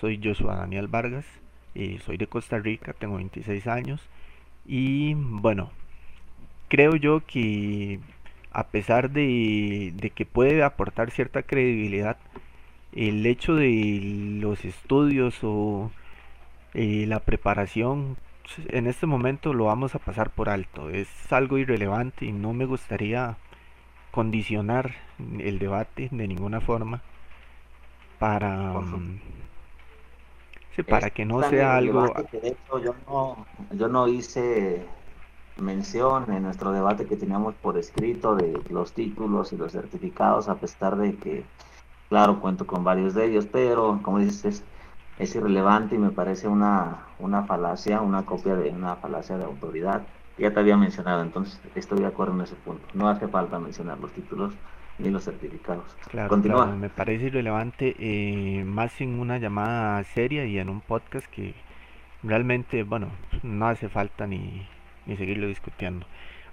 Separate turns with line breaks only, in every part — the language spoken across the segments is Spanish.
Soy Joshua Daniel Vargas, y soy de Costa Rica, tengo 26 años y bueno, creo yo que a pesar de, que puede aportar cierta credibilidad, el hecho de los estudios o eh, la preparación en este momento lo vamos a pasar por alto. Es algo irrelevante y no me gustaría condicionar el debate de ninguna forma para, para que no sea algo...
yo, no, yo no hice mención en nuestro debate que teníamos por escrito de los títulos y los certificados, a pesar de que, claro, cuento con varios de ellos, pero como dices, es, irrelevante y me parece una, una falacia, una copia de una falacia de autoridad. Ya te había mencionado, entonces estoy de acuerdo en ese punto. No hace falta mencionar los títulos ni los certificados.
Claro, me parece irrelevante, eh, más en una llamada seria y en un podcast que realmente, bueno, no hace falta ni, ni seguirlo discutiendo.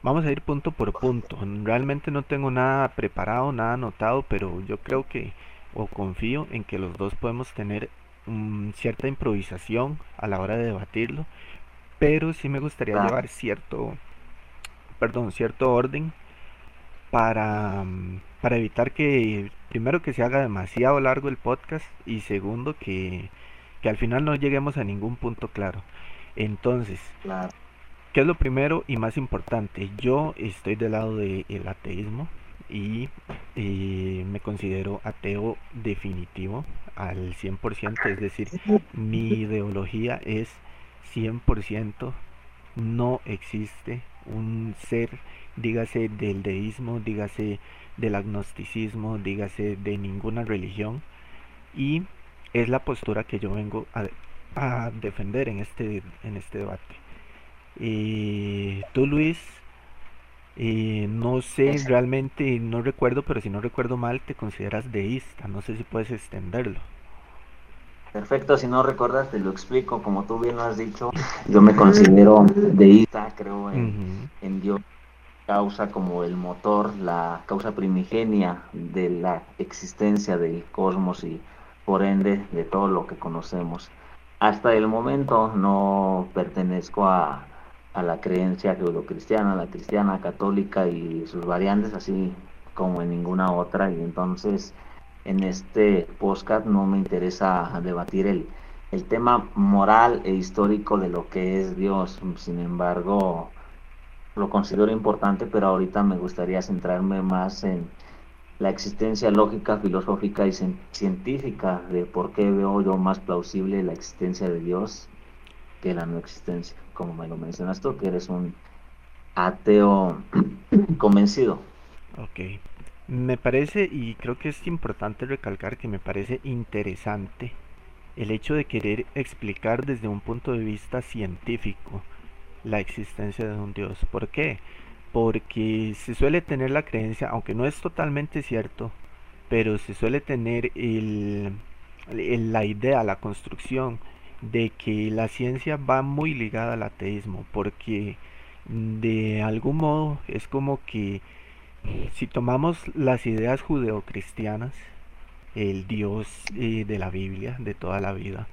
Vamos a ir punto por punto. Realmente no tengo nada preparado, nada anotado, pero yo creo que o confío en que los dos podemos tener mm, cierta improvisación a la hora de debatirlo, pero sí me gustaría llevar cierto, perdón, cierto orden para, mm, para evitar que primero que se haga demasiado largo el podcast y segundo que, que al final no lleguemos a ningún punto claro. Entonces, claro. ¿Qué es lo primero y más importante? Yo estoy del lado del ateísmo y eh, me considero ateo definitivo al 100%, es decir, mi ideología es 100% no existe un ser, dígase del deísmo, dígase del agnosticismo, dígase de ninguna religión y es la postura que yo vengo a, a defender en este, en este debate. Y tú, Luis, no sé, realmente no recuerdo, pero si no recuerdo mal, te consideras deísta. No sé si puedes extenderlo.
Perfecto, si no recuerdas, te lo explico. Como tú bien lo has dicho, yo me considero deísta, creo en, en Dios, causa como el motor, la causa primigenia de la existencia del cosmos y por ende de todo lo que conocemos. Hasta el momento no pertenezco a, a la creencia judeocristiana, la cristiana, católica y sus variantes, así como en ninguna otra. Y entonces en este podcast no me interesa debatir el, el tema moral e histórico de lo que es Dios. Sin embargo, lo considero importante, pero ahorita me gustaría centrarme más en la existencia lógica, filosófica y científica de por qué veo yo más plausible la existencia de Dios que la no existencia, como me lo mencionas tú, que eres un ateo convencido.
Ok. Me parece, y creo que es importante recalcar que me parece interesante el hecho de querer explicar desde un punto de vista científico la existencia de un Dios. ¿Por qué? Porque se suele tener la creencia, aunque no es totalmente cierto, pero se suele tener la idea, la construcción de que la ciencia va muy ligada al ateísmo, porque de algún modo es como que si tomamos las ideas judeocristianas, el Dios eh, de la Biblia, de toda la vida,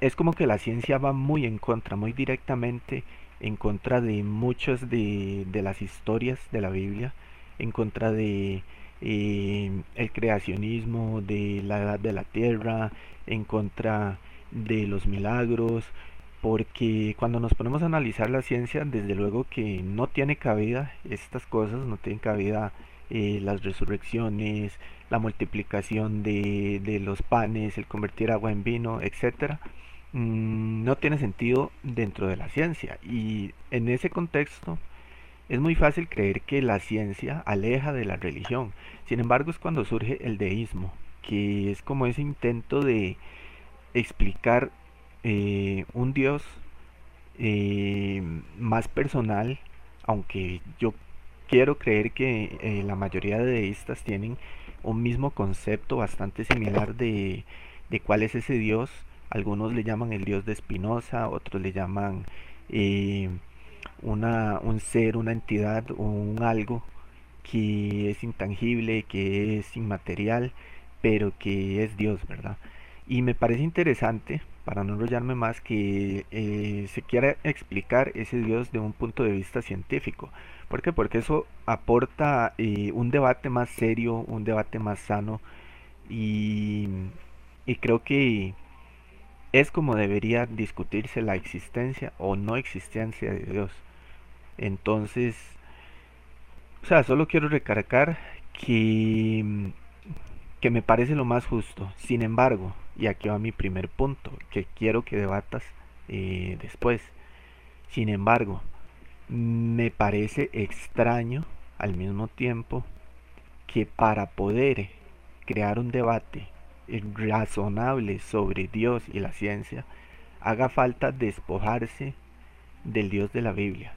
es como que la ciencia va muy en contra, muy directamente en contra de muchas de, las historias de la Biblia, en contra de eh, el creacionismo, de la edad de la tierra, en contra de los milagros, porque cuando nos ponemos a analizar la ciencia, desde luego que no tiene cabida estas cosas, no tienen cabida eh, las resurrecciones, la multiplicación de, de, los panes, el convertir agua en vino, etcétera, mm, no tiene sentido dentro de la ciencia. Y en ese contexto es muy fácil creer que la ciencia aleja de la religión. Sin embargo, es cuando surge el deísmo, que es como ese intento de explicar eh, un Dios eh, más personal, aunque yo quiero creer que eh, la mayoría de deístas tienen un mismo concepto bastante similar de, de, cuál es ese Dios. Algunos le llaman el Dios de Spinoza, otros le llaman una, un ser, una entidad o un algo que es intangible, que es inmaterial, pero que es Dios, ¿verdad? Y me parece interesante, para no enrollarme más, que eh, se quiera explicar ese Dios de un punto de vista científico. ¿Por qué? Porque eso aporta eh, un debate más serio, un debate más sano y, creo que es como debería discutirse la existencia o no existencia de Dios. Entonces, o sea, solo quiero recargar que, que me parece lo más justo. Sin embargo, y aquí va mi primer punto, que quiero que debatas eh, después. Sin embargo, me parece extraño al mismo tiempo que para poder crear un debate razonable sobre Dios y la ciencia, haga falta despojarse del Dios de la Biblia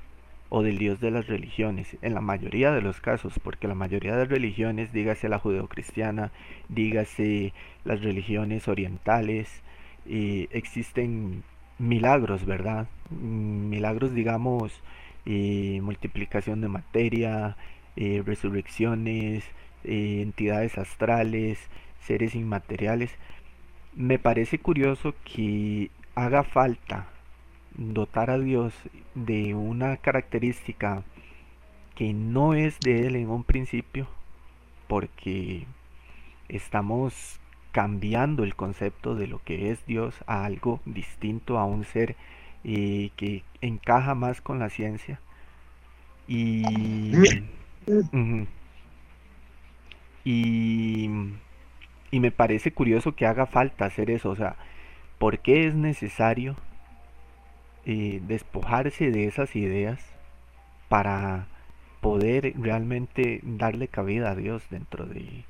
o del Dios de las religiones, en la mayoría de los casos, porque la mayoría de religiones, dígase la judeocristiana, dígase las religiones orientales, eh, existen milagros, ¿verdad? Mm, milagros, digamos, eh, multiplicación de materia, eh, resurrecciones, entidades astrales, seres inmateriales. Me parece curioso que haga falta dotar a Dios de una característica que no es de Él en un principio, porque estamos cambiando el concepto de lo que es Dios a algo distinto, a un ser eh, que encaja más con la ciencia. Y, y, y me parece curioso que haga falta hacer eso, o sea, ¿por qué es necesario eh, despojarse de esas ideas para poder realmente darle cabida a Dios dentro de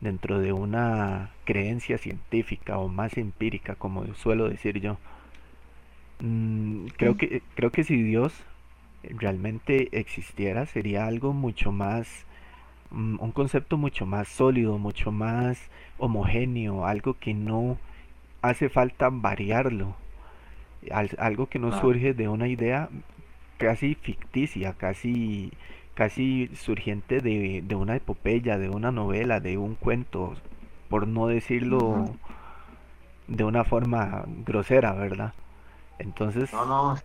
dentro de una creencia científica o más empírica como suelo decir yo mm, creo que creo que si Dios realmente existiera sería algo mucho más mm, un concepto mucho más sólido mucho más homogéneo algo que no hace falta variarlo algo que no ah. surge de una idea casi ficticia, casi, casi surgiente de, de, una epopeya, de una novela, de un cuento, por no decirlo de una forma grosera, ¿verdad? Entonces...
No, no.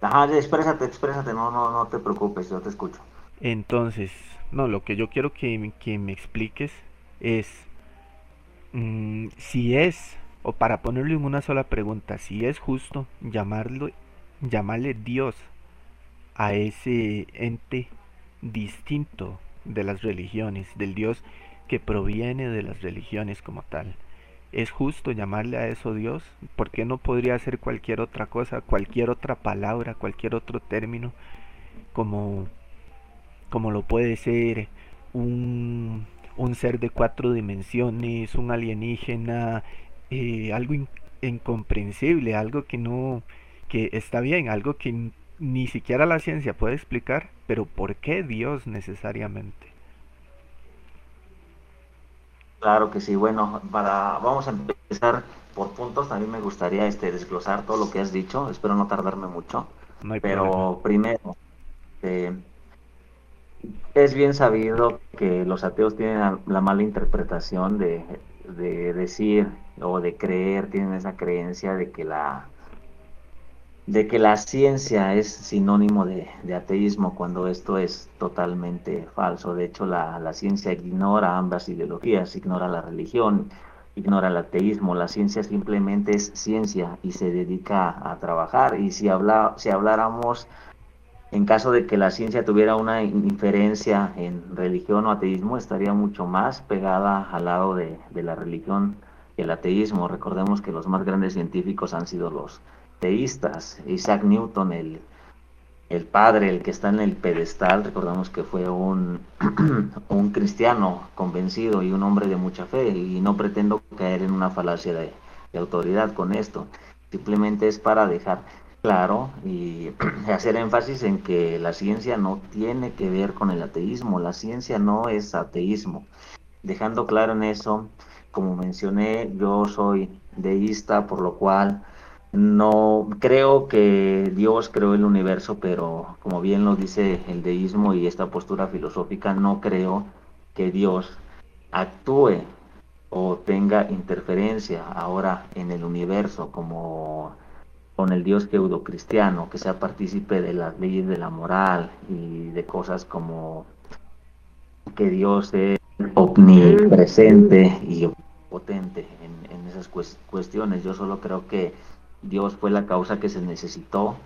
Ajá, exprésate, exprésate, no, no, no te preocupes, yo te escucho.
Entonces, no, lo que yo quiero que, que me expliques es mm, si es o para ponerlo en una sola pregunta, si es justo llamarlo, llamarle Dios a ese ente distinto de las religiones, del Dios que proviene de las religiones como tal. ¿Es justo llamarle a eso Dios? ¿Por qué no podría ser cualquier otra cosa, cualquier otra palabra, cualquier otro término, como, como lo puede ser un, un ser de cuatro dimensiones, un alienígena, eh, algo incomprensible, algo que no, que está bien, algo que ni siquiera la ciencia puede explicar, pero ¿por qué Dios necesariamente?
Claro que sí, bueno, para, vamos a empezar por puntos, también me gustaría este, desglosar todo lo que has dicho, espero no tardarme mucho, pero primero, eh, es bien sabido que los ateos tienen la mala interpretación de de decir o de creer, tienen esa creencia de que la de que la ciencia es sinónimo de, ateísmo cuando esto es totalmente falso. De hecho, la, la, ciencia ignora ambas ideologías, ignora la religión, ignora el ateísmo. La ciencia simplemente es ciencia y se dedica a trabajar. Y si, habla, si habláramos en caso de que la ciencia tuviera una inferencia en religión o ateísmo, estaría mucho más pegada al lado de, la religión y el ateísmo. Recordemos que los más grandes científicos han sido los teístas. Isaac Newton, el, el padre, el que está en el pedestal, recordamos que fue un, un cristiano convencido y un hombre de mucha fe, y no pretendo caer en una falacia de autoridad con esto. Simplemente es para dejar claro y hacer énfasis en que la ciencia no tiene que ver con el ateísmo, la ciencia no es ateísmo. Dejando claro en eso, como mencioné, yo soy deísta, por lo cual no creo que Dios creó el universo, pero como bien lo dice el deísmo y esta postura filosófica, no creo que Dios actúe tenga interferencia ahora en el universo como con el Dios cristiano, que sea partícipe de las leyes de la moral y de cosas como que Dios es omnipresente y potente en, en esas cuestiones. Yo solo creo que Dios fue la causa que se necesitó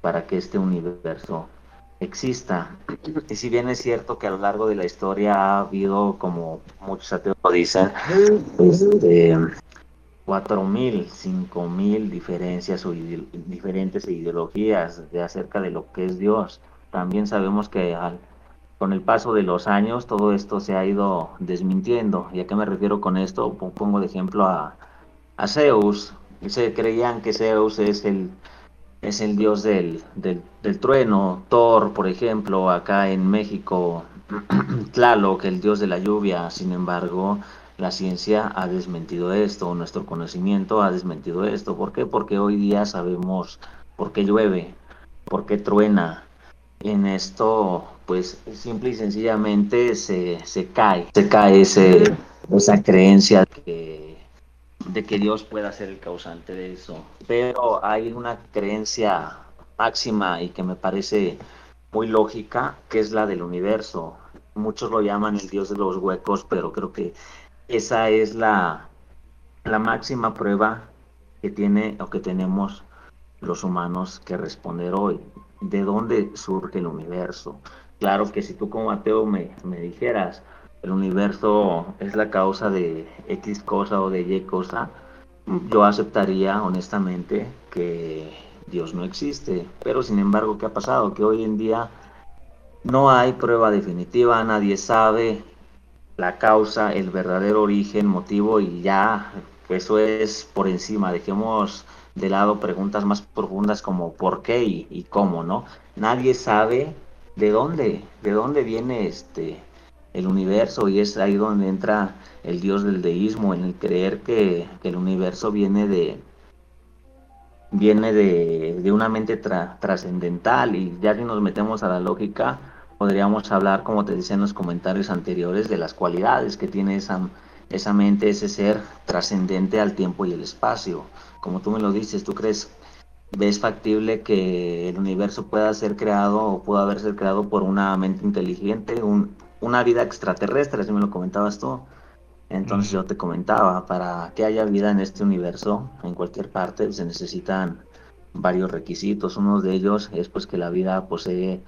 para que este universo exista. Y si bien es cierto que a lo largo de la historia ha habido, como muchos ateos dicen, este, cuatro mil, cinco mil diferencias o diferentes ideologías de acerca de lo que es Dios. También sabemos que al, con el paso de los años todo esto se ha ido desmintiendo. ¿Y a qué me refiero con esto? Pongo de ejemplo a, a Zeus. Se creían que Zeus es el es el dios del, del, trueno, Thor, por ejemplo, acá en México, Tlaloc, el dios de la lluvia, sin embargo, la ciencia ha desmentido esto, nuestro conocimiento ha desmentido esto. ¿Por qué? Porque hoy día sabemos por qué llueve, por qué truena. En esto, pues simple y sencillamente se, se cae, se cae ese, esa creencia que de que Dios pueda ser el causante de eso. Pero hay una creencia máxima y que me parece muy lógica, que es la del universo. Muchos lo llaman el Dios de los huecos, pero creo que esa es la, la máxima prueba que tiene o que tenemos los humanos que responder hoy. ¿De dónde surge el universo? Claro que si tú como ateo me, me dijeras, el universo es la causa de X cosa o de Y cosa, yo aceptaría honestamente que Dios no existe. Pero sin embargo, ¿qué ha pasado? Que hoy en día no hay prueba definitiva, nadie sabe la causa, el verdadero origen, motivo y ya eso es por encima. Dejemos de lado preguntas más profundas como por qué y, cómo, ¿no? Nadie sabe de dónde, de dónde viene este el universo y es ahí donde entra el dios del deísmo, en el creer que, el universo viene de viene de, una mente trascendental y ya que nos metemos a la lógica podríamos hablar como te decía en los comentarios anteriores de las cualidades que tiene esa, esa mente, ese ser trascendente al tiempo y el espacio. Como tú me lo dices, ¿tú crees, ves factible que el universo pueda ser creado o pueda haber ser creado por una mente inteligente, un, una vida extraterrestre, así me lo comentabas tú. Entonces yo te comentaba, para que haya vida en este universo, en cualquier parte, se necesitan varios requisitos. Uno de ellos es pues que la vida posee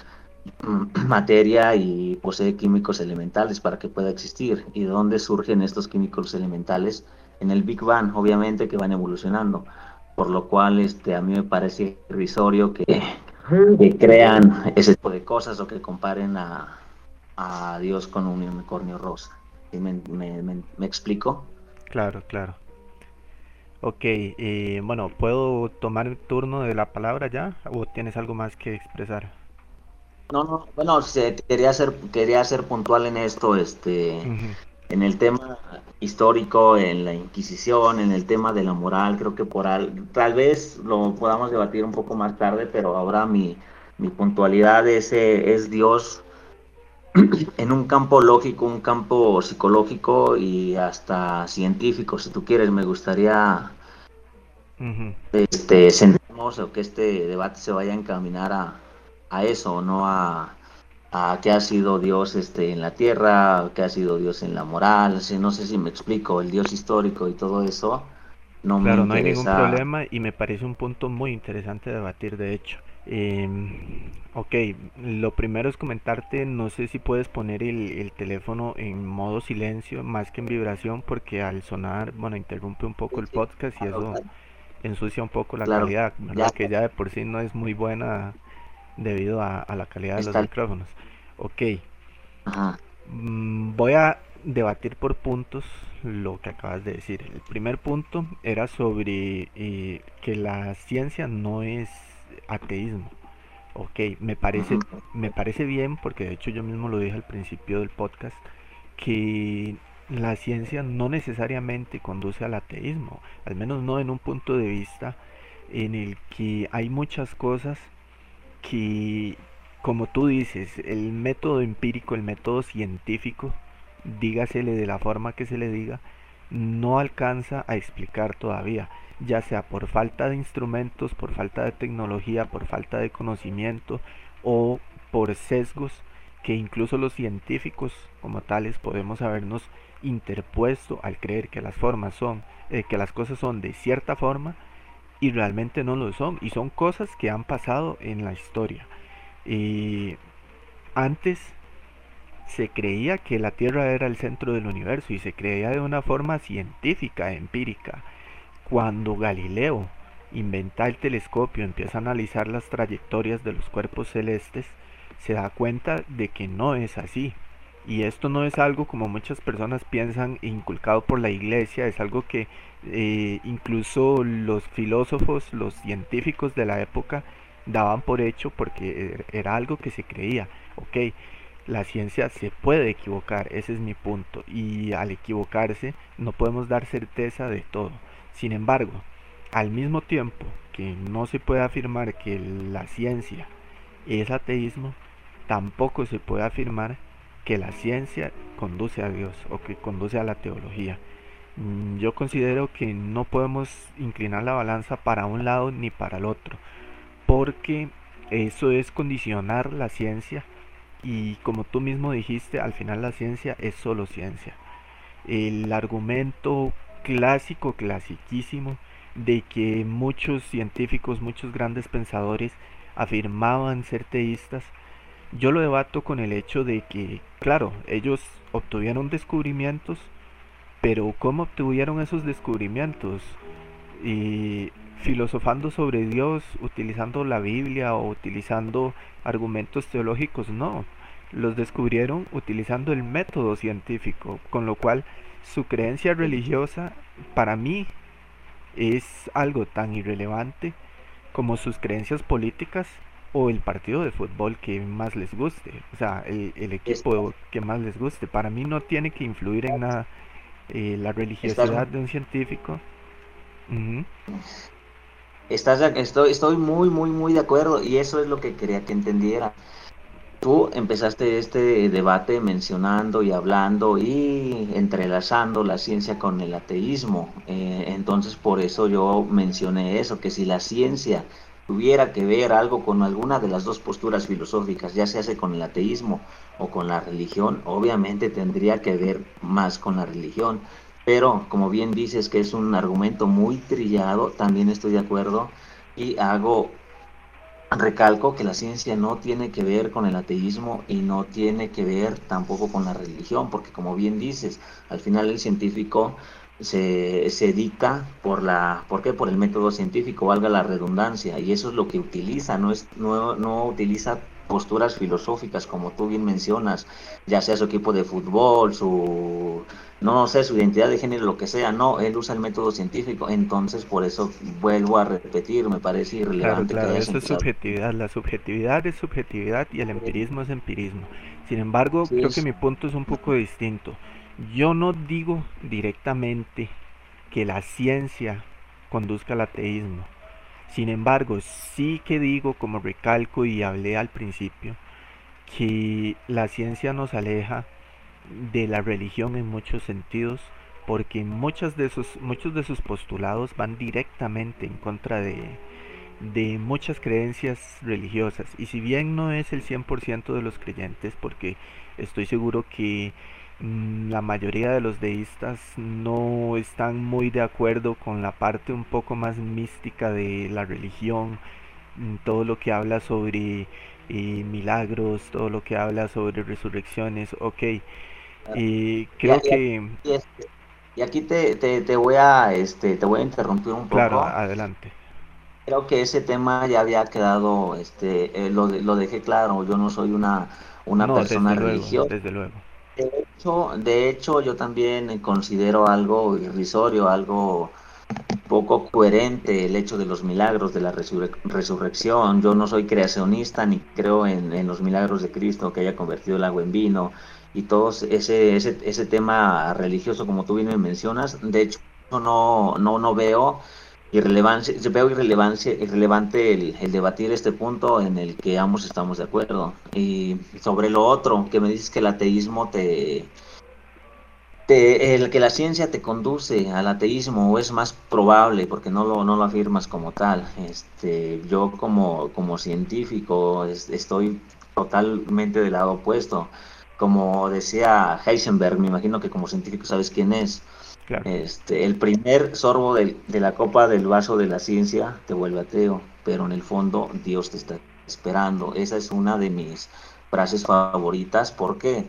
materia y posee químicos elementales para que pueda existir. ¿Y de dónde surgen estos químicos elementales? En el Big Bang, obviamente, que van evolucionando. Por lo cual este, a mí me parece irrisorio que, que crean ese tipo de cosas o que comparen a, a Dios con un unicornio rosa. ¿Me, me, explico?
Claro, claro. Ok, eh, bueno, ¿puedo tomar el turno de la palabra ya o tienes algo más que expresar?
No, no, bueno, quería ser, quería ser puntual en esto, este, en el tema histórico, en la Inquisición, en el tema de la moral, creo que por al, tal vez lo podamos debatir un poco más tarde, pero ahora mi, mi puntualidad es, es Dios en un campo lógico, un campo psicológico y hasta científico, si tú quieres. Me gustaría este, o que este debate se vaya a encaminar a, a eso, no a, a qué ha sido Dios este, en la tierra, qué ha sido Dios en la moral. no sé si me explico, el Dios histórico y todo eso.
No claro, no hay ningún problema y me parece un punto muy interesante debatir, de hecho. Eh, ok, lo primero es comentarte, no sé si puedes poner el, teléfono en modo silencio más que en vibración porque al sonar, bueno, interrumpe un poco el podcast y eso ensucia un poco la calidad, que ya de por sí no es muy buena debido a, la calidad de los micrófonos. Ok, mm, voy a debatir por puntos lo que acabas de decir. El primer punto era sobre eh, que la ciencia no es ateísmo. Ok, me parece, me parece bien, porque de hecho yo mismo lo dije al principio del podcast, que la ciencia no necesariamente conduce al ateísmo, al menos no en un punto de vista en el que hay muchas cosas que, como tú dices, el método empírico, el método científico, dígasele de la forma que se le diga, no alcanza a explicar todavía, ya sea por falta de instrumentos, por falta de tecnología, por falta de conocimiento o por sesgos que incluso los científicos como tales podemos habernos interpuesto al creer que las formas son, eh, que las cosas son de cierta forma y realmente no lo son y son cosas que han pasado en la historia. Y antes se creía que la Tierra era el centro del universo y se creía de una forma científica, empírica. Cuando Galileo inventa el telescopio, empieza a analizar las trayectorias de los cuerpos celestes, se da cuenta de que no es así. Y esto no es algo como muchas personas piensan inculcado por la iglesia, es algo que eh, incluso los filósofos, los científicos de la época daban por hecho porque era algo que se creía. Ok, la ciencia se puede equivocar, ese es mi punto. Y al equivocarse no podemos dar certeza de todo. Sin embargo, al mismo tiempo que no se puede afirmar que la ciencia es ateísmo, tampoco se puede afirmar que la ciencia conduce a Dios o que conduce a la teología. Mm, yo considero que no podemos inclinar la balanza para un lado ni para el otro, porque eso es condicionar la ciencia y como tú mismo dijiste, al final la ciencia es solo ciencia. El argumento clásico, clasiquísimo, de que muchos científicos, muchos grandes pensadores afirmaban ser teístas, yo lo debato con el hecho de que, claro, ellos obtuvieron descubrimientos, pero ¿cómo obtuvieron esos descubrimientos? Y filosofando sobre Dios, utilizando la Biblia o utilizando argumentos teológicos, no. Los descubrieron utilizando el método científico, con lo cual su creencia religiosa para mí es algo tan irrelevante como sus creencias políticas o el partido de fútbol que más les guste, o sea, el, equipo que más les guste. Para mí no tiene que influir en nada eh, la religiosidad de un científico.
Estás, estoy, estoy muy, muy, muy de acuerdo y eso es lo que quería que entendiera. Tú empezaste este debate mencionando y hablando y entrelazando la ciencia con el ateísmo. Eh, entonces por eso yo mencioné eso, que si la ciencia tuviera que ver algo con alguna de las dos posturas filosóficas, ya se hace con el ateísmo o con la religión, obviamente tendría que ver más con la religión. Pero como bien dices que es un argumento muy trillado, también estoy de acuerdo y hago recalco que la ciencia no tiene que ver con el ateísmo y no tiene que ver tampoco con la religión, porque como bien dices, al final el científico se, se dicta por la, ¿por qué? Por el método científico, valga la redundancia, y eso es lo que utiliza, no es, no, no utiliza posturas filosóficas, como tú bien mencionas, ya sea su equipo de fútbol, su, no sé, su identidad de género, lo que sea, no, él usa el método científico, entonces por eso vuelvo a repetir, me parece irrelevante.
Claro, claro, eso es subjetividad, la subjetividad es subjetividad y el empirismo es empirismo. Sin embargo, creo que mi punto es un poco distinto. Yo no digo directamente que la ciencia conduzca al ateísmo. Sin embargo, sí que digo, como recalco y hablé al principio, que la ciencia nos aleja de la religión en muchos sentidos, porque muchos de sus, muchos de sus postulados van directamente en contra de, de muchas creencias religiosas. Y si bien no es el 100% de los creyentes, porque estoy seguro que la mayoría de los deístas no están muy de acuerdo con la parte un poco más mística de la religión, mm, todo lo que habla sobre eh, milagros, todo lo que habla sobre resurrecciones, ok. y creo que...
Y aquí te, te, voy a este te voy a interrumpir un poco.
Claro, adelante.
Creo que ese tema ya había quedado, este, eh, lo, lo dejé claro, yo no soy una, una persona religiosa.
desde luego
de hecho, de hecho, yo también considero algo irrisorio, algo poco coherente el hecho de los milagros de la resurrección. Yo no soy creacionista ni creo en, los milagros de Cristo que haya convertido el agua en vino y todo ese, ese, ese tema religioso como tú bien me mencionas. De hecho, no, no, no veo irrelevancia, veo irrelevancia, irrelevante el, el, debatir este punto en el que ambos estamos de acuerdo. Y sobre lo otro, que me dices que el ateísmo te, el que la ciencia te conduce al ateísmo es más probable porque no lo, no lo afirmas como tal. Este, yo como, como científico estoy totalmente del lado opuesto. Como decía Heisenberg, me imagino que como científico sabes quién es. Este, el primer sorbo de, de la copa del vaso de la ciencia te vuelve ateo, pero en el fondo Dios te está esperando. Esa es una de mis frases favoritas. ¿Por qué?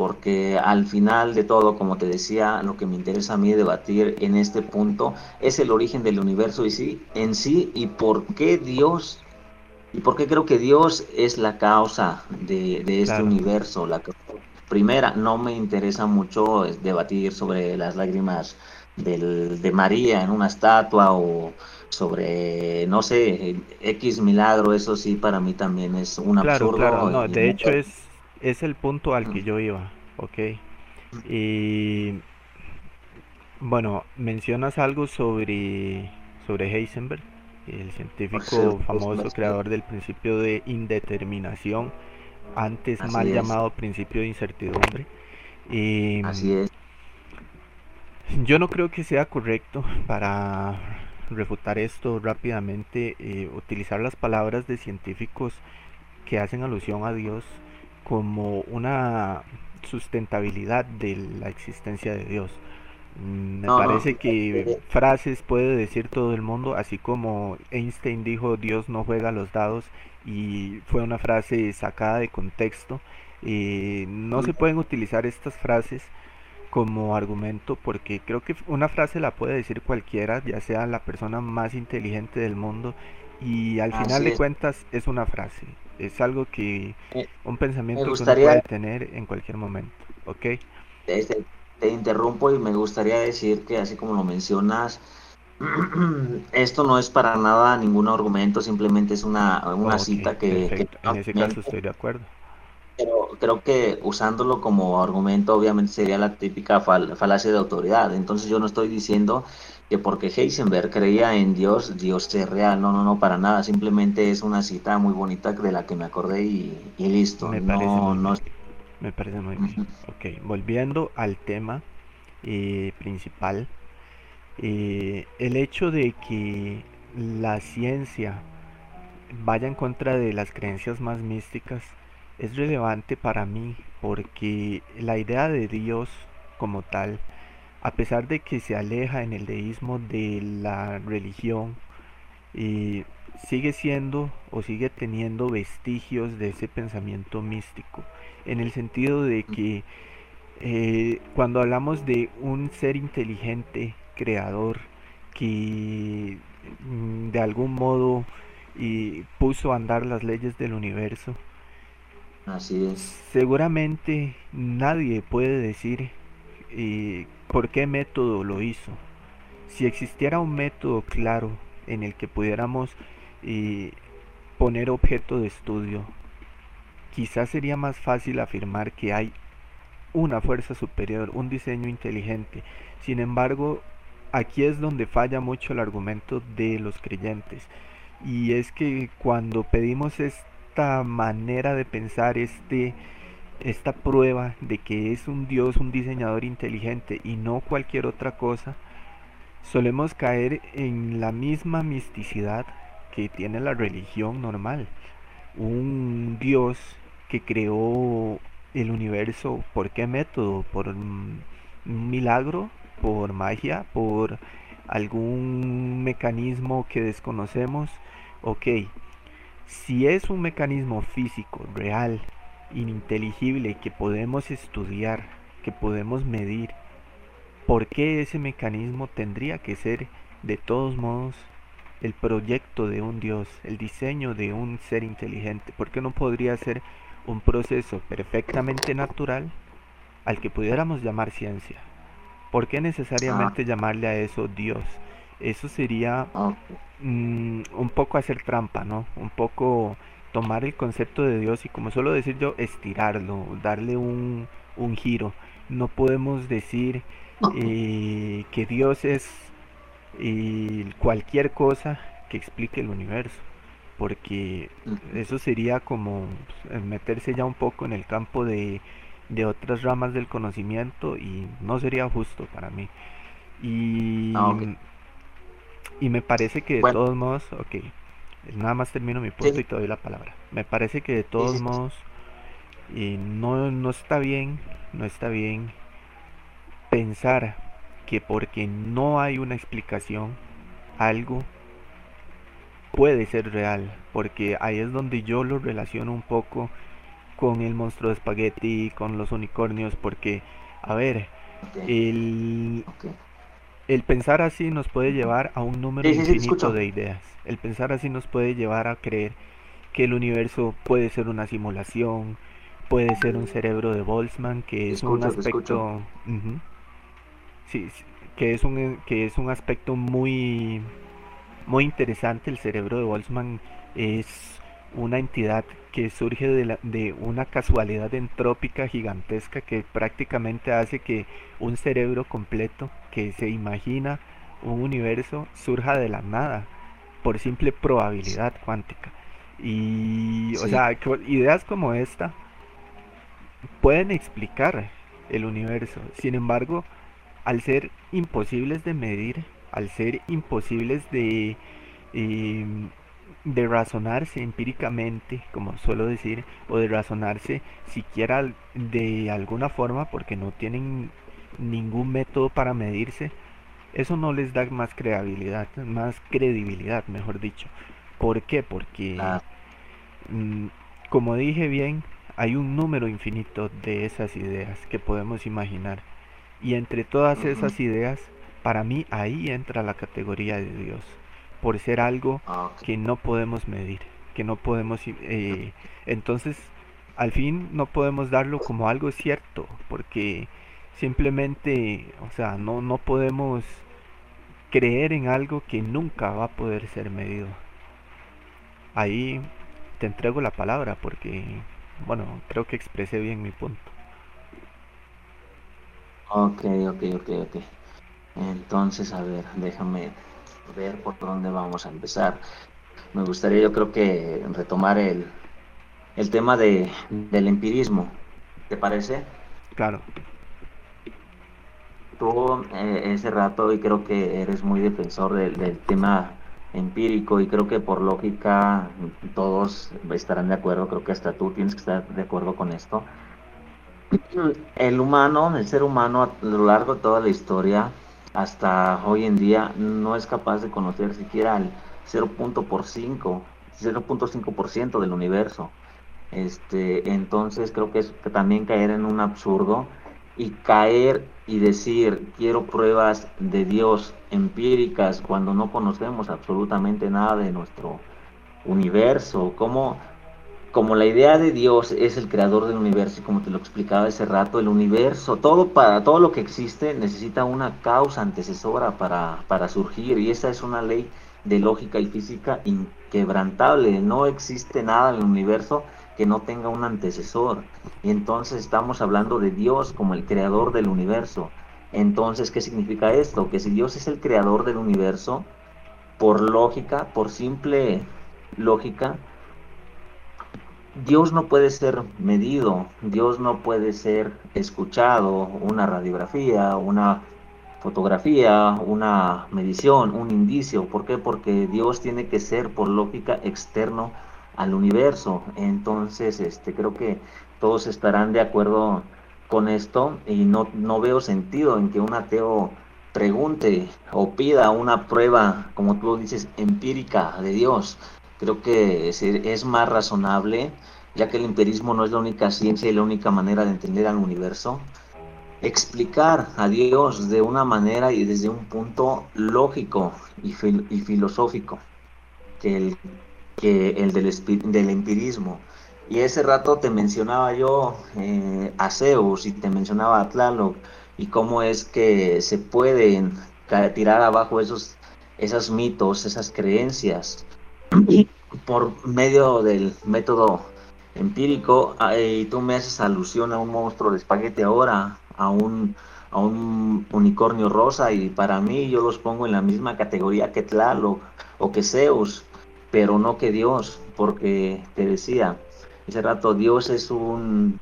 porque al final de todo, como te decía, lo que me interesa a mí debatir en este punto es el origen del universo y sí, en sí y por qué Dios y por qué creo que Dios es la causa de, este universo. La primera, no me interesa mucho debatir sobre las lágrimas del, de María en una estatua o sobre, no sé, X milagro, eso sí para mí también es un absurdo.
Claro, no, de hecho es es el punto al que yo iba, ¿ok? Y bueno, mencionas algo sobre, sobre Heisenberg, el científico famoso creador del principio de indeterminación, antes mal llamado principio de incertidumbre.
Y, Así es.
Yo no creo que sea correcto para refutar esto rápidamente eh, utilizar las palabras de científicos que hacen alusión a Dios como una sustentabilidad de la existencia de Dios. Mm, me parece que frases puede decir todo el mundo, así como Einstein dijo Dios no juega los dados y fue una frase sacada de contexto. Eh, no se pueden utilizar estas frases como argumento porque creo que una frase la puede decir cualquiera, ya sea la persona más inteligente del mundo y al final de cuentas es una frase es algo que, eh, un pensamiento que uno puede tener en cualquier momento, ¿ok?
Te, te interrumpo y me gustaría decir que así como lo mencionas, esto no es para nada ningún argumento, simplemente es una, una cita que,
En ese caso estoy de acuerdo.
Pero creo que usándolo como argumento obviamente sería la típica falacia de autoridad. Entonces yo no estoy diciendo que porque Heisenberg creía en Dios, Dios es real. No, no, no, para nada. Simplemente es una cita muy bonita de la que me acordé y, listo.
Me parece muy bien. Me parece muy bien. Ok, volviendo al tema eh, principal. Eh, el hecho de que la ciencia vaya en contra de las creencias más místicas es relevante para mí porque la idea de Dios como tal a pesar de que se aleja en el deísmo de la religión, eh, sigue siendo o sigue teniendo vestigios de ese pensamiento místico, en el sentido de que eh, cuando hablamos de un ser inteligente, creador, que mm, de algún modo puso a andar las leyes del universo,
Así es.
seguramente nadie puede decir eh, por qué método lo hizo. Si existiera un método claro en el que pudiéramos eh, poner objeto de estudio, quizás sería más fácil afirmar que hay una fuerza superior, un diseño inteligente. Sin embargo, aquí es donde falla mucho el argumento de los creyentes. Y es que cuando pedimos esta manera de pensar, este esta prueba de que es un Dios, un diseñador inteligente y no cualquier otra cosa, solemos caer en la misma misticidad que tiene la religión normal. Un Dios que creó el universo, ¿por qué método? ¿Por un milagro? ¿Por magia? ¿Por algún mecanismo que desconocemos? Ok, si es un mecanismo físico, real, ininteligible que podemos estudiar, que podemos medir, ¿por qué ese mecanismo tendría que ser de todos modos el proyecto de un Dios, el diseño de un ser inteligente? ¿Por qué no podría ser un proceso perfectamente natural al que pudiéramos llamar ciencia? ¿Por qué necesariamente ah. llamarle a eso Dios? Eso sería mm, un poco hacer trampa, ¿no? Un poco tomar el concepto de Dios y como suelo decir yo, estirarlo, darle un, giro. No podemos decir eh, que Dios es eh, cualquier cosa que explique el universo, porque eso sería como pues, meterse ya un poco en el campo de de otras ramas del conocimiento y no sería justo para mí. Y, ah, y me parece que de todos modos, ok, nada más termino mi punto y te doy la palabra. Me parece que de todos modos y no, no está bien, no está bien pensar que porque no hay una explicación, algo puede ser real, porque ahí es donde yo lo relaciono un poco con el monstruo de espagueti, con los unicornios, porque, a ver, el, el pensar así nos puede llevar a un número infinito de ideas. El pensar así nos puede llevar a creer que el universo puede ser una simulación, puede ser un cerebro de Boltzmann, que es un aspecto... sí, que es un, que es un aspecto muy, muy interesante. El cerebro de Boltzmann es una entidad que surge de, la, de una casualidad entrópica gigantesca que prácticamente hace que un cerebro completo que se imagina un universo surja de la nada por simple probabilidad cuántica. Y, o sea, ideas como esta pueden explicar el universo. Sin embargo, al ser imposibles de medir, al ser imposibles de, em, de razonarse empíricamente, como suelo decir, o de razonarse siquiera de alguna forma, porque no tienen ningún método para medirse, eso no les da más credibilidad, más credibilidad, mejor dicho. ¿Por qué? Porque, mm, como dije bien, hay un número infinito de esas ideas que podemos imaginar. Y entre todas esas ideas, para mí ahí entra la categoría de Dios, por ser algo ah, que no podemos medir, que no podemos... Eh, entonces, al fin no podemos darlo como algo cierto, porque simplemente, o sea, no, no podemos creer en algo que nunca va a poder ser medido. Ahí te entrego la palabra porque bueno, creo que expresé bien mi punto.
Ok, ok, ok, ok. Entonces, a ver, déjame ver por dónde vamos a empezar. Me gustaría, yo creo que retomar el, el tema de, del empirismo. ¿Te parece?
Claro.
Tú eh, ese rato, y creo que eres muy defensor del, del tema empírico y creo que por lógica todos estarán de acuerdo, creo que hasta tú tienes que estar de acuerdo con esto. El humano, el ser humano a lo largo de toda la historia, hasta hoy en día, no es capaz de conocer siquiera el 0.5% del universo. Este, entonces creo que es que también caer en un absurdo y caer y decir quiero pruebas de Dios empíricas cuando no conocemos absolutamente nada de nuestro universo, como, como la idea de Dios es el creador del universo y como te lo explicaba hace rato, el universo, todo para todo lo que existe necesita una causa antecesora para, para surgir y esa es una ley de lógica y física inquebrantable, no existe nada en el universo que no tenga un antecesor. Y entonces estamos hablando de Dios como el creador del universo. Entonces, ¿qué significa esto? Que si Dios es el creador del universo, por lógica, por simple lógica, Dios no puede ser medido, Dios no puede ser escuchado, una radiografía, una fotografía, una medición, un indicio. ¿Por qué? Porque Dios tiene que ser por lógica externo al universo. Entonces, este, creo que todos estarán de acuerdo con esto y no, no veo sentido en que un ateo pregunte o pida una prueba, como tú dices, empírica de Dios. Creo que es, es más razonable, ya que el empirismo no es la única ciencia y la única manera de entender al universo, explicar a Dios de una manera y desde un punto lógico y, filosófico, que el que el del, del empirismo. Y ese rato te mencionaba yo eh, a Zeus y te mencionaba a Tlaloc y cómo es que se pueden tirar abajo esos, esos mitos, esas creencias por medio del método empírico. Ah, y tú me haces alusión a un monstruo de espaguete ahora, a un, a un unicornio rosa y para mí yo los pongo en la misma categoría que Tlaloc o que Zeus pero no que Dios, porque te decía, ese rato Dios es un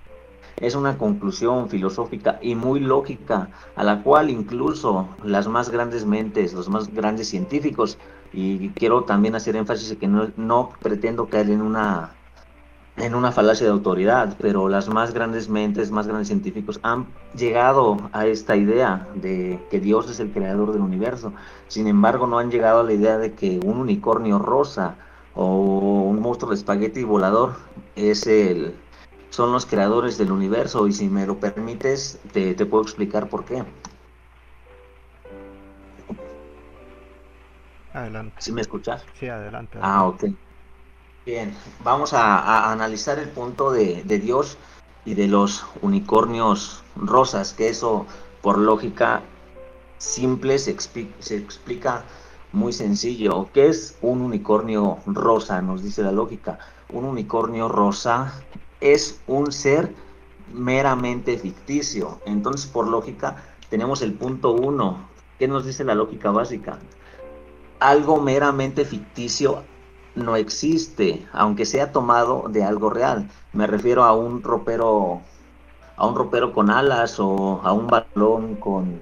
Es una conclusión filosófica y muy lógica, a la cual incluso las más grandes mentes, los más grandes científicos, y quiero también hacer énfasis en que no, no pretendo caer en una en una falacia de autoridad, pero las más grandes mentes, más grandes científicos han llegado a esta idea de que Dios es el creador del universo. Sin embargo, no han llegado a la idea de que un unicornio rosa o un monstruo de espagueti volador es el, son los creadores del universo. Y si me lo permites, te, te puedo explicar por qué.
Adelante.
¿Sí me escuchas?
Sí, adelante.
Ah, ok. Bien, vamos a, analizar el punto de, Dios y de los unicornios rosas, que eso por lógica simple se, se explica muy sencillo. ¿Qué es un unicornio rosa? Nos dice la lógica. Un unicornio rosa es un ser meramente ficticio. Entonces, por lógica, tenemos el punto uno. ¿Qué nos dice la lógica básica? Algo meramente ficticio no existe, aunque sea tomado de algo real. Me refiero a un ropero, a un ropero con alas o a un balón con,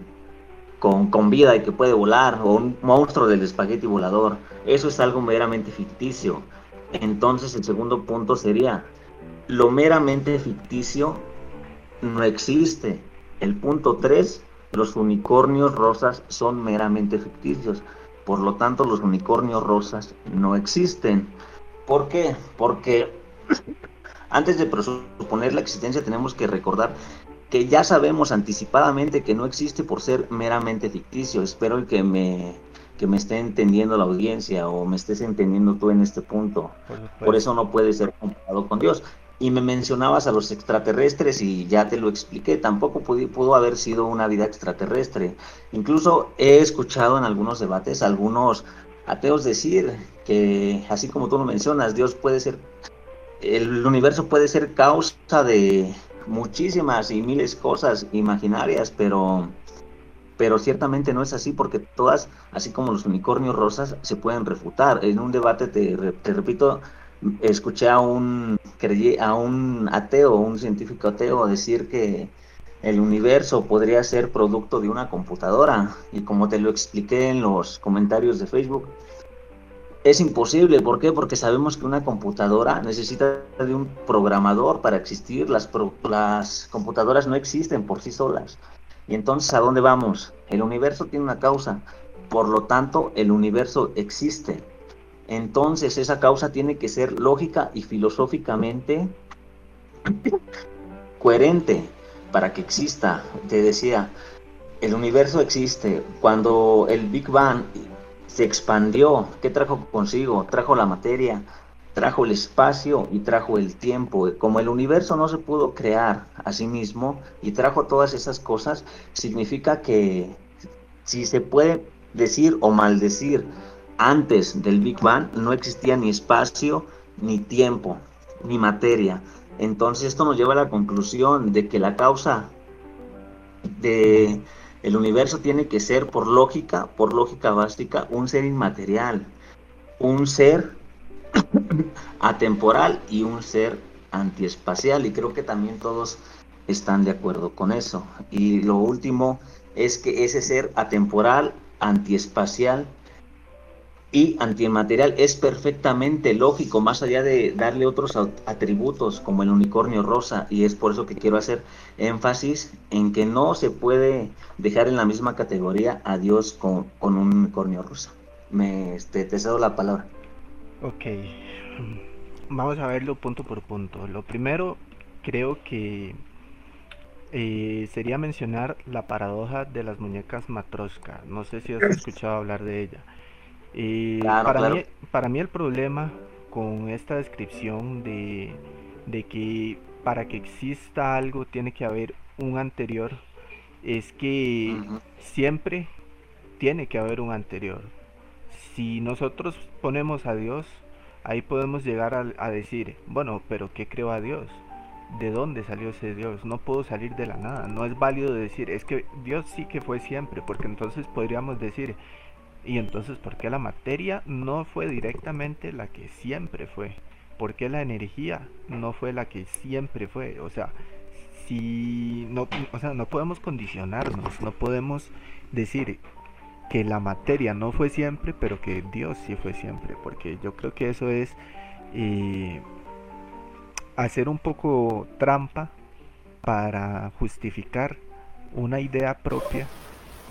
con, vida y que puede volar, o un monstruo del espagueti volador. Eso es algo meramente ficticio. Entonces el segundo punto sería, lo meramente ficticio no existe. El punto 3, los unicornios rosas son meramente ficticios. Por lo tanto, los unicornios rosas no existen. ¿Por qué? Porque antes de presuponer la existencia tenemos que recordar que ya sabemos anticipadamente que no existe por ser meramente ficticio. Espero que me, que me esté entendiendo la audiencia o me estés entendiendo tú en este punto. Por eso no puede ser comparado con Dios y me mencionabas a los extraterrestres y ya te lo expliqué, tampoco pudo, haber sido una vida extraterrestre. Incluso he escuchado en algunos debates algunos ateos decir que, así como tú lo mencionas, Dios puede ser, el universo puede ser causa de muchísimas y miles cosas imaginarias, pero, pero ciertamente no es así porque todas, así como los unicornios rosas, se pueden refutar. En un debate, te, te repito, escuché a un, a un ateo, un científico ateo, decir que el universo podría ser producto de una computadora. Y como te lo expliqué en los comentarios de Facebook, es imposible. ¿Por qué? Porque sabemos que una computadora necesita de un programador para existir. Las, las computadoras no existen por sí solas. Y entonces, ¿a dónde vamos? El universo tiene una causa. Por lo tanto, el universo existe entonces esa causa tiene que ser lógica y filosóficamente coherente para que exista. Te decía, el universo existe. Cuando el Big Bang se expandió, ¿qué trajo consigo? Trajo la materia, trajo el espacio y trajo el tiempo. Como el universo no se pudo crear a sí mismo y trajo todas esas cosas, significa que si se puede decir o maldecir antes del Big Bang no existía ni espacio, ni tiempo, ni materia. Entonces esto nos lleva a la conclusión de que la causa de el universo tiene que ser por lógica, por lógica básica, un ser inmaterial, un ser atemporal y un ser antiespacial y creo que también todos están de acuerdo con eso. Y lo último es que ese ser atemporal, antiespacial y antimaterial es perfectamente lógico, más allá de darle otros atributos como el unicornio rosa, y es por eso que quiero hacer énfasis en que no se puede dejar en la misma categoría a Dios con, un unicornio rosa. Me, este, te cedo la palabra.
Ok, vamos a verlo punto por punto. Lo primero, creo que eh, sería mencionar la paradoja de las muñecas Matroska. No sé si has escuchado hablar de ella. Y para, Mí, para mí el problema con esta descripción de, que para que exista algo tiene que haber un anterior es que siempre tiene que haber un anterior. Si nosotros ponemos a Dios, ahí podemos llegar a, a, decir, bueno, pero ¿qué creó a Dios? ¿De dónde salió ese Dios? No puedo salir de la nada. No es válido decir, es que Dios sí que fue siempre, porque entonces podríamos decir, y entonces, ¿por qué la materia no fue directamente la que siempre fue? ¿Por qué la energía no fue la que siempre fue? O sea, si no, o sea, no podemos condicionarnos, no podemos decir que la materia no fue siempre, pero que Dios sí fue siempre, porque yo creo que eso es eh, hacer un poco trampa para justificar una idea propia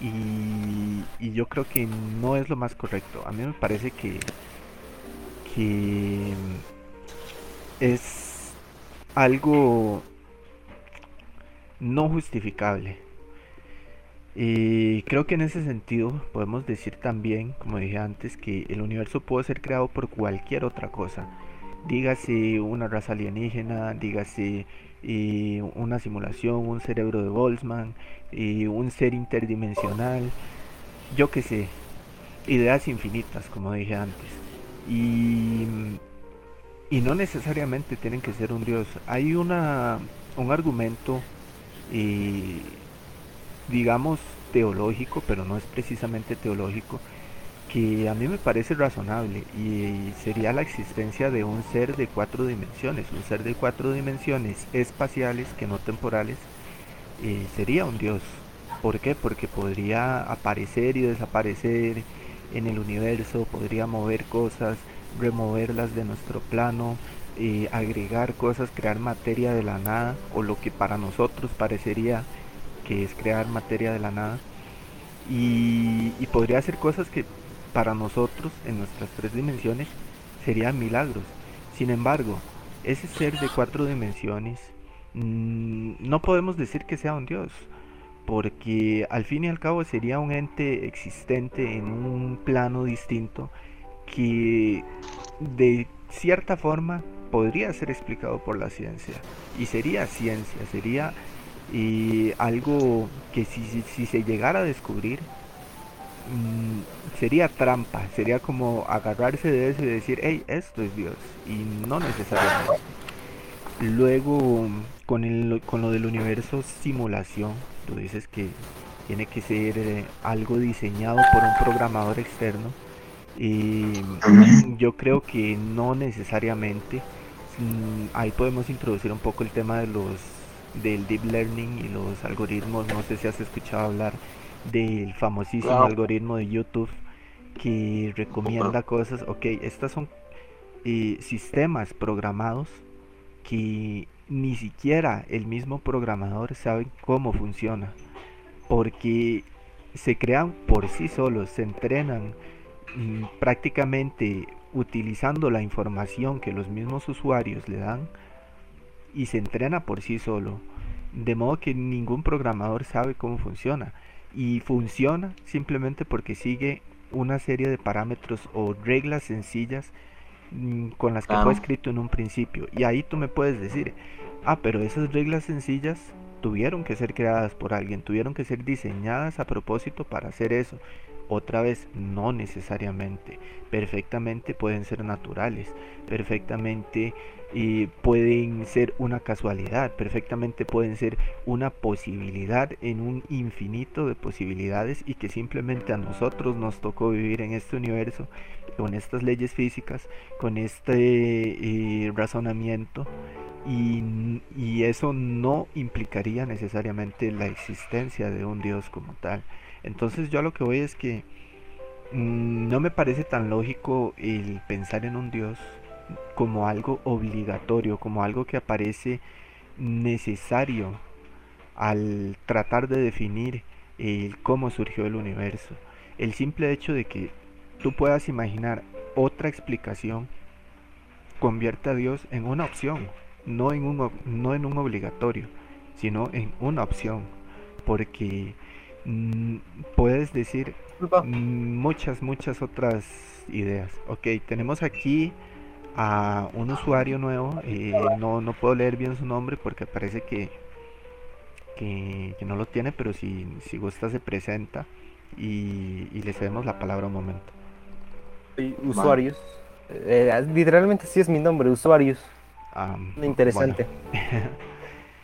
y, yo creo que no es lo más correcto. A mí me parece que, que es algo no justificable. Y creo que en ese sentido podemos decir también, como dije antes, que el universo puede ser creado por cualquier otra cosa. Dígase una raza alienígena, dígase y una simulación, un cerebro de Boltzmann, y un ser interdimensional, yo qué sé, ideas infinitas, como dije antes. Y, y no necesariamente tienen que ser un dios. Hay una, un argumento, eh, digamos, teológico, pero no es precisamente teológico, que a mí me parece razonable y sería la existencia de un ser de cuatro dimensiones, un ser de cuatro dimensiones espaciales que no temporales, eh, sería un dios. ¿Por qué? Porque podría aparecer y desaparecer en el universo, podría mover cosas, removerlas de nuestro plano, eh, agregar cosas, crear materia de la nada, o lo que para nosotros parecería que es crear materia de la nada. y podría hacer cosas que para nosotros en nuestras tres dimensiones serían milagros. Sin embargo, ese ser de cuatro dimensiones mm, no podemos decir que sea un dios, porque al fin y al cabo sería un ente existente en un plano distinto que de cierta forma podría ser explicado por la ciencia y sería ciencia, sería eh, algo que si se llegara a descubrir Mm, sería trampa, sería como agarrarse de eso y decir, hey, esto es Dios, y no necesariamente. Luego, con, el, con lo del universo simulación, tú dices que tiene que ser eh, algo diseñado por un programador externo. Y yo creo que no necesariamente. Mm, ahí podemos introducir un poco el tema de los del deep learning y los algoritmos. No sé si has escuchado hablar del famosísimo algoritmo de YouTube que recomienda cosas, ok, estas son eh, sistemas programados que ni siquiera el mismo programador sabe cómo funciona, porque se crean por sí solos, se entrenan mm, prácticamente utilizando la información que los mismos usuarios le dan y se entrena por sí solo, de modo que ningún programador sabe cómo funciona y funciona simplemente porque sigue una serie de parámetros o reglas sencillas mm, con las que fue escrito en un principio. Y ahí tú me puedes decir, ah, pero esas reglas sencillas tuvieron que ser creadas por alguien, tuvieron que ser diseñadas a propósito para hacer eso. Otra vez, no necesariamente. Perfectamente pueden ser naturales, perfectamente y pueden ser una casualidad, perfectamente pueden ser una posibilidad en un infinito de posibilidades y que simplemente a nosotros nos tocó vivir en este universo con estas leyes físicas, con este eh, razonamiento y, y eso no implicaría necesariamente la existencia de un Dios como tal. Entonces yo a lo que voy es que mm, no me parece tan lógico el pensar en un Dios como algo obligatorio, como algo que aparece necesario al tratar de definir cómo surgió el universo. El simple hecho de que tú puedas imaginar otra explicación convierte a Dios en una opción, no en un, no en un obligatorio, sino en una opción. Porque puedes decir muchas, muchas otras ideas. Ok, tenemos aquí a un usuario nuevo. Eh, no, no puedo leer bien su nombre porque parece que, que, no lo tiene, pero si, si gusta se presenta y, le cedemos la palabra un momento.
usuarios. Eh, literalmente sí es mi nombre, usuarios. Interesante.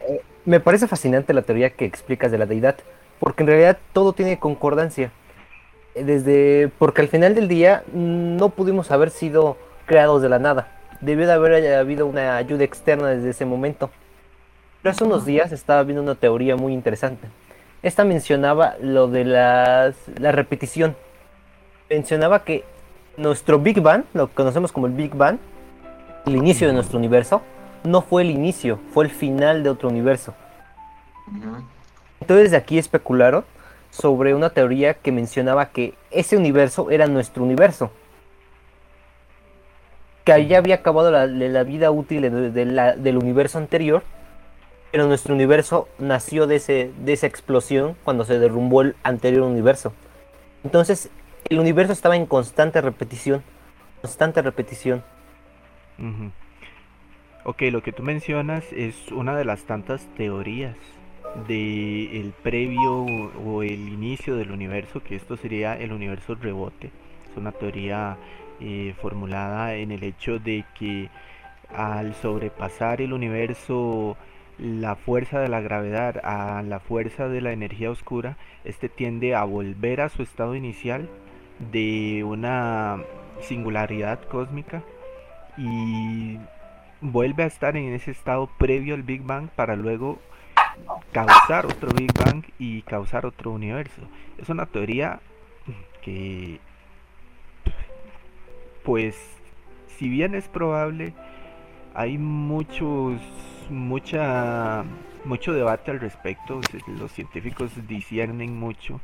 Eh, me parece fascinante la teoría que explicas de la deidad, porque en realidad todo tiene concordancia. Desde porque al final del día no pudimos haber sido creados de la nada. Debió de haber habido una ayuda externa desde ese momento. Pero hace unos días estaba viendo una teoría muy interesante. Esta mencionaba lo de las, la repetición. Mencionaba que nuestro Big Bang, lo que conocemos como el Big Bang, el inicio de nuestro universo, no fue el inicio, fue el final de otro universo. Entonces de aquí especularon sobre una teoría que mencionaba que ese universo era nuestro universo. Que ahí había acabado la, vida útil del universo anterior, pero nuestro universo nació de, ese, de esa explosión cuando se derrumbó el anterior universo. Entonces, el universo estaba en constante repetición, constante repetición.
Ok, lo que tú mencionas es una de las tantas teorías de previo o el inicio del universo, que esto sería el universo rebote. Es una teoría eh, formulada en el hecho de que al sobrepasar el universo la fuerza de la gravedad a la fuerza de la energía oscura, este tiende a volver a su estado inicial de una singularidad cósmica y vuelve a estar en ese estado previo al Big Bang para luego causar otro Big Bang y causar otro universo. Es una teoría que, pues, si bien es probable, hay muchos, mucha, mucho debate al respecto. Los científicos disciernen mucho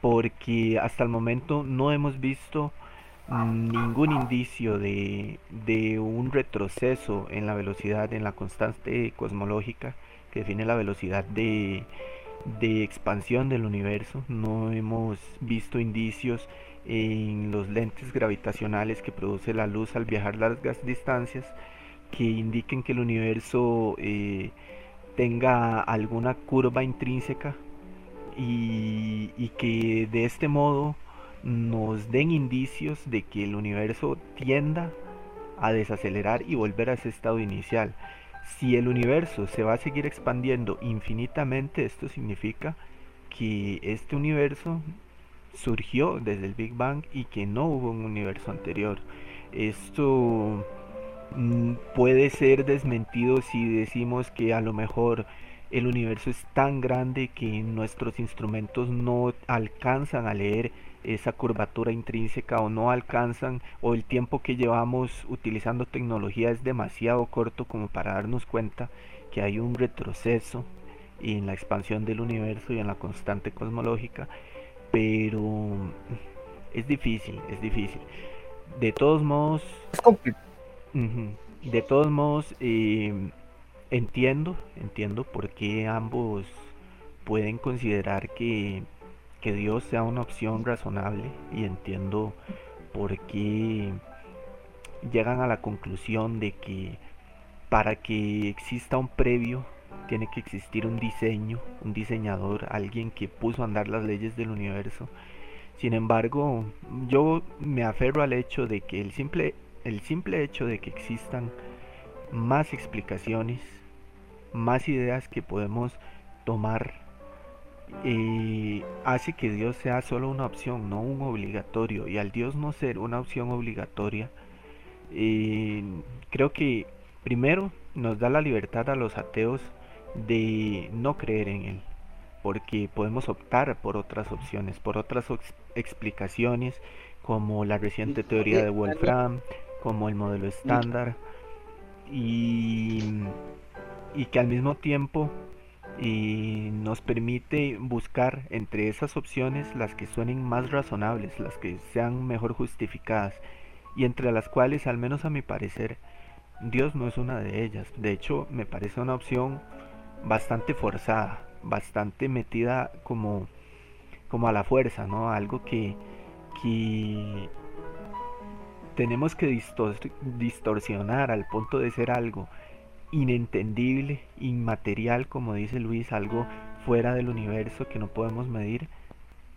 porque hasta el momento no hemos visto ningún indicio de, de un retroceso en la velocidad, en la constante cosmológica define la velocidad de, de expansión del universo. No hemos visto indicios en los lentes gravitacionales que produce la luz al viajar largas distancias que indiquen que el universo eh, tenga alguna curva intrínseca y, y, que de este modo nos den indicios de que el universo tienda a desacelerar y volver a ese estado inicial. Si el universo se va a seguir expandiendo infinitamente, esto significa que este universo surgió desde el Big Bang y que no hubo un universo anterior. Esto mm, puede ser desmentido si decimos que a lo mejor el universo es tan grande que nuestros instrumentos no alcanzan a leer esa curvatura intrínseca o no alcanzan o el tiempo que llevamos utilizando tecnología es demasiado corto como para darnos cuenta que hay un retroceso en la expansión del universo y en la constante cosmológica pero es difícil es difícil. De todos modos de todos modos eh, entiendo entiendo por qué ambos pueden considerar que que Dios sea una opción razonable y entiendo por qué llegan a la conclusión de que para que exista un previo tiene que existir un diseño, un diseñador, alguien que puso a andar las leyes del universo. Sin embargo, yo me aferro al hecho de que el simple, el simple hecho de que existan más explicaciones, más ideas que podemos tomar y hace que Dios sea solo una opción, no un obligatorio. Y al Dios no ser una opción obligatoria, eh, creo que primero nos da la libertad a los ateos de no creer en Él, porque podemos optar por otras opciones, por otras explicaciones, como la reciente teoría de Wolfram, como el modelo estándar, y, y que al mismo tiempo y nos permite buscar entre esas opciones las que suenen más razonables, las que sean mejor justificadas y entre las cuales, al menos a mi parecer, Dios no es una de ellas. De hecho, me parece una opción bastante forzada, bastante metida como, como a la fuerza, ¿no? Algo que, que tenemos que distorsionar al punto de ser algo inentendible, inmaterial, como dice Luis, algo fuera del universo que no podemos medir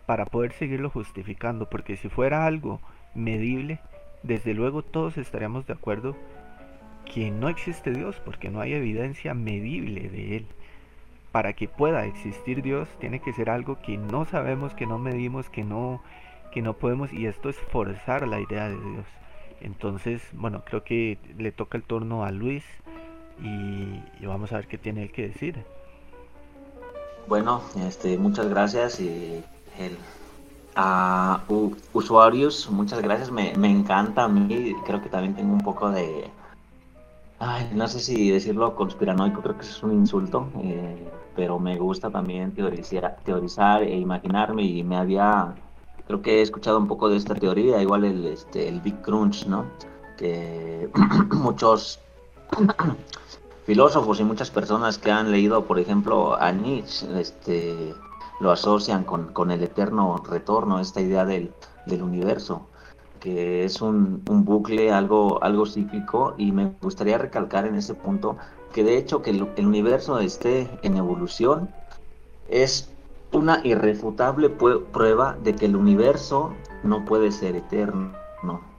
para poder seguirlo justificando, porque si fuera algo medible, desde luego todos estaríamos de acuerdo que no existe Dios, porque no hay evidencia medible de Él. Para que pueda existir Dios, tiene que ser algo que no sabemos, que no medimos, que no, que no podemos, y esto es forzar la idea de Dios. Entonces, bueno, creo que le toca el turno a Luis y, vamos a ver qué tiene él que decir.
Bueno, este, muchas gracias y el, a usuarios, muchas gracias, me, me encanta a mí, creo que también tengo un poco de, ay, no sé si decirlo conspiranoico, creo que es un insulto, eh, pero me gusta también teorizar, teorizar e imaginarme y me había, creo que he escuchado un poco de esta teoría, igual el, este, el Big Crunch, ¿no? Que muchos filósofos y muchas personas que han leído, por ejemplo, a Nietzsche, este, lo asocian con, el eterno retorno, esta idea del, universo, que es un, bucle, algo, algo cíclico, y me gustaría recalcar en ese punto que de hecho que el, universo esté en evolución es una irrefutable prueba de que el universo no puede ser eterno.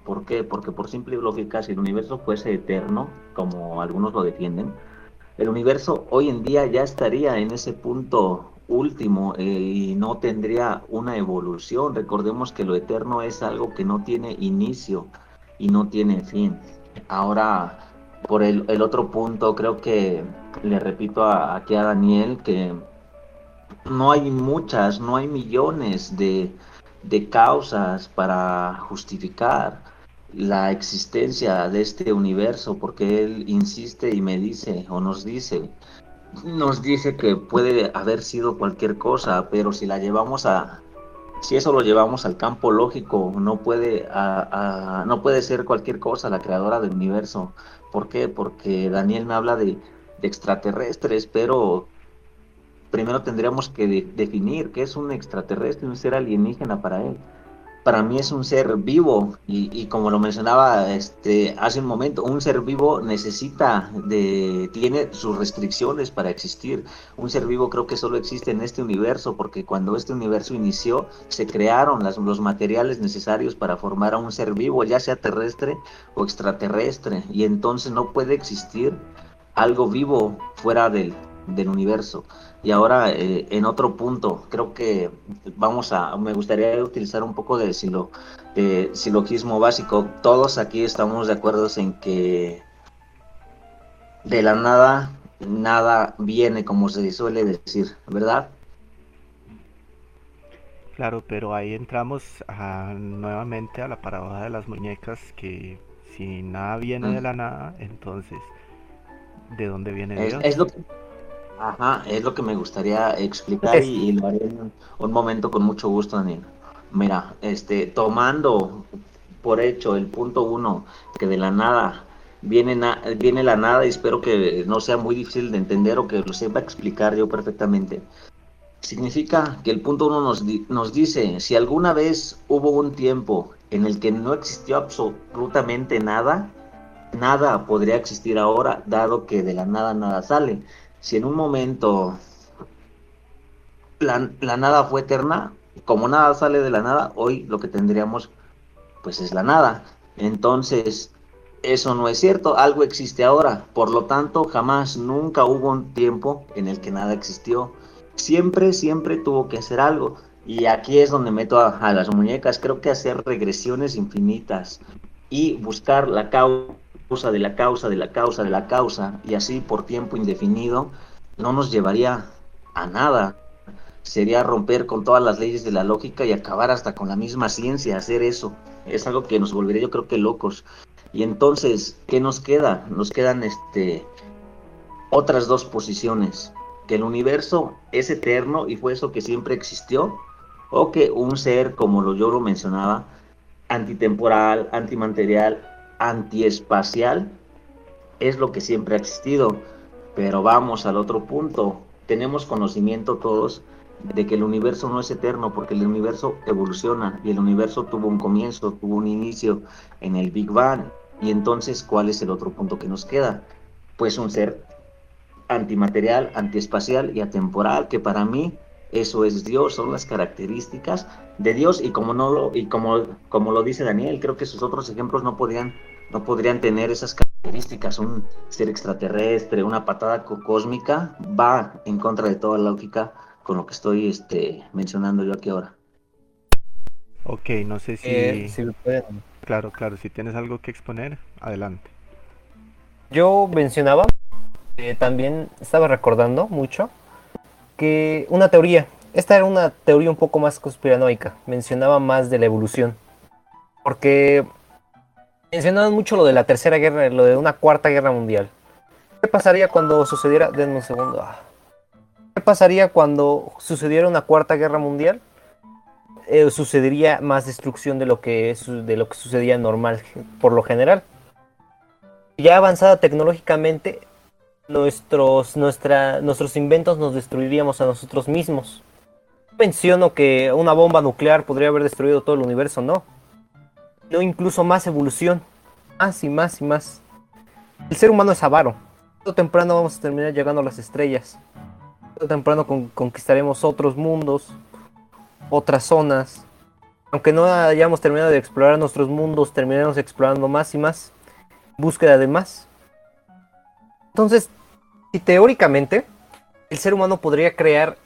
¿Por qué? Porque por simple lógica, si el universo fuese eterno, como algunos lo defienden, el universo hoy en día ya estaría en ese punto último eh, y no tendría una evolución. Recordemos que lo eterno es algo que no tiene inicio y no tiene fin. Ahora, por el, otro punto, creo que le repito aquí a Daniel que no hay muchas, no hay millones de, de causas para justificar la existencia de este universo, porque él insiste y me dice o nos dice, nos dice que puede haber sido cualquier cosa, pero si la llevamos a, si eso lo llevamos al campo lógico, no puede, no puede ser cualquier cosa la creadora del universo. ¿Por qué? Porque Daniel me habla de, de extraterrestres, pero primero tendríamos que definir qué es un extraterrestre, un ser alienígena para él para mí es un ser vivo y, como lo mencionaba este hace un momento, un ser vivo necesita de tiene sus restricciones para existir. Un ser vivo creo que solo existe en este universo porque cuando este universo inició se crearon las, los materiales necesarios para formar a un ser vivo, ya sea terrestre o extraterrestre y entonces no puede existir algo vivo fuera del, del universo. Y ahora, eh, en otro punto, creo que vamos a, me gustaría utilizar un poco de, silo, de silogismo básico. Todos aquí estamos de acuerdo en que de la nada, nada viene, como se suele decir, ¿verdad?
Claro, pero ahí entramos nuevamente a la paradoja de las muñecas, que si nada viene de mm. la nada, entonces, ¿de dónde viene Dios?
Es lo que Ajá, es lo que me gustaría explicar y, lo haré en un momento con mucho gusto, Daniel. Mira, este, tomando por hecho el punto uno, que de la nada viene, viene la nada y espero que no sea muy difícil de entender o que lo sepa explicar yo perfectamente. Significa que el punto uno nos, nos dice, si alguna vez hubo un tiempo en el que no existió absolutamente nada, nada podría existir ahora, dado que de la nada nada sale si en un momento la, nada fue eterna, como nada sale de la nada, hoy lo que tendríamos pues es la nada. Entonces, eso no es cierto, algo existe ahora. Por lo tanto, jamás, nunca hubo un tiempo en el que nada existió. Siempre, siempre tuvo que hacer algo. Y aquí es donde meto a, a las muñecas. Creo que hacer regresiones infinitas y buscar la causa causa de la causa de la causa de la causa y así por tiempo indefinido, no nos llevaría a nada. Sería romper con todas las leyes de la lógica y acabar hasta con la misma ciencia, hacer eso. Es algo que nos volvería yo creo que locos. Y entonces, ¿qué nos queda? Nos quedan este otras dos posiciones. Que el universo es eterno y fue eso que siempre existió, o que un ser, como lo yo lo mencionaba, antitemporal, antimaterial, antiespacial es lo que siempre ha existido. Pero vamos al otro punto. Tenemos conocimiento todos de que el universo no es eterno porque el universo evoluciona y el universo tuvo un comienzo, tuvo un inicio en el Big Bang. Y entonces, ¿cuál es el otro punto que nos queda? Pues un ser antimaterial, antiespacial y atemporal, que para mí eso es Dios, son las características de Dios y como no lo y como como lo dice Daniel, creo que sus otros ejemplos no podrían no podrían tener esas características, un ser extraterrestre, una patada cósmica va en contra de toda la lógica con lo que estoy este mencionando yo aquí ahora.
Ok, no sé si, eh, Claro, claro, si tienes algo que exponer, adelante.
Yo mencionaba eh, también estaba recordando mucho que una teoría, esta era una teoría un poco más conspiranoica, mencionaba más de la evolución, porque mencionaban mucho lo de la tercera guerra, lo de una cuarta guerra mundial. ¿Qué pasaría cuando sucediera, denme un segundo, ah. ¿qué pasaría cuando sucediera una cuarta guerra mundial? Eh, sucedería más destrucción de lo que de lo que sucedía normal por lo general. Ya avanzada tecnológicamente, nuestros, nuestra, nuestros inventos nos destruiríamos a nosotros mismos. Menciono que una bomba nuclear podría haber destruido todo el universo, no. No, incluso más evolución. Más y más y más. El ser humano es avaro. Todo temprano vamos a terminar llegando a las estrellas. Todo temprano conquistaremos otros mundos, otras zonas. Aunque no hayamos terminado de explorar nuestros mundos, terminaremos explorando más y más. Búsqueda de más. Entonces, si teóricamente el ser humano podría crear,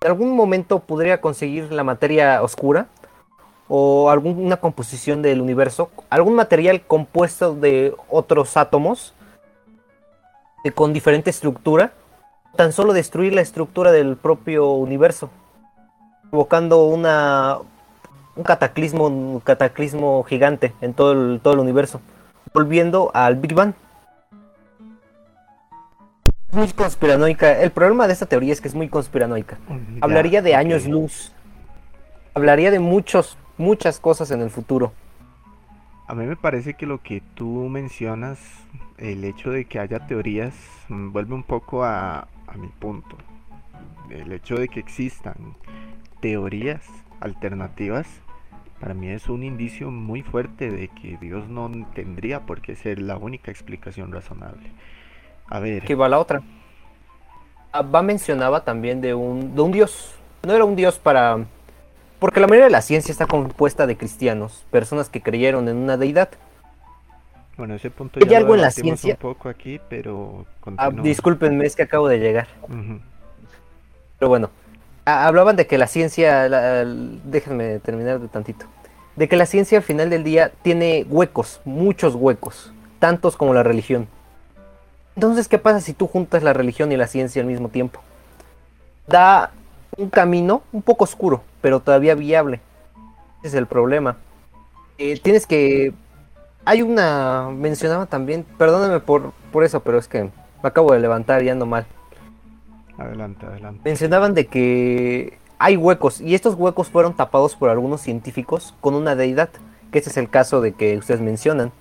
en algún momento podría conseguir la materia oscura o alguna composición del universo, algún material compuesto de otros átomos con diferente estructura, tan solo destruir la estructura del propio universo, provocando una, un cataclismo, un cataclismo gigante en todo el, todo el universo, volviendo al Big Bang muy conspiranoica. El problema de esta teoría es que es muy conspiranoica. Hablaría de años luz. Hablaría de muchos, muchas cosas en el futuro.
A mí me parece que lo que tú mencionas, el hecho de que haya teorías, mm, vuelve un poco a, a mi punto. El hecho de que existan teorías alternativas, para mí es un indicio muy fuerte de que Dios no tendría por qué ser la única explicación razonable. A ver.
Que va la otra. Abba mencionaba también de un, de un dios. No era un dios para... Porque la mayoría de la ciencia está compuesta de cristianos, personas que creyeron en una deidad.
Bueno, ese punto ya
¿Hay algo en la ciencia?
un poco aquí, pero
ah, discúlpenme, es que acabo de llegar. Pero bueno, hablaban de que la ciencia, déjenme terminar de tantito, de que la ciencia al final del día tiene huecos, muchos huecos, tantos como la religión. Entonces, ¿qué pasa si tú juntas la religión y la ciencia al mismo tiempo? Da un camino un poco oscuro, pero todavía viable. Ese es el problema. Eh, tienes que... Hay una... Mencionaba también... Perdóname por, por eso, pero es que me acabo de levantar y ando mal.
Adelante, adelante.
Mencionaban de que hay huecos y estos huecos fueron tapados por algunos científicos con una deidad, que ese es el caso de que ustedes mencionan.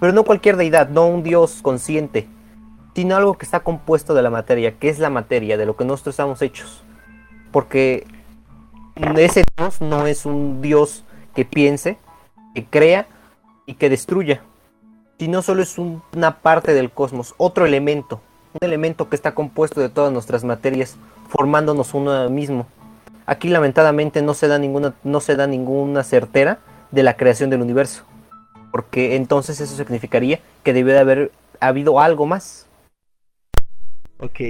Pero no cualquier deidad, no un dios consciente, sino algo que está compuesto de la materia, que es la materia, de lo que nosotros estamos hechos. Porque ese Dios no es un Dios que piense, que crea y que destruya, sino solo es una parte del cosmos, otro elemento, un elemento que está compuesto de todas nuestras materias, formándonos uno mismo. Aquí lamentablemente no se da ninguna, no se da ninguna certera de la creación del universo, porque entonces eso significaría que debió de haber habido algo más.
Ok,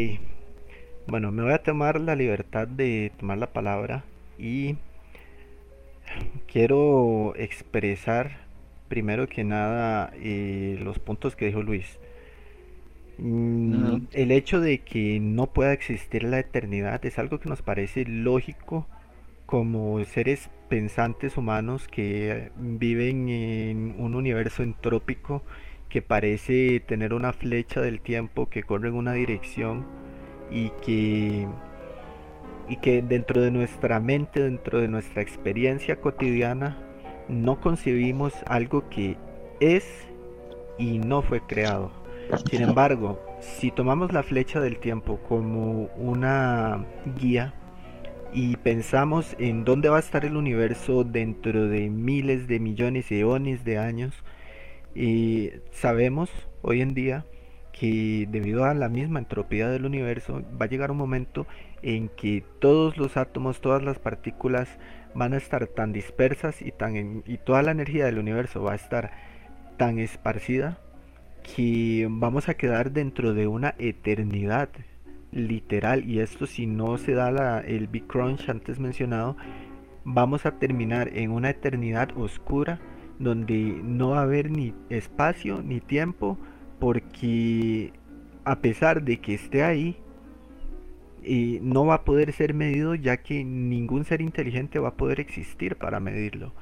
bueno, me voy a tomar la libertad de tomar la palabra y quiero expresar primero que nada eh, los puntos que dijo Luis. Mm, el hecho de que no pueda existir la eternidad es algo que nos parece lógico como seres pensantes humanos que viven en un universo entrópico que parece tener una flecha del tiempo que corre en una dirección y que y que dentro de nuestra mente, dentro de nuestra experiencia cotidiana, no concebimos algo que es y no fue creado. Sin embargo, si tomamos la flecha del tiempo como una guía y pensamos en dónde va a estar el universo dentro de miles de millones de eones de años, y sabemos hoy en día que debido a la misma entropía del universo va a llegar un momento en que todos los átomos, todas las partículas van a estar tan dispersas y, tan y toda la energía del universo va a estar tan esparcida que vamos a quedar dentro de una eternidad literal. Y esto si no se da la, el Big Crunch antes mencionado vamos a terminar en una eternidad oscura donde no va a haber ni espacio ni tiempo porque a pesar de que esté ahí, y no va a poder ser medido ya que ningún ser inteligente va a poder existir para medirlo.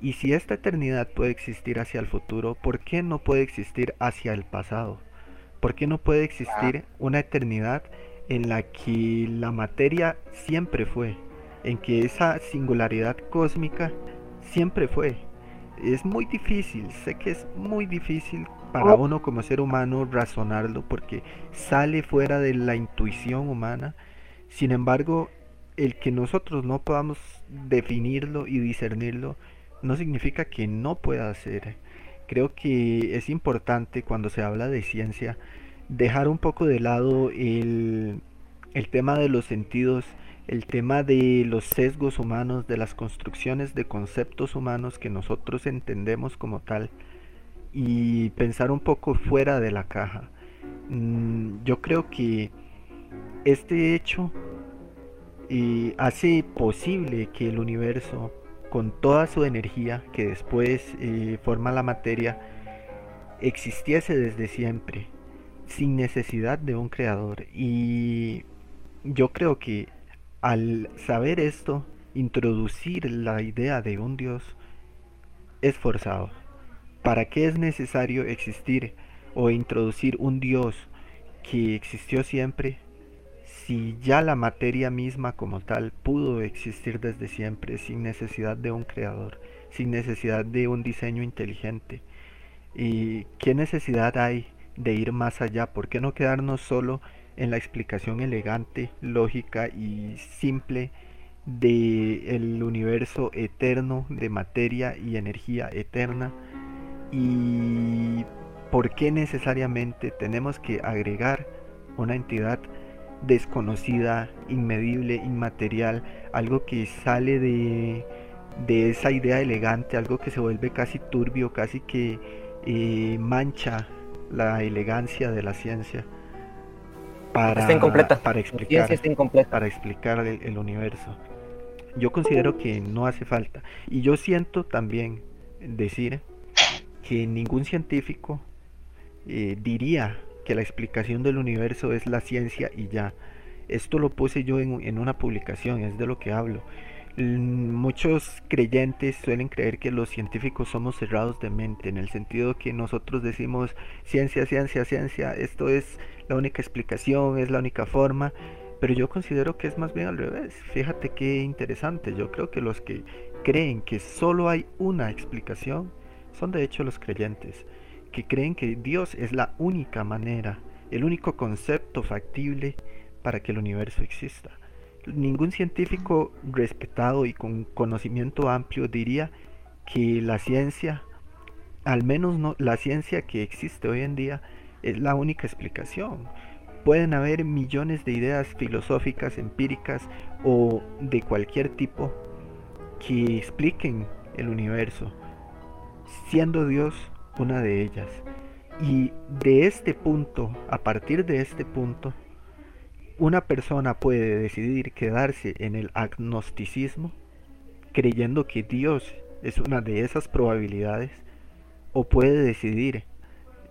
Y si esta eternidad puede existir hacia el futuro, ¿por qué no puede existir hacia el pasado? ¿Por qué no puede existir una eternidad en la que la materia siempre fue? En que esa singularidad cósmica siempre fue. Es muy difícil, sé que es muy difícil para uno como ser humano razonarlo porque sale fuera de la intuición humana. Sin embargo, el que nosotros no podamos definirlo y discernirlo no significa que no pueda ser. Creo que es importante cuando se habla de ciencia dejar un poco de lado el, el tema de los sentidos, el tema de los sesgos humanos, de las construcciones de conceptos humanos que nosotros entendemos como tal y pensar un poco fuera de la caja. Mm, yo creo que este hecho hace posible que el universo con toda su energía que después eh, forma la materia, existiese desde siempre, sin necesidad de un creador. Y yo creo que al saber esto, introducir la idea de un Dios es forzado. ¿Para qué es necesario existir o introducir un Dios que existió siempre si ya la materia misma como tal pudo existir desde siempre sin necesidad de un creador, sin necesidad de un diseño inteligente. ¿Y qué necesidad hay de ir más allá? ¿Por qué no quedarnos solo en la explicación elegante, lógica y simple de el universo eterno de materia y energía eterna? ¿Y por qué necesariamente tenemos que agregar una entidad desconocida, inmedible, inmaterial, algo que sale de, de esa idea elegante, algo que se vuelve casi turbio, casi que eh, mancha la elegancia de la ciencia para, para explicar, para explicar el, universo. Yo considero que no hace falta. Y yo siento también decir que ningún científico eh, diría que la explicación del universo es la ciencia y ya. Esto lo puse yo en, una publicación, es de lo que hablo. Muchos creyentes suelen creer que los científicos somos cerrados de mente, en el sentido que nosotros decimos ciencia, ciencia, ciencia, esto es la única explicación, es la única forma, pero yo considero que es más bien al revés. Fíjate qué interesante, yo creo que los que creen que solo hay una explicación son de hecho los creyentes que creen que Dios es la única manera, el único concepto factible para que el universo exista. Ningún científico respetado y con conocimiento amplio diría que la ciencia, al menos no, la ciencia que existe hoy en día, es la única explicación. Pueden haber millones de ideas filosóficas, empíricas o de cualquier tipo que expliquen el universo. Siendo Dios una de ellas. Y de este punto, a partir de este punto, una persona puede decidir quedarse en el agnosticismo, creyendo que Dios es una de esas probabilidades, o puede decidir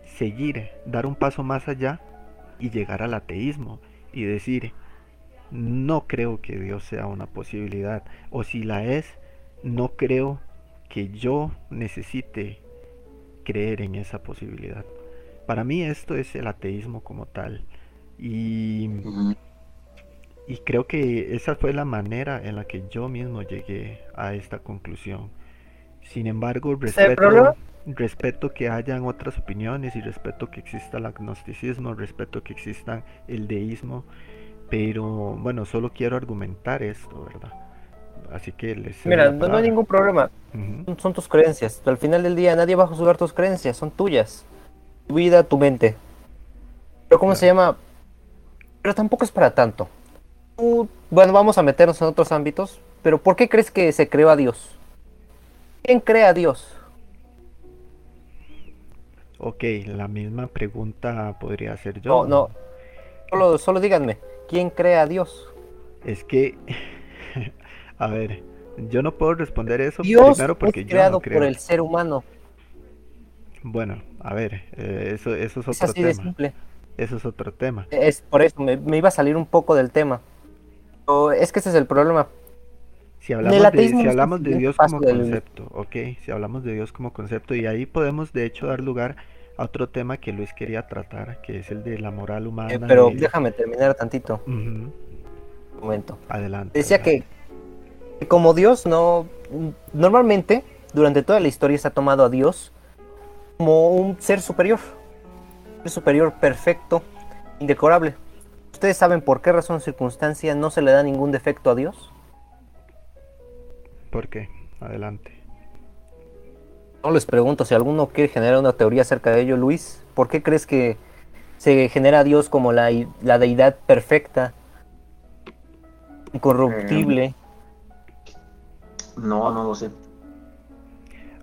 seguir, dar un paso más allá y llegar al ateísmo y decir, no creo que Dios sea una posibilidad, o si la es, no creo que yo necesite creer en esa posibilidad. Para mí esto es el ateísmo como tal. Y, y creo que esa fue la manera en la que yo mismo llegué a esta conclusión. Sin embargo, respeto, respeto que hayan otras opiniones y respeto que exista el agnosticismo, respeto que exista el deísmo, pero bueno, solo quiero argumentar esto, ¿verdad? Así que les...
Mira, no, hay ningún problema. Son tus creencias. Al final del día nadie va a juzgar tus creencias, son tuyas. Tu vida, tu mente. Pero ¿cómo se llama? Pero tampoco es para tanto. bueno, vamos a meternos en otros ámbitos. Pero ¿por qué crees que se creó a Dios? ¿Quién crea a Dios?
Ok, la misma pregunta podría ser yo.
No, no. Solo, solo díganme, ¿quién crea a Dios?
Es que A ver, yo no puedo responder eso primero porque
es creado por el ser humano.
Bueno, a ver, eh, eso, eso es otro tema. Eso es otro tema.
Es por eso, me, iba a salir un poco del tema. es que ese es el problema.
Si hablamos, de, si hablamos de Dios como concepto, ok, si hablamos de Dios como concepto, y ahí podemos de hecho dar lugar a otro tema que Luis quería tratar, que es el de la moral humana. Eh,
pero déjame terminar tantito. Un momento.
Adelante.
Decía que como Dios no... Normalmente, durante toda la historia se ha tomado a Dios como un ser superior. Un ser superior perfecto, indecorable. ¿Ustedes saben por qué razón o circunstancia no se le da ningún defecto a Dios?
¿Por qué? Adelante.
No les pregunto si alguno quiere generar una teoría acerca de ello, Luis. ¿Por qué crees que se genera a Dios como la, la deidad perfecta, incorruptible? Eh,
no, no lo sé.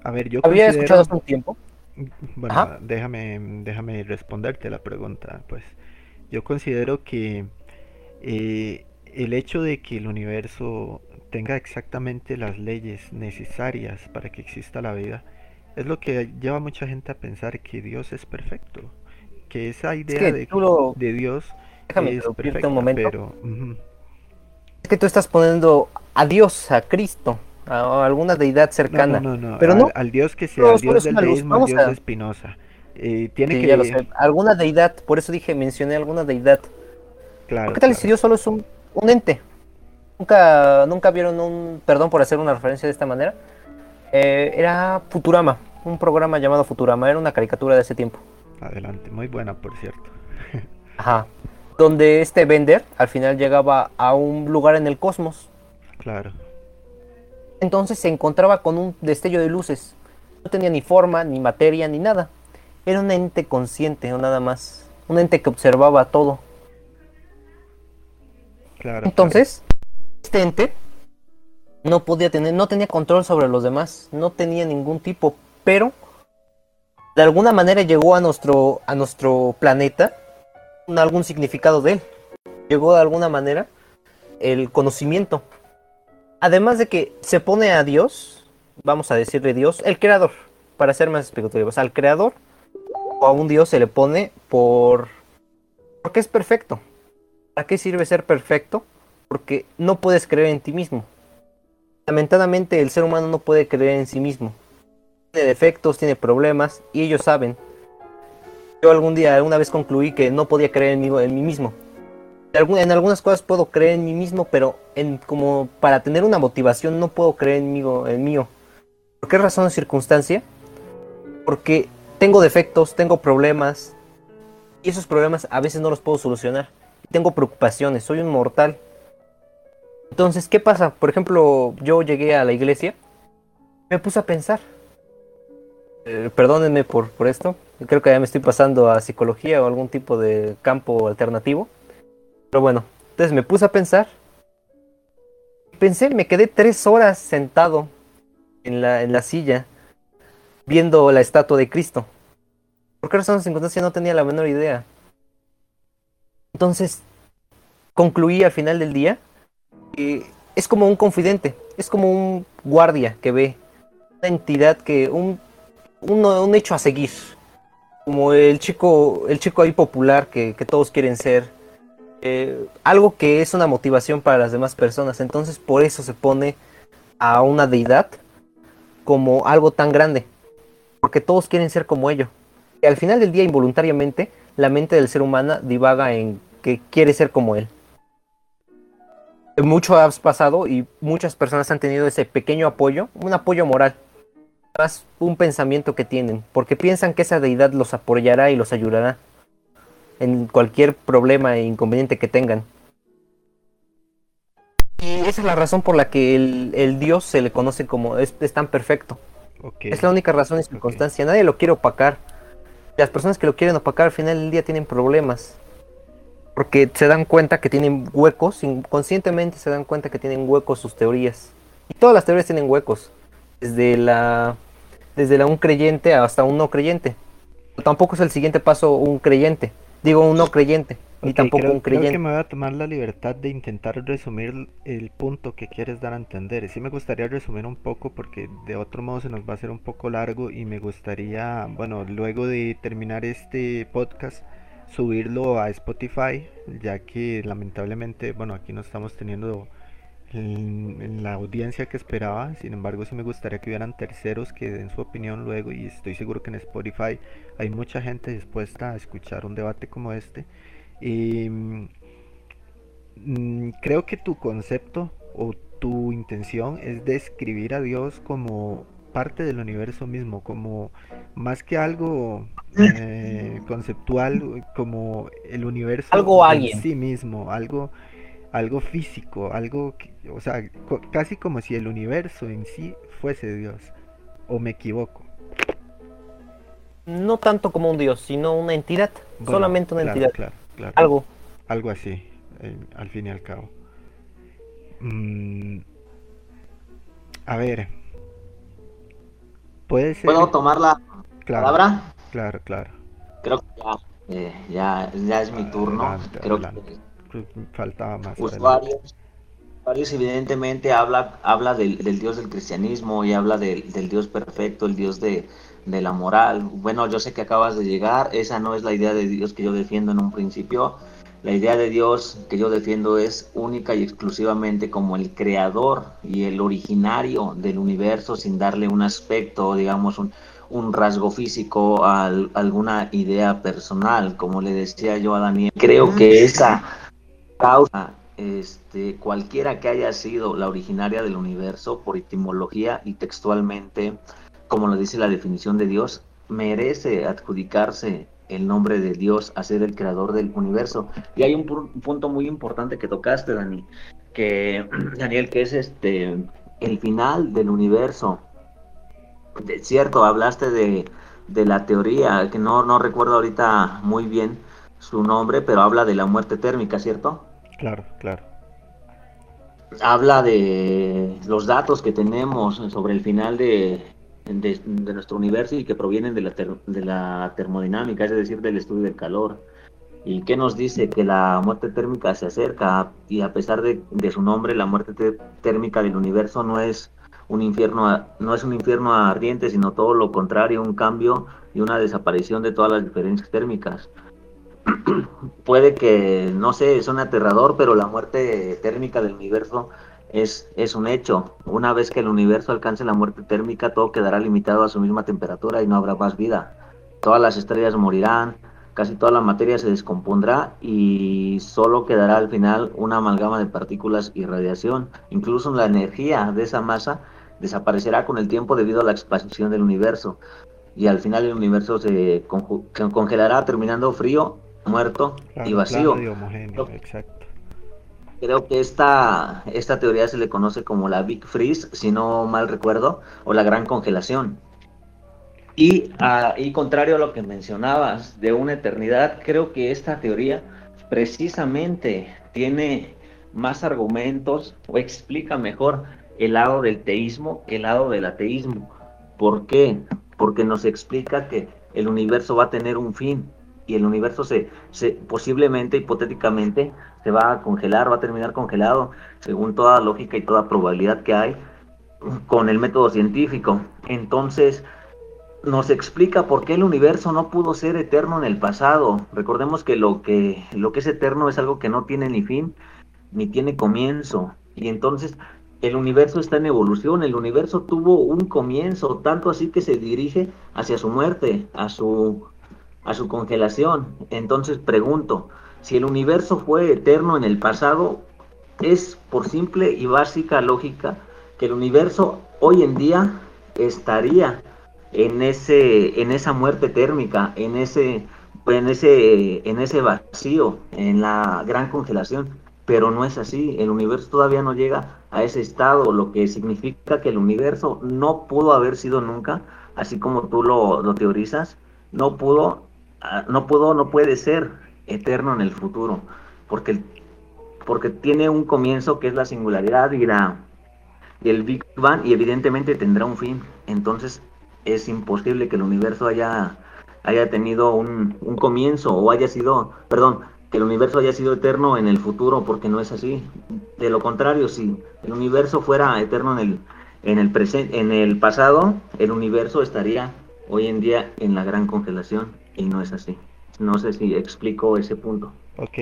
A ver, yo
había escuchado hace un tiempo.
Bueno, déjame, déjame responderte la pregunta. Pues yo considero que eh, el hecho de que el universo tenga exactamente las leyes necesarias para que exista la vida, es lo que lleva a mucha gente a pensar que Dios es perfecto, que esa idea de, de, Dios
es perfecta, un momento. pero es que tú estás poniendo a Dios, a Cristo, a alguna deidad cercana,
no, no, no,
pero no,
al, Dios que sea, al Dios del deísmo, al Dios de Spinoza. Eh, tiene que
alguna deidad, por eso dije, mencioné alguna deidad. Claro. ¿Qué tal si Dios solo es un, un ente? Nunca, nunca vieron un, perdón por hacer una referencia de esta manera, eh, era Futurama, un programa llamado Futurama, era una caricatura de ese tiempo.
Adelante, muy buena por cierto.
Ajá, donde este Bender al final llegaba a un lugar en el cosmos.
Claro.
Entonces se encontraba con un destello de luces. No tenía ni forma, ni materia, ni nada. Era un ente consciente o nada más. Un ente que observaba todo.
Claro.
Entonces, este ente no podía tener, no tenía control sobre los demás, no tenía ningún tipo, pero de alguna manera llegó a nuestro, a nuestro planeta con algún significado de él. Llegó de alguna manera el conocimiento. Además de que se pone a Dios, vamos a decirle Dios, el creador, para ser más especulativos, al creador o a un Dios se le pone por porque es perfecto. ¿A qué sirve ser perfecto? porque no puedes creer en ti mismo. Lamentablemente el ser humano no puede creer en sí mismo. Tiene defectos, tiene problemas y ellos saben. Yo algún día, alguna vez concluí que no podía creer en mí mismo. En algunas cosas puedo creer en mí mismo, pero en, como para tener una motivación no puedo creer en mí, en mío. ¿Por qué razón o circunstancia? Porque tengo defectos, tengo problemas y esos problemas a veces no los puedo solucionar. Tengo preocupaciones, soy un mortal entonces, ¿qué pasa? Por ejemplo, yo llegué a la iglesia, me puse a pensar. Eh, perdónenme por, por esto, creo que ya me estoy pasando a psicología o algún tipo de campo alternativo. Pero bueno, entonces me puse a pensar. Pensé, me quedé tres horas sentado en la, en la silla viendo la estatua de Cristo. ¿Por qué razón circunstancia no tenía la menor idea? Entonces, concluí al final del día es como un confidente, es como un guardia que ve, una entidad que, un, un, hecho a seguir, como el chico, el chico ahí popular que, todos quieren ser, eh, algo que es una motivación para las demás personas, entonces por eso se pone a una deidad como algo tan grande, porque todos quieren ser como ello. Y al final del día, involuntariamente, la mente del ser humano divaga en que quiere ser como él. Mucho ha pasado y muchas personas han tenido ese pequeño apoyo, un apoyo moral, más un pensamiento que tienen, porque piensan que esa deidad los apoyará y los ayudará en cualquier problema e inconveniente que tengan. Y esa es la razón por la que el, Dios se le conoce como es, tan perfecto. Es la única razón y circunstancia. Nadie lo quiere opacar. Las personas que lo quieren opacar al final del día tienen problemas porque se dan cuenta que tienen huecos, inconscientemente se dan cuenta que tienen huecos sus teorías. Y todas las teorías tienen huecos, desde la desde la un creyente hasta un no creyente. Tampoco es el siguiente paso un creyente, digo un no creyente, ni tampoco un creyente. Creo
que me voy a tomar la libertad de intentar resumir el punto que quieres dar a entender. Sí me gustaría resumir un poco porque de otro modo se nos va a hacer un poco largo y me gustaría, bueno, luego de terminar este podcast subirlo a Spotify, ya que lamentablemente, bueno, aquí no estamos teniendo en, la audiencia que esperaba. Sin embargo, sí me gustaría que hubieran terceros que den su opinión luego y estoy seguro que en Spotify hay mucha gente dispuesta a escuchar un debate como este. Y, mm, creo que tu concepto o tu intención es describir a Dios como parte del universo mismo, como más que algo eh, conceptual, como el universo
algo en
sí mismo, algo algo físico, algo, o sea, casi como si el universo en sí fuese Dios. ¿O me equivoco?
No tanto como un Dios, sino una entidad, solamente una entidad.
Claro, claro.
Algo.
Algo así, al fin y al cabo. Mm, a ver. ¿Puede ser?
¿Puedo tomar la palabra?
Claro, claro.
Creo que ya, eh, ya, ya, es mi turno. Creo que
faltaba más.
Usuarios, usuarios evidentemente habla, habla del, Dios del cristianismo y habla del, Dios perfecto, el Dios de, la moral. Bueno, yo sé que acabas de llegar, esa no es la idea de Dios que yo defiendo en un principio. La idea de Dios que yo defiendo es única y exclusivamente como el creador y el originario del universo sin darle un aspecto, digamos, un, un rasgo físico a, alguna idea personal, como le decía yo a Daniel. Creo que esa causa, este, cualquiera que haya sido la originaria del universo por etimología y textualmente, como lo dice la definición de Dios, merece adjudicarse el nombre de Dios a ser el creador del universo. Y hay un, punto muy importante que tocaste, Dani, que Daniel, que es este el final del universo. De, cierto, hablaste de, de la teoría, que no, no recuerdo ahorita muy bien, su nombre, pero habla de la muerte térmica, ¿cierto?
Claro, claro.
Habla de los datos que tenemos sobre el final de, de, nuestro universo y que provienen de la, de la termodinámica, es decir, del estudio del calor. ¿Y qué nos dice? Que la muerte térmica se acerca y a pesar de, de su nombre, la muerte térmica del universo no es un infierno no es un infierno ardiente, sino todo lo contrario, un cambio y una desaparición de todas las diferencias térmicas. puede que, no sé, es un aterrador, pero la muerte térmica del universo es, es un hecho. Una vez que el universo alcance la muerte térmica, todo quedará limitado a su misma temperatura y no habrá más vida. Todas las estrellas morirán, casi toda la materia se descompondrá y solo quedará al final una amalgama de partículas y radiación. Incluso la energía de esa masa desaparecerá con el tiempo debido a la expansión del universo. Y al final el universo se congelará terminando frío muerto y vacío. Creo que esta, esta teoría se le conoce como la Big Freeze, si no mal recuerdo, o la gran congelación. Y, ah, y contrario a lo que mencionabas de una eternidad, creo que esta teoría precisamente tiene más argumentos o explica mejor el lado del teísmo que el lado del ateísmo. ¿Por qué? Porque nos explica que el universo va a tener un fin, y el universo se, se posiblemente, hipotéticamente, se va a congelar, va a terminar congelado, según toda lógica y toda probabilidad que hay con el método científico. Entonces, nos explica por qué el universo no pudo ser eterno en el pasado. Recordemos que lo que, lo que es eterno es algo que no tiene ni fin, ni tiene comienzo. Y entonces el universo está en evolución, el universo tuvo un comienzo, tanto así que se dirige hacia su muerte, a su a su congelación. Entonces pregunto, si el universo fue eterno en el pasado, es por simple y básica lógica que el universo hoy en día estaría en ese en esa muerte térmica, en ese en ese en ese vacío, en la gran congelación, pero no es así, el universo todavía no llega a ese estado, lo que significa que el universo no pudo haber sido nunca, así como tú lo, lo teorizas, no pudo no pudo, no puede ser eterno en el futuro, porque, porque tiene un comienzo que es la singularidad y, la, y el Big Bang, y evidentemente tendrá un fin. Entonces es imposible que el universo haya, haya tenido un, un comienzo o haya sido, perdón, que el universo haya sido eterno en el futuro, porque no es así. De lo contrario, si el universo fuera eterno en el, en el, presente, en el pasado, el universo estaría hoy en día en la gran congelación y no es así. No sé si explico ese punto.
Ok,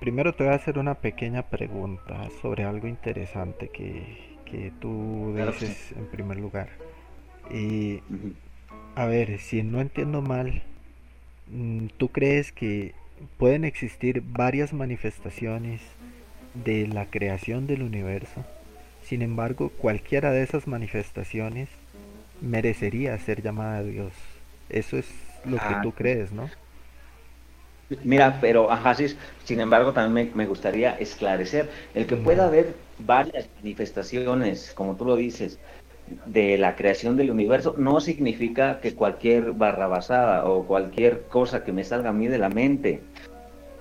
primero te voy a hacer una pequeña pregunta sobre algo interesante que, que tú dices en primer lugar. Y, a ver, si no entiendo mal, mm, ¿tú crees que pueden existir varias manifestaciones de la creación del universo? Sin embargo, cualquiera de esas manifestaciones merecería ser llamada a Dios. Eso es lo que ah, tú crees, ¿no?
Mira, pero ajá, sin embargo, también me, gustaría esclarecer el que pueda haber varias manifestaciones, como tú lo dices, de la creación del universo, no significa que cualquier barrabasada o cualquier cosa que me salga a mí de la mente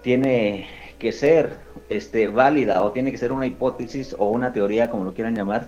tiene que ser este, válida o tiene que ser una hipótesis o una teoría, como lo quieran llamar,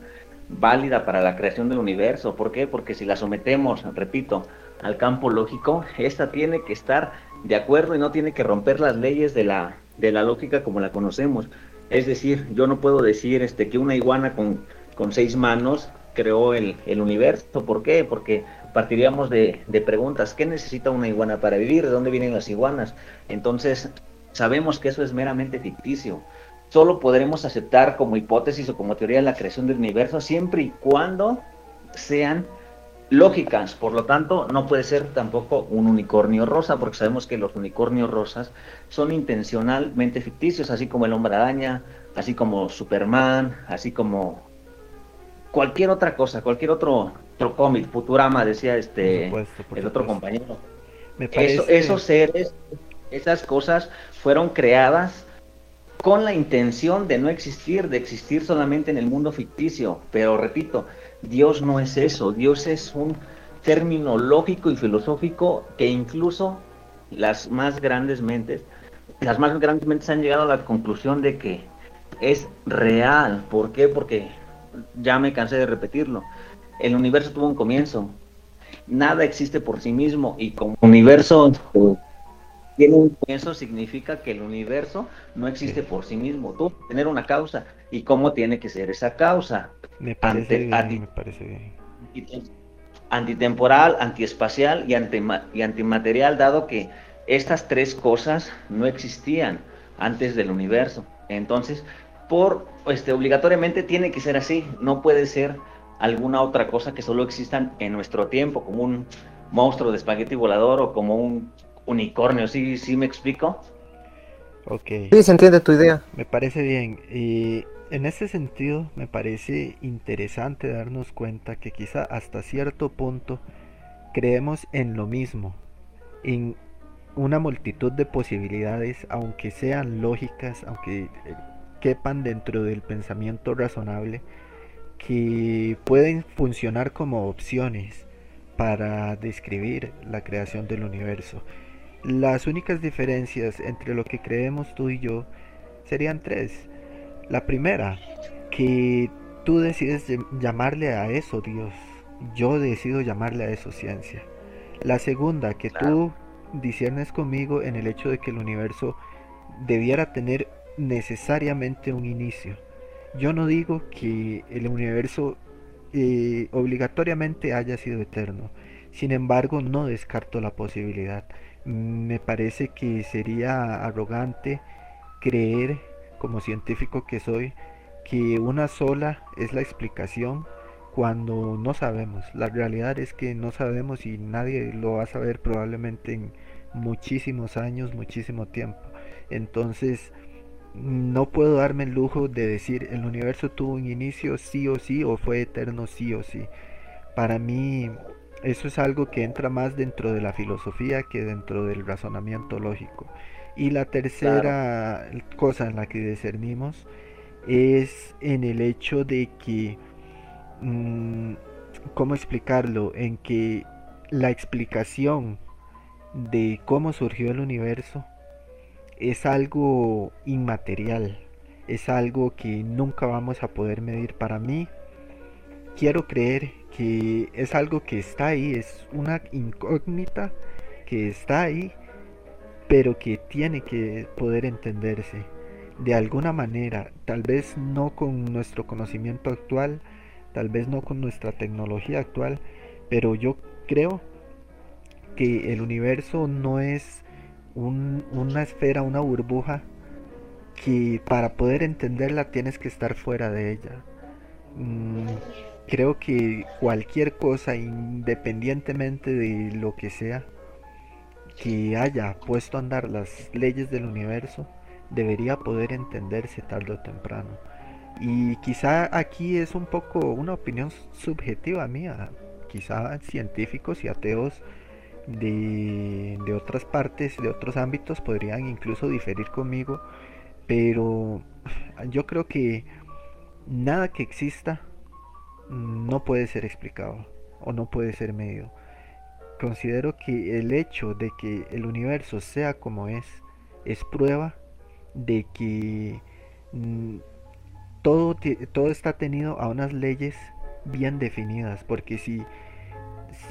válida para la creación del universo. ¿Por qué? Porque si la sometemos, repito, al campo lógico, esta tiene que estar de acuerdo y no tiene que romper las leyes de la, de la lógica como la conocemos. Es decir, yo no puedo decir este, que una iguana con, con seis manos creó el, el, universo. ¿Por qué? Porque partiríamos de, de, preguntas. ¿Qué necesita una iguana para vivir? ¿De dónde vienen las iguanas? Entonces, sabemos que eso es meramente ficticio. Solo podremos aceptar como hipótesis o como teoría la creación del universo siempre y cuando sean lógicas, por lo tanto no puede ser tampoco un unicornio rosa, porque sabemos que los unicornios rosas son intencionalmente ficticios, así como el hombre araña, así como Superman, así como cualquier otra cosa, cualquier otro, otro cómic, Futurama, decía este el otro compañero. esos seres, esas cosas fueron creadas con la intención de no existir, de existir solamente en el mundo ficticio, pero repito, Dios no es eso, Dios es un término lógico y filosófico que incluso las más grandes mentes, las más grandes mentes han llegado a la conclusión de que es real. ¿Por qué? Porque ya me cansé de repetirlo. El universo tuvo un comienzo. Nada existe por sí mismo y como universo tiene un comienzo significa que el universo no existe por sí mismo. Tú tener una causa y cómo tiene que ser esa causa.
Me parece bien, me parece bien.
Antitemporal, antiespacial y, y antimaterial, dado que estas tres cosas no existían antes del universo. Entonces, por este obligatoriamente tiene que ser así, no puede ser alguna otra cosa que solo existan en nuestro tiempo, como un monstruo de espagueti volador o como un unicornio, ¿sí, sí me explico?
Ok.
Sí, se entiende tu idea.
Me parece bien. Y en ese sentido me parece interesante darnos cuenta que quizá hasta cierto punto creemos en lo mismo, en una multitud de posibilidades, aunque sean lógicas, aunque eh, quepan dentro del pensamiento razonable, que pueden funcionar como opciones para describir la creación del universo. Las únicas diferencias entre lo que creemos tú y yo serían tres. La primera, que tú decides llamarle a eso Dios. Yo decido llamarle a eso ciencia. La segunda, que tú disiernes conmigo en el hecho de que el universo debiera tener necesariamente un inicio. Yo no digo que el universo eh, obligatoriamente haya sido eterno. Sin embargo, no descarto la posibilidad me parece que sería arrogante creer, como científico que soy, que una sola es la explicación cuando no sabemos. La realidad es que no sabemos y nadie lo va a saber probablemente en muchísimos años, muchísimo tiempo. Entonces, no puedo darme el lujo de decir el universo tuvo un inicio sí o sí o fue eterno sí o sí. Para mí eso es algo que entra más dentro de la filosofía que dentro del razonamiento lógico. Y la tercera cosa en la que discernimos es en el hecho de que, mm, ¿cómo explicarlo? En que la explicación de cómo surgió el universo es algo inmaterial, es algo que nunca vamos a poder medir. Para mí, quiero creer que es algo que está ahí, es una incógnita que está ahí, pero que tiene que poder entenderse de alguna manera, tal vez no con nuestro conocimiento actual, tal vez no con nuestra tecnología actual, pero yo creo que el universo no es una esfera, una burbuja que para poder entenderla tienes que estar fuera de ella. Mm, creo que cualquier cosa, independientemente de lo que sea, que haya puesto a andar las leyes del universo, debería poder entenderse tarde o temprano. Y quizá aquí es un poco una opinión subjetiva mía. Quizá científicos y ateos de, de otras partes, de otros ámbitos, podrían incluso diferir conmigo. Pero yo creo que nada que exista no puede ser explicado o no puede ser medido. Considero que el hecho de que el universo sea como es es prueba de que mm, todo, todo está tenido a unas leyes bien definidas, porque si,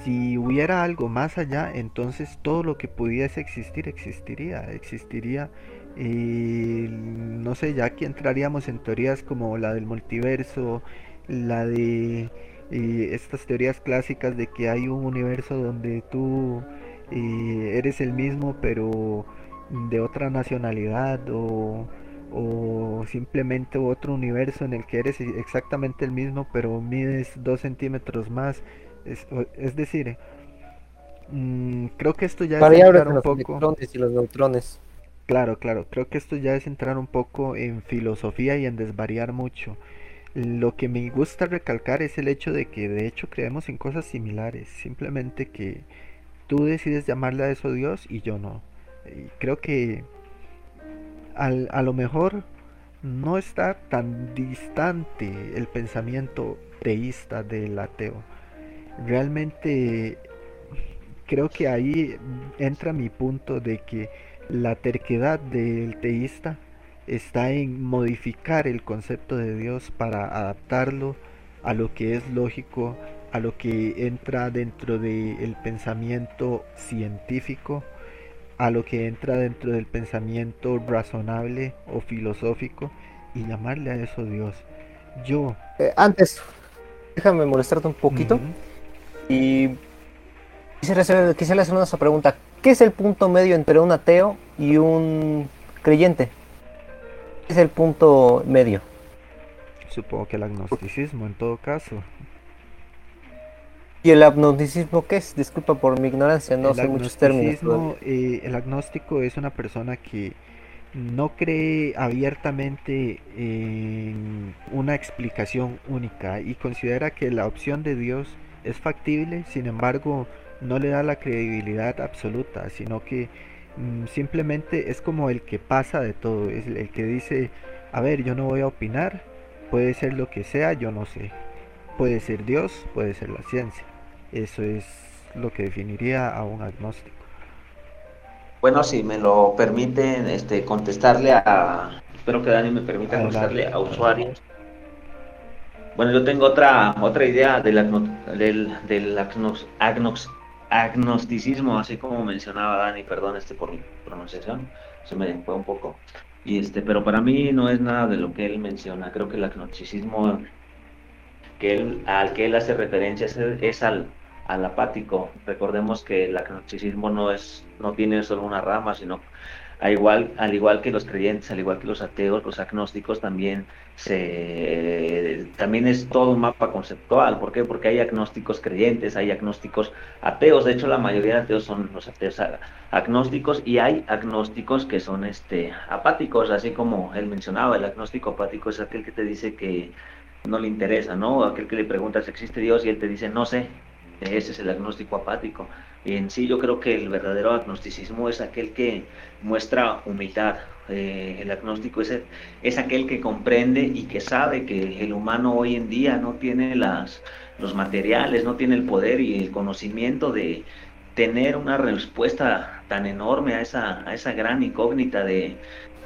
si hubiera algo más allá, entonces todo lo que pudiese existir existiría, existiría, eh, no sé, ya que entraríamos en teorías como la del multiverso, la de eh, estas teorías clásicas de que hay un universo donde tú eh, eres el mismo, pero de otra nacionalidad o, simplemente otro universo en el que eres exactamente el mismo pero mides dos centímetros más. Es, es decir, mm, creo que esto ya
es entrar un poco... y los neutrones.
Claro, claro, creo que esto ya es entrar un poco en filosofía y en desvariar mucho. Lo que me gusta recalcar es el hecho de que de hecho creemos en cosas similares, simplemente que tú decides llamarle a eso Dios y yo no creo que a lo mejor no está tan distante el pensamiento teísta del ateo. Realmente creo que ahí entra mi punto de que la terquedad del teísta está en modificar el concepto de Dios para adaptarlo a lo que es lógico, a lo que entra dentro del pensamiento científico a lo que entra dentro del pensamiento razonable o filosófico y llamarle a eso Dios. Yo...
Eh, antes, déjame molestarte un poquito y quisiera hacer, quisiera hacer una pregunta. ¿Qué es el punto medio entre un ateo y un creyente? ¿Qué es el punto medio?
Supongo que el agnosticismo en todo caso.
¿Y el agnosticismo qué es? Disculpa por mi ignorancia, no sé muchos
términos. Eh, el agnóstico es una persona que no cree abiertamente en una explicación única y considera que la opción de Dios es factible, sin embargo no le da la credibilidad absoluta, sino que simplemente es como el que pasa de todo, es el que dice, a ver, yo no voy a opinar, puede ser lo que sea, yo no sé, puede ser Dios, puede ser la ciencia. Eso es lo que definiría a un agnóstico.
Bueno, si me lo permiten este, contestarle a, espero que Dani me permita contestarle a usuarios. Bueno, yo tengo otra otra idea del, del, del agnosticismo, así como mencionaba Dani, perdón este por mi pronunciación, se me fue un poco. Y este, pero para mí no es nada de lo que él menciona. Creo que el agnosticismo que él, al que él hace referencia es al, al apático. Recordemos que el agnosticismo no es, no tiene solo una rama, sino al igual, al igual que los creyentes, al igual que los ateos, los agnósticos también se también es todo un mapa conceptual. ¿Por qué? Porque hay agnósticos creyentes, hay agnósticos ateos. De hecho, la mayoría de ateos son los ateos agnósticos y hay agnósticos que son este apáticos, así como él mencionaba, el agnóstico apático es aquel que te dice que no le interesa, ¿no? Aquel que le pregunta si existe Dios y él te dice no sé, ese es el agnóstico apático. En sí yo creo que el verdadero agnosticismo es aquel que muestra humildad. Eh, el agnóstico es, es aquel que comprende y que sabe que el humano hoy en día no tiene las, los materiales, no tiene el poder y el conocimiento de tener una respuesta tan enorme a esa, a esa gran incógnita de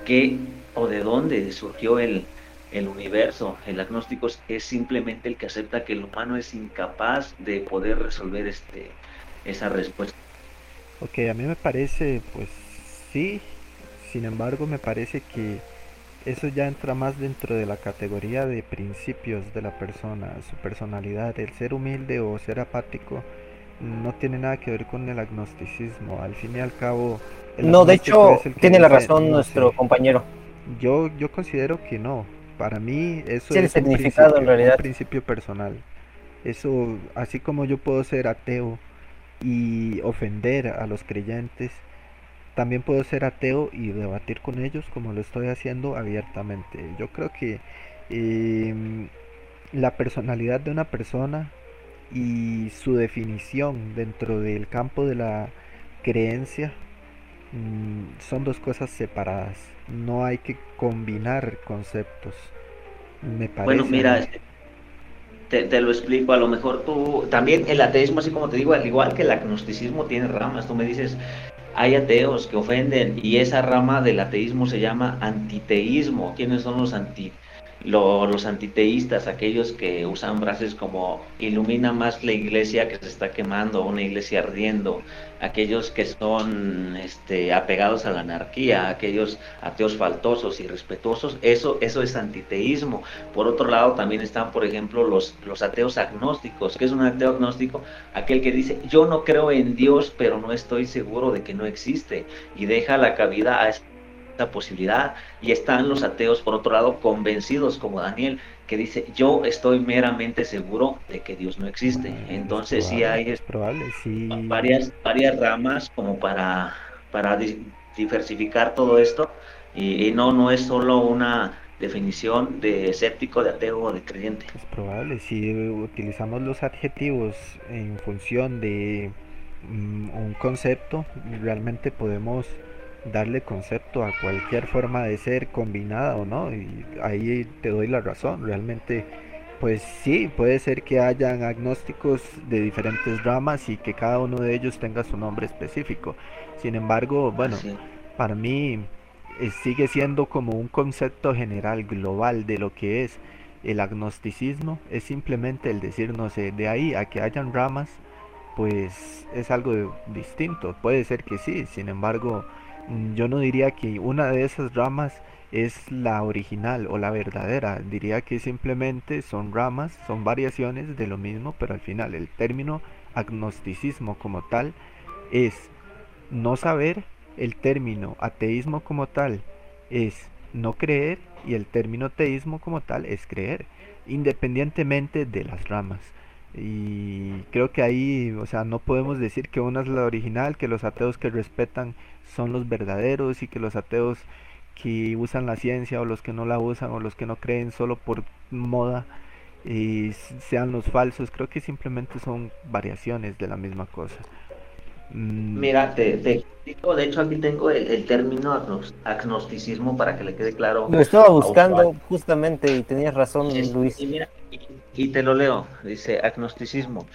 qué o de dónde surgió el, el universo. El agnóstico es simplemente el que acepta que el humano es incapaz de poder resolver este esa respuesta.
Ok, a mí me parece, pues sí, sin embargo me parece que eso ya entra más dentro de la categoría de principios de la persona, su personalidad, el ser humilde o ser apático no tiene nada que ver con el agnosticismo. Al fin y al cabo...
No, de hecho, tiene la razón nuestro compañero.
Yo, yo considero que no. Para mí eso
es el significado en realidad.
un principio personal. Eso, así como yo puedo ser ateo y ofender a los creyentes, también puedo ser ateo y debatir con ellos como lo estoy haciendo abiertamente. Yo creo que em, la personalidad de una persona y su definición dentro del campo de la creencia mm, son dos cosas separadas. No hay que combinar conceptos. Me parece.
Bueno, mira, te, te, lo explico. A lo mejor tú también el ateísmo, así como te digo, al igual que el agnosticismo tiene ramas. Tú me dices, hay ateos que ofenden y esa rama del ateísmo se llama antiteísmo. ¿Quiénes son los anti los antiteístas, aquellos que usan frases como ilumina más la iglesia que se está quemando, una iglesia ardiendo, aquellos que son este, apegados a la anarquía, aquellos ateos faltosos y respetuosos, eso, eso es antiteísmo. Por otro lado, también están, por ejemplo, los, los ateos agnósticos. ¿Qué es un ateo agnóstico? Aquel que dice, yo no creo en Dios, pero no estoy seguro de que no existe, y deja la cabida a posibilidad. Y están los ateos, por otro lado, convencidos, como Daniel, que dice, yo estoy meramente seguro de que Dios no existe. Entonces sí hay
probable, sí.
Varias, varias ramas como para, para diversificar todo esto. Y, no, no es solo una definición de escéptico, de ateo o de creyente.
Es probable, si utilizamos los adjetivos en función de mm, un concepto, realmente podemos darle concepto a cualquier forma de ser combinada o no y ahí te doy la razón. Realmente pues sí puede ser que hayan agnósticos de diferentes ramas y que cada uno de ellos tenga su nombre específico. Sin embargo bueno para mí eh, sigue siendo como un concepto general global de lo que es el agnosticismo. Es simplemente el decir no sé de ahí a que hayan ramas pues es algo distinto. Puede ser que sí sin embargo yo no diría que una de esas ramas es la original o la verdadera, diría que simplemente son ramas, son variaciones de lo mismo, pero al final el término agnosticismo como tal es no saber, el término ateísmo como tal es no creer y el término teísmo como tal es creer, independientemente de las ramas. Y creo que ahí, o sea, no podemos decir que una es la original, que los ateos que respetan son los verdaderos y que los ateos que usan la ciencia o los que no la usan o los que no creen solo por moda y sean los falsos. Creo que simplemente son variaciones de la misma cosa.
Mm. Mira, te, te explico, de hecho aquí tengo el, término agnosticismo para que le quede claro.
Lo estaba buscando justamente y tenías razón, Luis.
Y, mira, y, te lo leo, dice agnosticismo.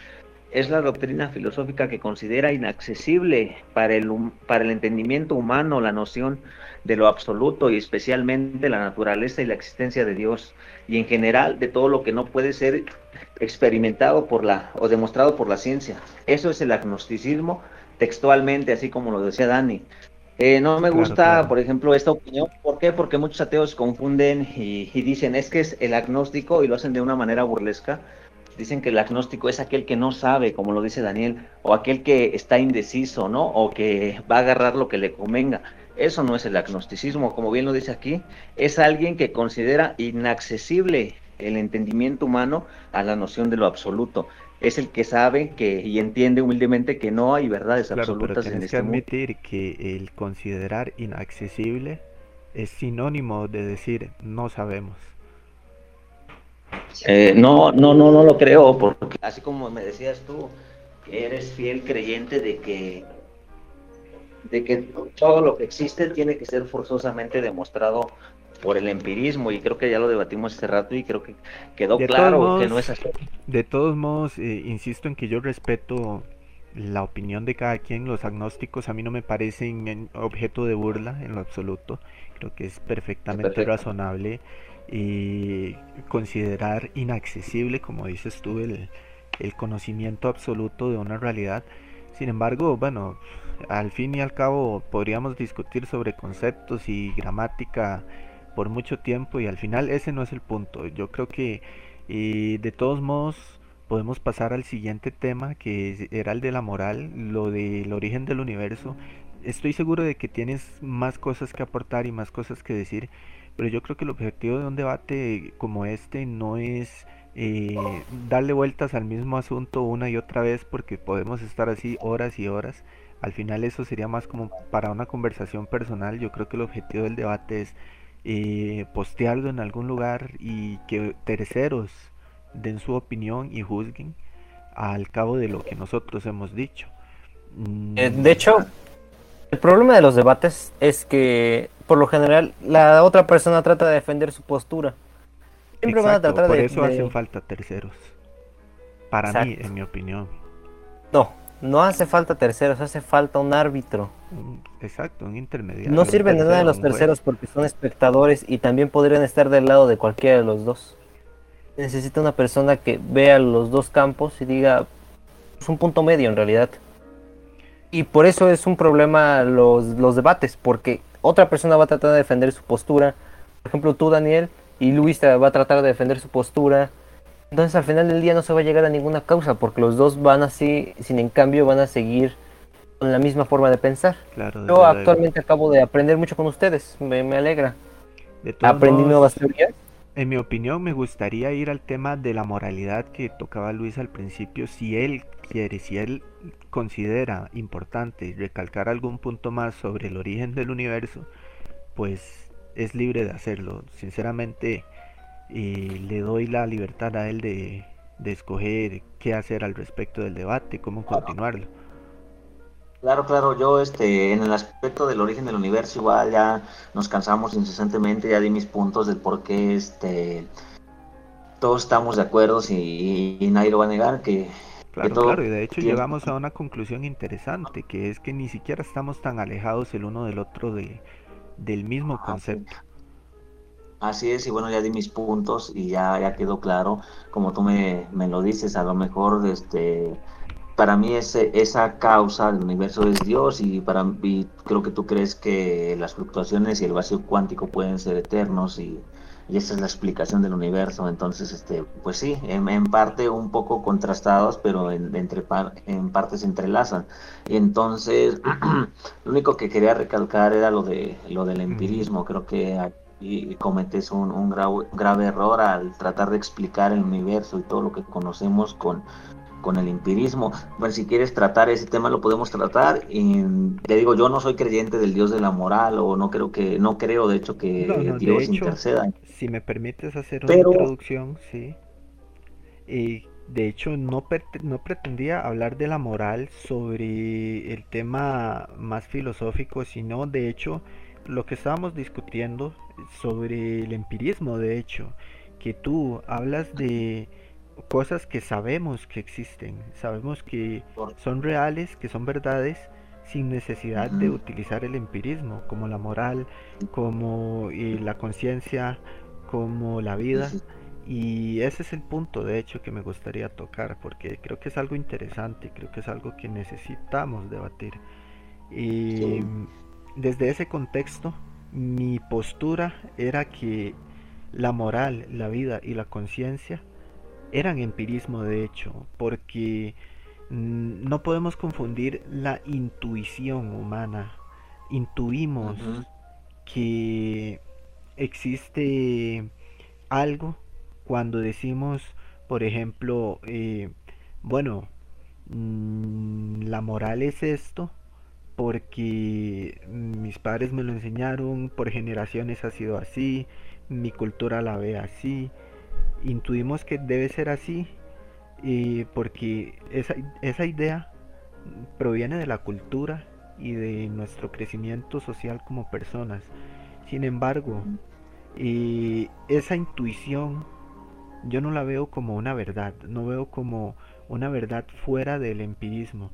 Es la doctrina filosófica que considera inaccesible para el, para el entendimiento humano la noción de lo absoluto y especialmente la naturaleza y la existencia de Dios y en general de todo lo que no puede ser experimentado por la o demostrado por la ciencia. Eso es el agnosticismo textualmente, así como lo decía Dani. Eh, no me gusta, por ejemplo, esta opinión. ¿Por qué? Porque muchos ateos confunden y, dicen es que es el agnóstico y lo hacen de una manera burlesca. Dicen que el agnóstico es aquel que no sabe, como lo dice Daniel, o aquel que está indeciso, ¿no? O que va a agarrar lo que le convenga. Eso no es el agnosticismo, como bien lo dice aquí. Es alguien que considera inaccesible el entendimiento humano a la noción de lo absoluto es el que sabe que y entiende humildemente que no hay verdades absolutas
en este que admitir que el considerar inaccesible es sinónimo de decir no sabemos.
Eh, no, no, no, no lo creo, porque así como me decías tú, eres fiel creyente de que de que todo lo que existe tiene que ser forzosamente demostrado por el empirismo y creo que ya lo debatimos hace rato y creo que quedó claro que no es así.
De todos modos, eh, insisto en que yo respeto la opinión de cada quien, los agnósticos a mí no me parecen objeto de burla en lo absoluto, creo que es perfectamente razonable y considerar inaccesible, como dices tú, el, el conocimiento absoluto de una realidad. Sin embargo, bueno, al fin y al cabo podríamos discutir sobre conceptos y gramática por mucho tiempo y al final ese no es el punto. Yo creo que de todos modos podemos pasar al siguiente tema que era el de la moral, lo del origen del universo. Estoy seguro de que tienes más cosas que aportar y más cosas que decir, pero yo creo que el objetivo de un debate como este no es eh, darle vueltas al mismo asunto una y otra vez porque podemos estar así horas y horas. Al final eso sería más como para una conversación personal. Yo creo que el objetivo del debate es eh, postearlo en algún lugar y que terceros den su opinión y juzguen al cabo de lo que nosotros hemos dicho.
Eh, de hecho, el problema de los debates es que por lo general la otra persona trata de defender su postura.
Siempre van a tratar por eso hacen falta terceros. Para mí, en mi opinión.
No, no hace falta terceros, hace falta un árbitro.
Exacto, un intermediario.
No sirven de nada los terceros porque son espectadores y también podrían estar del lado de cualquiera de los dos necesita una persona que vea los dos campos y diga, es un punto medio en realidad. Y por eso es un problema los, los debates, porque otra persona va a tratar de defender su postura. Por ejemplo, tú, Daniel, y Luis va a tratar de defender su postura. Entonces al final del día no se va a llegar a ninguna causa, porque los dos van así, sin en cambio van a seguir con la misma forma de pensar. Yo actualmente acabo de aprender mucho con ustedes, me, me alegra. Aprendí nuevas teorías
en mi opinión, me gustaría ir al tema de la moralidad que tocaba Luis al principio. Si él quiere, si él considera importante recalcar algún punto más sobre el origen del universo, pues es libre de hacerlo. Sinceramente, eh, le doy la libertad a él de, de escoger qué hacer al respecto del debate, cómo continuarlo.
Claro, claro, yo este, en el aspecto del origen del universo igual ya nos cansamos incesantemente, ya di mis puntos del por qué este, todos estamos de acuerdo y, nadie lo va a negar que...
Claro, claro, y de hecho llegamos a una conclusión interesante, que es que ni siquiera estamos tan alejados el uno del otro de, del mismo concepto.
Así es, y bueno, ya di mis puntos y ya, ya quedó claro, como tú me, me lo dices, a lo mejor este para mí ese, esa causa del universo es Dios y para mí creo que tú crees que las fluctuaciones y el vacío cuántico pueden ser eternos y, esa es la explicación del universo. Entonces, este, pues sí, en, parte un poco contrastados, pero en, entre en partes se entrelazan. Y entonces, lo único que quería recalcar era lo de lo del empirismo. Creo que aquí cometes un, un grave error al tratar de explicar el universo y todo lo que conocemos con con el empirismo. Bueno, si quieres tratar ese tema lo podemos tratar. Y te digo, yo no soy creyente del Dios de la moral o no creo que, no creo de hecho que Dios interceda.
Si me permites hacer una introducción, sí. Y de hecho no, no pretendía hablar de la moral sobre el tema más filosófico, sino de hecho lo que estábamos discutiendo sobre el empirismo, de hecho, que tú hablas de cosas que sabemos que existen, sabemos que son reales, que son verdades, sin necesidad de utilizar el empirismo, como la moral, como eh, la conciencia, como la vida. Y ese es el punto, de hecho, que me gustaría tocar, porque creo que es algo interesante, creo que es algo que necesitamos debatir. Y desde ese contexto, mi postura era que la moral, la vida y la conciencia eran empirismo de hecho, porque mm, no podemos confundir la intuición humana. Intuimos que existe algo cuando decimos, por ejemplo, eh, bueno, mm, la moral es esto porque mis padres me lo enseñaron, por generaciones ha sido así, mi cultura la ve así, intuimos que debe ser así y porque esa, esa idea proviene de la cultura y de nuestro crecimiento social como personas. Sin embargo, esa intuición yo no la veo como una verdad, no veo como una verdad fuera del empirismo.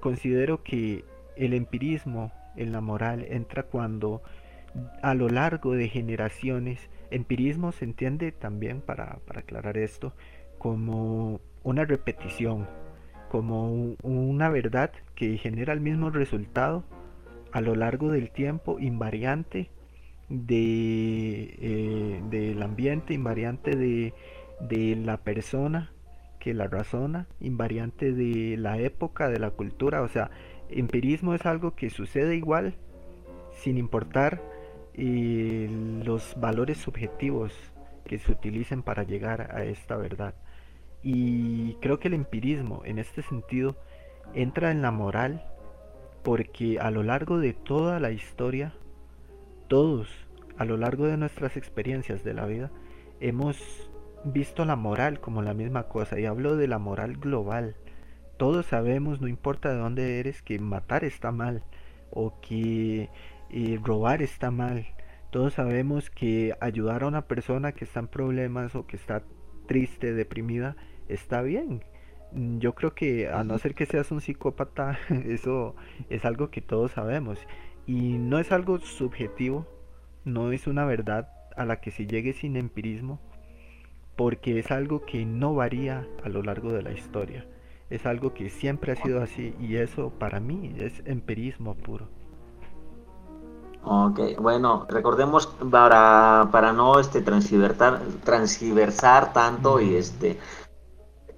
considero que el empirismo en la moral entra cuando a lo largo de generaciones Empirismo se entiende también, para, aclarar esto, como una repetición, como una verdad que genera el mismo resultado a lo largo del tiempo, invariante de, eh, del ambiente, invariante de, de la persona que la razona, invariante de la época, de la cultura, o sea, empirismo es algo que sucede igual sin importar eh, los valores subjetivos que se utilicen para llegar a esta verdad. Y creo que el empirismo en este sentido entra en la moral porque a lo largo de toda la historia, todos, a lo largo de nuestras experiencias de la vida, hemos visto la moral como la misma cosa y hablo de la moral global. Todos sabemos, no importa de dónde eres, que matar está mal o que eh, robar está mal. Todos sabemos que ayudar a una persona que está en problemas o que está triste, deprimida, está bien. Yo creo que a no ser que seas un psicópata, eso es algo que todos sabemos. Y no es algo subjetivo, no es una verdad a la que se llegue sin empirismo, porque es algo que no varía a lo largo de la historia. Es algo que siempre ha sido así y eso para mí es empirismo puro.
Ok, bueno, recordemos para, para no este transversar, transversar tanto y este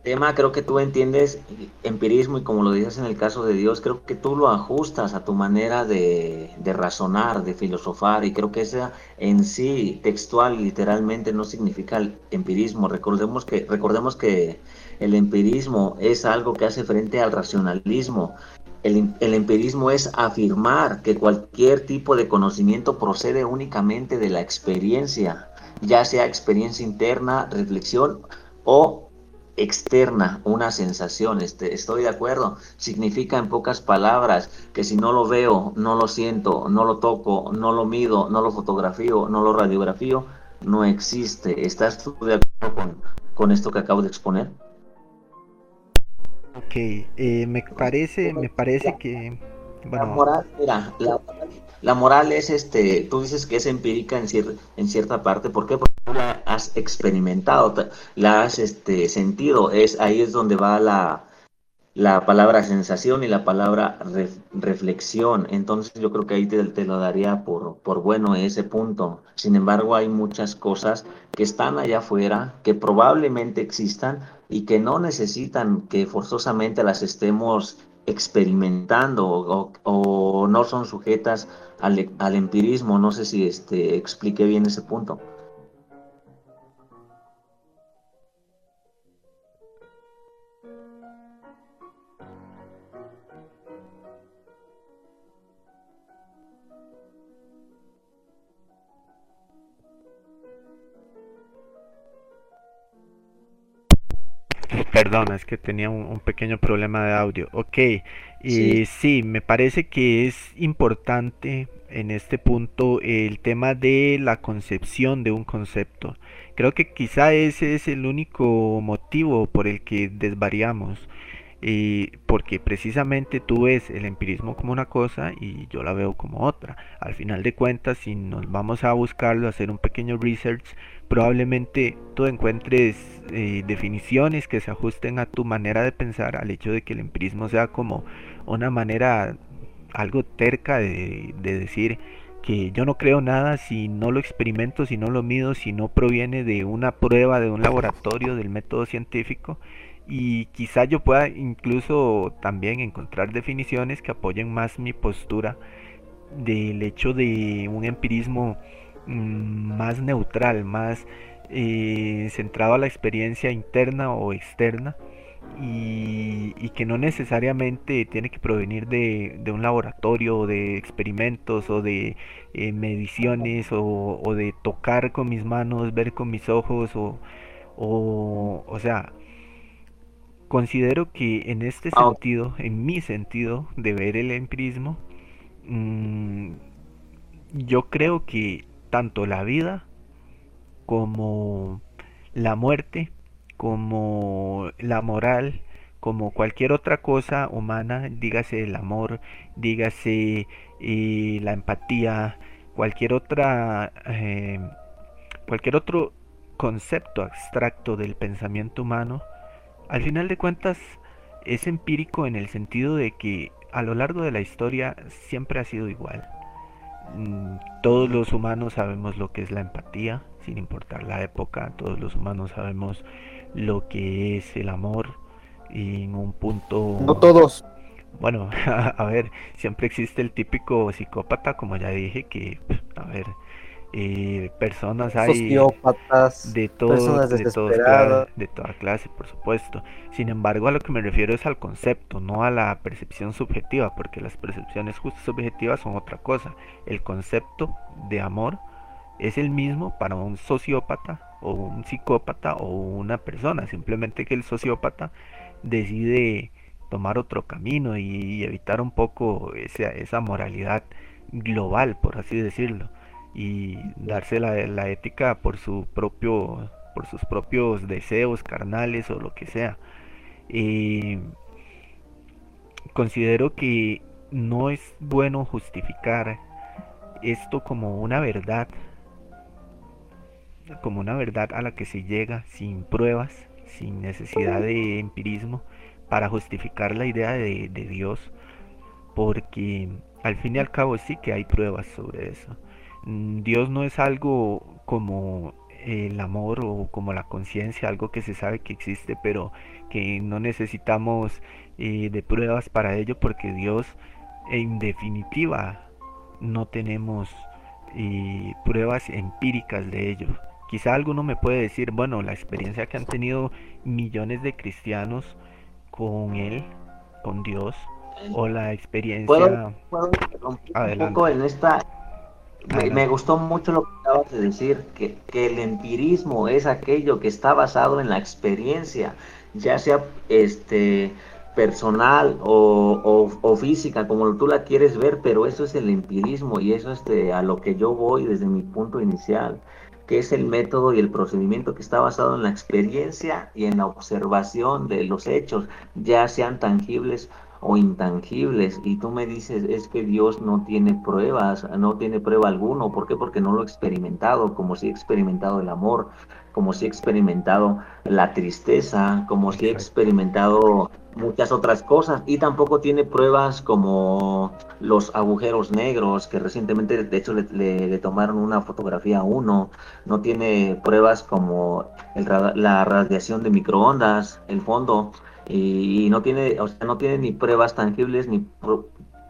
tema creo que tú entiendes empirismo y como lo dices en el caso de Dios, creo que tú lo ajustas a tu manera de, de razonar, de filosofar y creo que esa en sí textual literalmente no significa el empirismo. Recordemos que, recordemos que el empirismo es algo que hace frente al racionalismo. El, empirismo es afirmar que cualquier tipo de conocimiento procede únicamente de la experiencia, ya sea experiencia interna, reflexión o externa, una sensación, este, estoy de acuerdo, significa en pocas palabras que si no lo veo, no lo siento, no lo toco, no lo mido, no lo fotografío, no lo radiografío, no existe. ¿Estás tú de acuerdo con, esto que acabo de exponer?
Ok, eh, me parece, me parece que...
La moral, mira, la, moral es este, tú dices que es empírica en, en cierta parte, ¿por qué? Porque la has experimentado, la has este, sentido, es, ahí es donde va la, la palabra sensación y la palabra reflexión. Entonces yo creo que ahí te, te, lo daría por, por bueno ese punto. Sin embargo, hay muchas cosas que están allá afuera, que probablemente existan y que no necesitan que forzosamente las estemos experimentando o, no son sujetas al, al, empirismo. No sé si este, expliqué bien ese punto.
Perdona, es que tenía un, pequeño problema de audio. Ok, y sí. me parece que es importante en este punto el tema de la concepción de un concepto. Creo que quizá ese es el único motivo por el que desvariamos. Y porque precisamente tú ves el empirismo como una cosa y yo la veo como otra. Al final de cuentas, si nos vamos a buscarlo, hacer un pequeño research, probablemente tú encuentres eh, definiciones que se ajusten a tu manera de pensar, al hecho de que el empirismo sea como una manera algo terca de decir que yo no creo nada si no lo experimento, si no lo mido, si no proviene de una prueba, de un laboratorio, del método científico. Y quizá yo pueda incluso también encontrar definiciones que apoyen más mi postura del hecho de un empirismo Mm, más neutral, más eh, centrado a la experiencia interna o externa y, que no necesariamente tiene que provenir de, un laboratorio o de experimentos o de eh, mediciones o, de tocar con mis manos, ver con mis ojos o, o, sea, considero que en este ah, sentido, en mi sentido de ver el empirismo, mm, yo creo que tanto la vida como la muerte, como la moral, como cualquier otra cosa humana, dígase el amor, dígase eh, la empatía, cualquier otra, eh, cualquier otro concepto abstracto del pensamiento humano, al final de cuentas es empírico en el sentido de que a lo largo de la historia siempre ha sido igual. Mm, todos los humanos sabemos lo que es la empatía, sin importar la época, todos los humanos sabemos lo que es el amor en un punto...
No todos.
Bueno, a ver, siempre existe el típico psicópata, como ya dije, que, a ver, eh, personas hay
sociópatas,
de todo, de, de toda clase, por supuesto. Sin embargo, a lo que me refiero es al concepto, no a la percepción subjetiva, porque las percepciones justo subjetivas son otra cosa. El concepto de amor es el mismo para un sociópata o un psicópata o una persona, simplemente que el sociópata decide tomar otro camino y, evitar un poco esa, esa moralidad global, por así decirlo y darse la, ética por su propio por sus propios deseos carnales o lo que sea. Considero que no es bueno justificar esto como una verdad como una verdad a la que se llega sin pruebas sin necesidad de empirismo para justificar la idea de, de Dios porque al fin y al cabo sí que hay pruebas sobre eso Dios no es algo como el amor o como la conciencia, algo que se sabe que existe, pero que no necesitamos eh, de pruebas para ello, porque Dios en definitiva no tenemos eh, pruebas empíricas de ello. Quizá alguno me puede decir, bueno, la experiencia que han tenido millones de cristianos con Él, con Dios, o la experiencia...
un poco en esta me, gustó mucho lo que acabas de decir, que, el empirismo es aquello que está basado en la experiencia, ya sea este personal o, física, como tú la quieres ver, pero eso es el empirismo y eso es a lo que yo voy desde mi punto inicial, que es el método y el procedimiento que está basado en la experiencia y en la observación de los hechos, ya sean tangibles o intangibles y tú me dices es que Dios no tiene pruebas, no tiene prueba alguno, ¿por qué? Porque no lo he experimentado, como si he experimentado el amor, como si he experimentado la tristeza, como si he experimentado muchas otras cosas y tampoco tiene pruebas como los agujeros negros que recientemente de hecho le, tomaron una fotografía a uno. No tiene pruebas como la radiación de microondas el fondo y, no tiene, o sea, no tiene ni pruebas tangibles, ni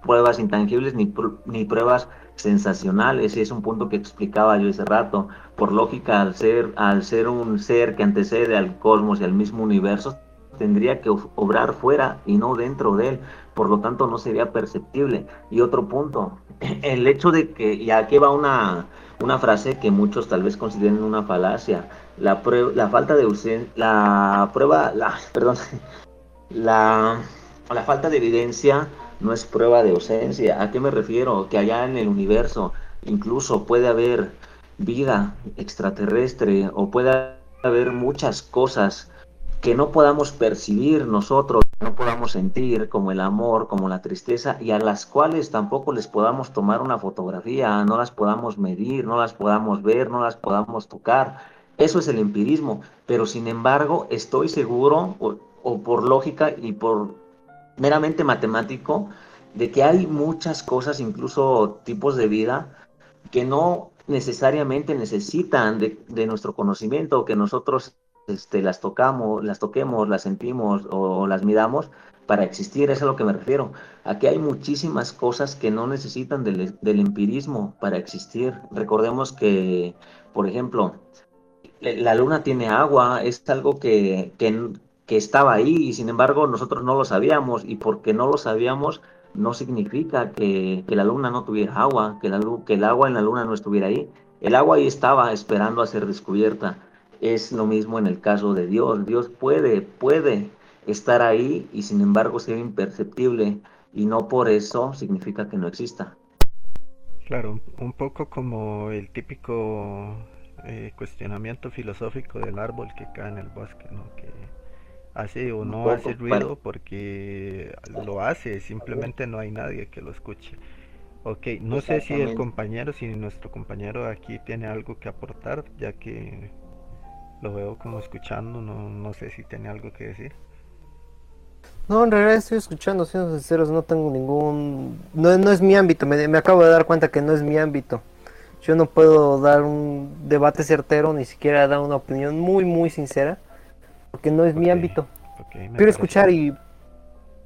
pruebas intangibles, ni, ni pruebas sensacionales, y es un punto que explicaba yo ese rato. Por lógica, al ser, al ser un ser que antecede al cosmos y al mismo universo, tendría que obrar fuera y no dentro de él, por lo tanto no sería perceptible. Y otro punto, el hecho de que, y aquí va una, una frase que muchos tal vez consideren una falacia, la, prueba, la falta de la prueba, la, perdón, la, la falta de evidencia no es prueba de ausencia. ¿A qué me refiero? Que allá en el universo incluso puede haber vida extraterrestre o puede haber muchas cosas que no podamos percibir nosotros, no podamos sentir, como el amor, como la tristeza, y a las cuales tampoco les podamos tomar una fotografía, no las podamos medir, no las podamos ver, no las podamos tocar. Eso es el empirismo, pero sin embargo estoy seguro, o por lógica y por meramente matemático, de que hay muchas cosas, incluso tipos de vida, que no necesariamente necesitan de, nuestro conocimiento, que nosotros este, las tocamos, las toquemos, las sentimos o, las midamos para existir, es a lo que me refiero. Aquí hay muchísimas cosas que no necesitan del, empirismo para existir. Recordemos que, por ejemplo, la luna tiene agua, es algo que, que, que estaba ahí y sin embargo nosotros no lo sabíamos y porque no lo sabíamos no significa que, la luna no tuviera agua, que, la, que el agua en la luna no estuviera ahí. El agua ahí estaba esperando a ser descubierta. Es lo mismo en el caso de Dios. Dios puede, puede estar ahí y sin embargo ser imperceptible y no por eso significa que no exista.
Claro, un poco como el típico eh, cuestionamiento filosófico del árbol que cae en el bosque, ¿no? Que hace o no hace ruido porque lo hace, simplemente no hay nadie que lo escuche. Ok, no sé si el compañero, si nuestro compañero aquí tiene algo que aportar, ya que lo veo como escuchando, no, no sé si tiene algo que decir.
No, en realidad estoy escuchando, siendo sinceros, no tengo ningún... No, no es mi ámbito, me, me acabo de dar cuenta que no es mi ámbito. Yo no puedo dar un debate certero, ni siquiera dar una opinión muy, muy sincera porque no es mi ámbito. Quiero escuchar y,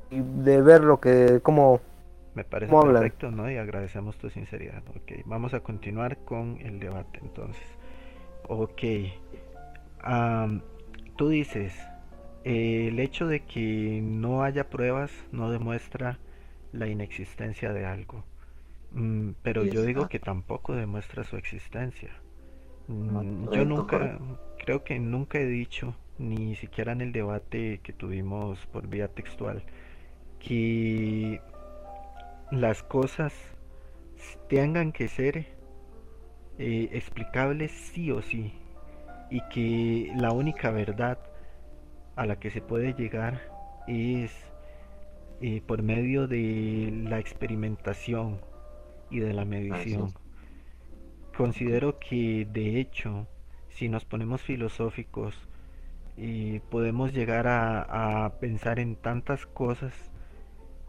y, de ver lo que, cómo...
Me parece perfecto, ¿no? Y agradecemos tu sinceridad. Ok, vamos a continuar con el debate entonces. Ok. tú dices, el hecho de que no haya pruebas no demuestra la inexistencia de algo. Mm, pero yo digo que tampoco demuestra su existencia. Mm, yo nunca, creo que nunca he dicho, ni siquiera en el debate que tuvimos por vía textual, que las cosas tengan que ser eh, explicables sí o sí y que la única verdad a la que se puede llegar es eh, por medio de la experimentación y de la medición. Considero que de hecho, si nos ponemos filosóficos, y podemos llegar a, pensar en tantas cosas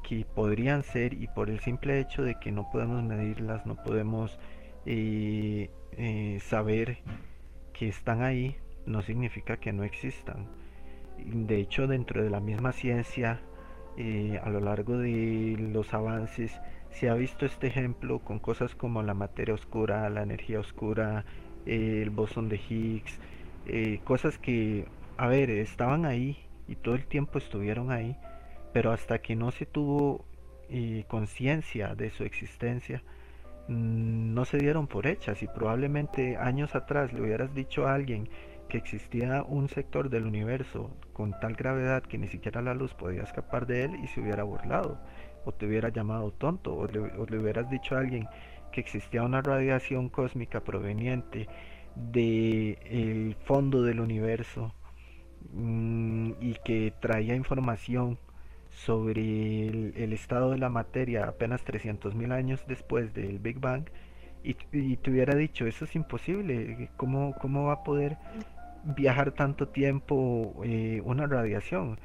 que podrían ser y por el simple hecho de que no podemos medirlas, no podemos eh, eh, saber que están ahí, no significa que no existan. De hecho, dentro de la misma ciencia, eh, a lo largo de los avances, se ha visto este ejemplo con cosas como la materia oscura, la energía oscura, el bosón de Higgs, cosas que a ver, estaban ahí y todo el tiempo estuvieron ahí, pero hasta que no se tuvo eh, conciencia de su existencia, mm, no se dieron por hechas. Y probablemente años atrás le hubieras dicho a alguien que existía un sector del universo con tal gravedad que ni siquiera la luz podía escapar de él y se hubiera burlado o te hubiera llamado tonto o le, hubieras dicho a alguien que existía una radiación cósmica proveniente del el fondo del universo y que traía información sobre el, estado de la materia apenas 300.000 años después del Big Bang y, te hubiera dicho, eso es imposible, ¿cómo, cómo va a poder viajar tanto tiempo eh, una radiación?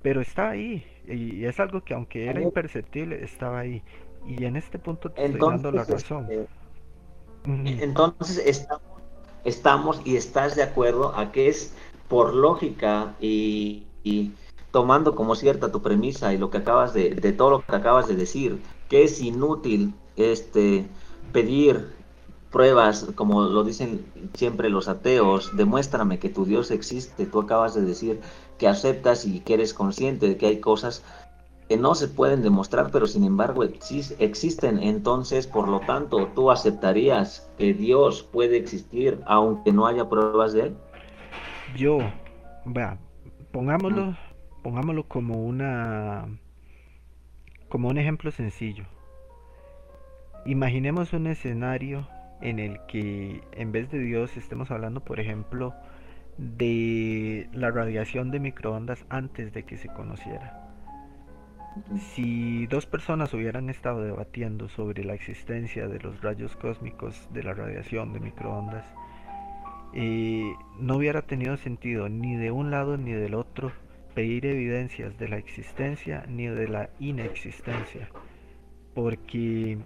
Pero está ahí y es algo que aunque era imperceptible, estaba ahí. Y en este punto te estoy dando la razón. Este,
entonces estamos, estamos y estás de acuerdo a que es por lógica y, tomando como cierta tu premisa y lo que acabas de, de todo lo que acabas de decir, que es inútil este pedir pruebas, como lo dicen siempre los ateos, demuéstrame que tu Dios existe. Tú acabas de decir que aceptas y que eres consciente de que hay cosas que no se pueden demostrar, pero sin embargo existen. Entonces, por lo tanto, tú aceptarías que Dios puede existir aunque no haya pruebas de él
yo, vea, pongámoslo, pongámoslo como una, como un ejemplo sencillo. Imaginemos un escenario en el que en vez de Dios estemos hablando, por ejemplo, de la radiación de microondas antes de que se conociera. Si dos personas hubieran estado debatiendo sobre la existencia de los rayos cósmicos de la radiación de microondas, no hubiera tenido sentido ni de un lado ni del otro pedir evidencias de la existencia ni de la inexistencia, porque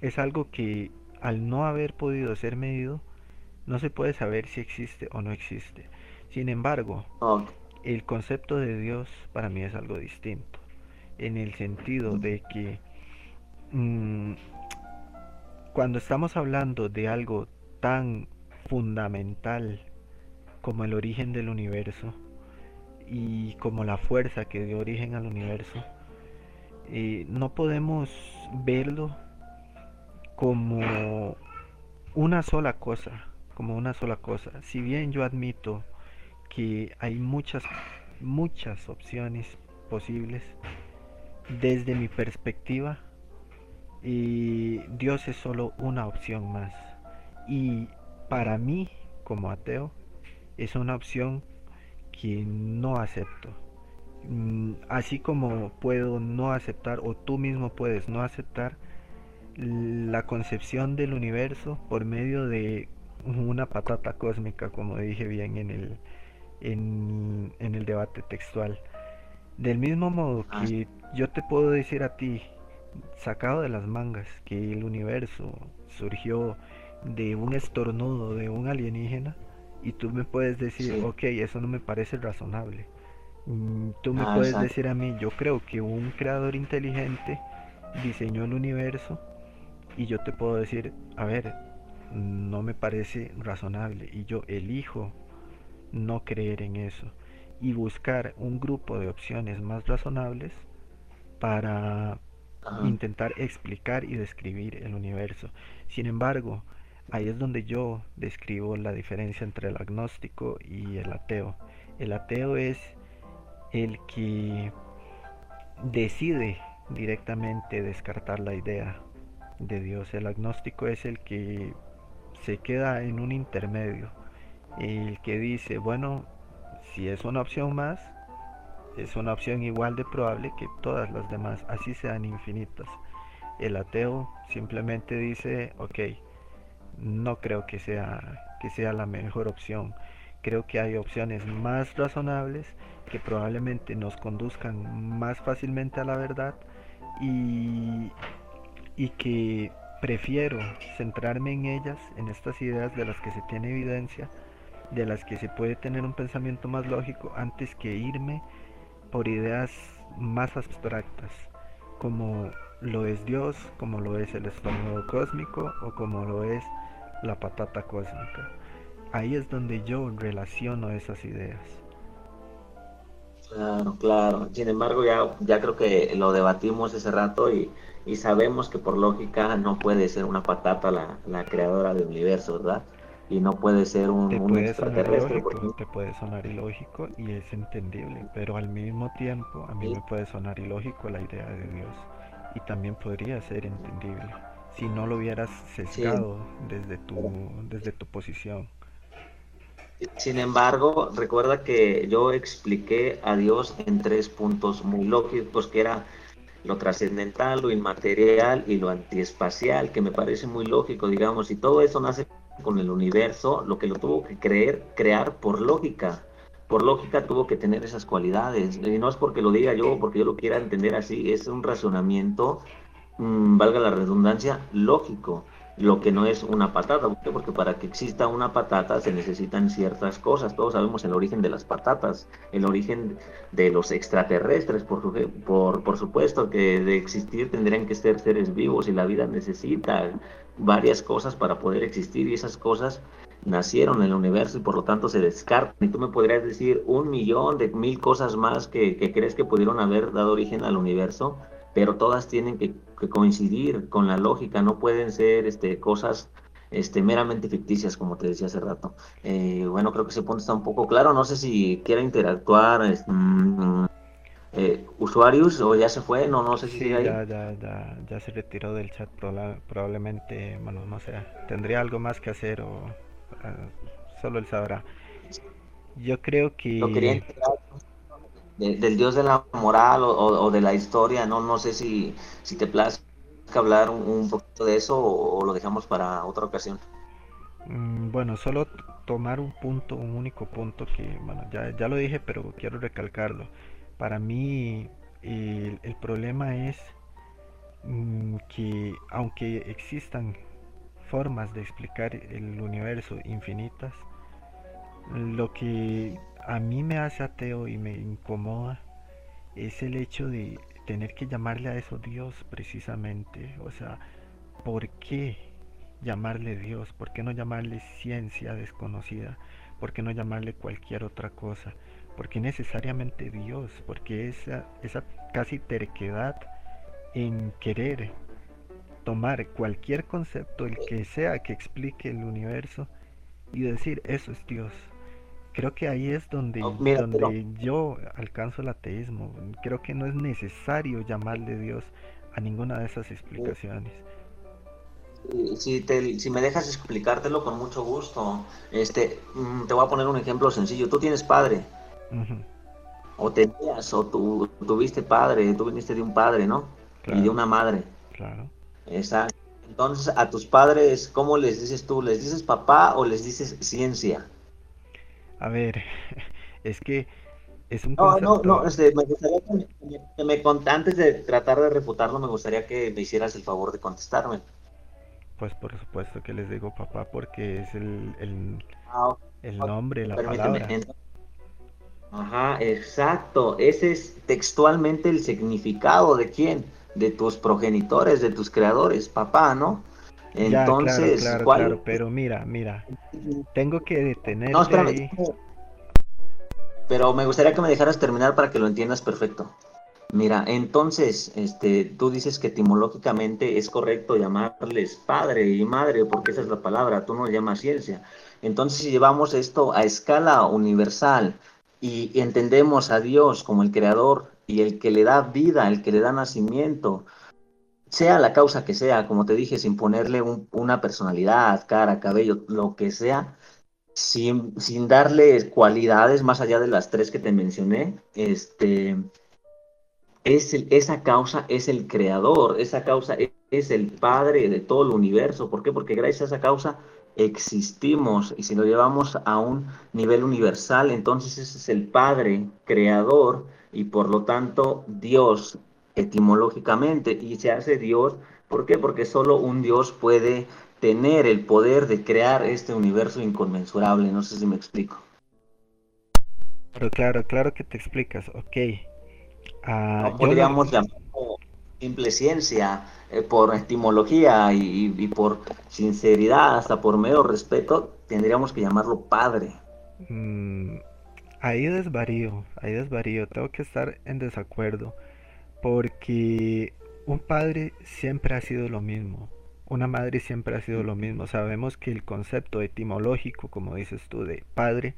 es algo que al no haber podido ser medido, no se puede saber si existe o no existe. Sin embargo, el concepto de Dios para mí es algo distinto, en el sentido de que mm, cuando estamos hablando de algo tan fundamental como el origen del universo y como la fuerza que dio origen al universo, eh, no podemos verlo como una sola cosa, como una sola cosa. Si bien yo admito que hay muchas, muchas opciones posibles, desde mi perspectiva, eh, Dios es solo una opción más. Y para mí como ateo es una opción que no acepto. Mm, así como puedo no aceptar o tú mismo puedes no aceptar la concepción del universo por medio de una patata cósmica, como dije bien en el, en, en el debate textual. Del mismo modo ah. que yo te puedo decir a ti, sacado de las mangas, que el universo surgió de un estornudo de un alienígena Y tú me puedes decir, ok, eso no me parece razonable. Mm, tú me ah, puedes decir a mí, yo creo que un creador inteligente diseñó el universo y yo te puedo decir, a ver, no me parece razonable y yo elijo no creer en eso y buscar un grupo de opciones más razonables para intentar explicar y describir el universo. Sin embargo, ahí es donde yo describo la diferencia entre el agnóstico y el ateo. El ateo es el que decide directamente descartar la idea de Dios. El agnóstico es el que se queda en un intermedio. El que dice, bueno, si es una opción más, es una opción igual de probable que todas las demás, así sean infinitas. El ateo simplemente dice, ok, no creo que sea, que sea la mejor opción. Creo que hay opciones más razonables que probablemente nos conduzcan más fácilmente a la verdad y, y que prefiero centrarme en ellas, en estas ideas de las que se tiene evidencia, de las que se puede tener un pensamiento más lógico antes que irme por ideas más abstractas, como lo es Dios, como lo es el estómago cósmico o como lo es la patata cósmica. Ahí es donde yo relaciono esas ideas.
Claro, claro. Sin embargo, ya, ya creo que lo debatimos ese rato y, y sabemos que por lógica no puede ser una patata la, la creadora del universo, ¿verdad? y no puede ser un,
te puede extraterrestre. Sonar te puede sonar ilógico y es entendible, pero al mismo tiempo a mí me puede sonar ilógico la idea de Dios y también podría ser entendible si no lo hubieras sesgado desde, tu, desde tu posición.
Sin embargo, recuerda que yo expliqué a Dios en tres puntos muy lógicos, que era lo trascendental, lo inmaterial y lo antiespacial, que me parece muy lógico, digamos, y todo eso nace con el universo, lo que lo tuvo que creer, crear por lógica. Por lógica tuvo que tener esas cualidades. Y no es porque lo diga yo, porque yo lo quiera entender así, es un razonamiento, mm, valga la redundancia, lógico lo que no es una patata, porque para que exista una patata se necesitan ciertas cosas. Todos sabemos el origen de las patatas, el origen de los extraterrestres, por, por, por supuesto que de existir tendrían que ser seres vivos y la vida necesita varias cosas para poder existir y esas cosas nacieron en el universo y por lo tanto se descartan. Y tú me podrías decir un millón de mil cosas más que, que crees que pudieron haber dado origen al universo, pero todas tienen que, coincidir con la lógica, no pueden ser este, cosas este, meramente ficticias, como te decía hace rato. Eh, bueno, creo que ese punto está un poco claro. No sé si quiera interactuar mm, eh, usuarios o ya se fue, no, no sé si
ya, ya, ya, ya, se retiró del chat, probablemente, bueno, no sé, tendría algo más que hacer o eh, solo él sabrá. Yo creo que...
Lo quería del dios de la moral o, de la historia, no no sé si, si te plazca hablar un, poquito de eso o, lo dejamos para otra ocasión.
Mm, bueno, solo tomar un punto, un único punto que, bueno, ya, ya lo dije, pero quiero recalcarlo. Para mí el, problema es mm, que aunque existan formas de explicar el universo infinitas, lo que a mí me hace ateo y me incomoda es el hecho de tener que llamarle a eso Dios precisamente. O sea, ¿por qué llamarle Dios? ¿Por qué no llamarle ciencia desconocida? ¿Por qué no llamarle cualquier otra cosa? ¿Por qué necesariamente Dios? Porque esa, esa casi terquedad en querer tomar cualquier concepto, el que sea que explique el universo, y decir, eso es Dios creo que ahí es donde, donde yo alcanzo el ateísmo. Creo que no es necesario llamarle Dios a ninguna de esas explicaciones.
Si, te, si me dejas explicártelo con mucho gusto, este, mm, te voy a poner un ejemplo sencillo. Tú tienes padre, o tenías, o tú tuviste padre, tú viniste de un padre, ¿no? Y de una madre.
Claro.
Exacto. Entonces, a tus padres, ¿cómo les dices tú? ¿Les dices papá o les dices ciencia?
A ver, es que es un
No, no, no, este, me gustaría que me, antes de tratar de refutarlo, me gustaría que me hicieras el favor de contestarme.
Pues por supuesto que les digo papá porque es el, el, ah, nombre, la palabra.
Ajá, exacto. Ese es textualmente el significado de quién, de tus progenitores, de tus creadores, papá, ¿no?
Entonces, claro, claro, pero mira, mira, tengo que detener. No, espérame.
Pero me gustaría que me dejaras terminar para que lo entiendas perfecto. Mira, entonces, este, tú dices que etimológicamente es correcto llamarles padre y madre, porque esa es la palabra, tú no llamas ciencia. Entonces, si llevamos esto a escala universal y entendemos a Dios como el creador y el que le da vida, el que le da nacimiento, sea la causa que sea, como te dije, sin ponerle una personalidad, cara, cabello, lo que sea, sin, sin darle cualidades más allá de las tres que te mencioné, este, es esa causa es el creador, esa causa es, el padre de todo el universo. ¿Por qué? Porque gracias a esa causa existimos y si lo llevamos a un nivel universal, entonces ese es el padre creador y por lo tanto Dios etimológicamente y se hace Dios. ¿Por qué? Porque solo un Dios puede tener el poder de crear este universo inconmensurable. No sé si me explico.
Pero claro, claro que te explicas. Ok,
Ah, podríamos llamarlo simple ciencia, eh, por etimología y, por sinceridad, hasta por medio respeto, tendríamos que llamarlo padre.
Mm, ahí desvarío, ahí desvarío, tengo que estar en desacuerdo, porque un padre siempre ha sido lo mismo, una madre siempre ha sido lo mismo, sabemos que el concepto etimológico, como dices tú, de padre,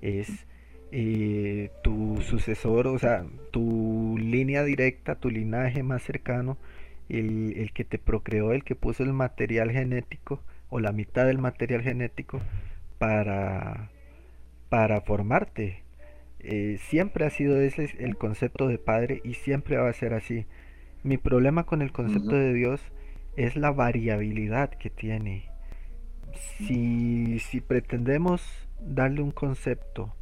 es eh, tu sucesor, o sea, tu línea directa, tu linaje más cercano, el, que te procreó, el que puso el material genético o la mitad del material genético para, para formarte. Eh, siempre ha sido ese el concepto de padre y siempre va a ser así. Mi problema con el concepto de Dios es la variabilidad que tiene. Si, si pretendemos darle un concepto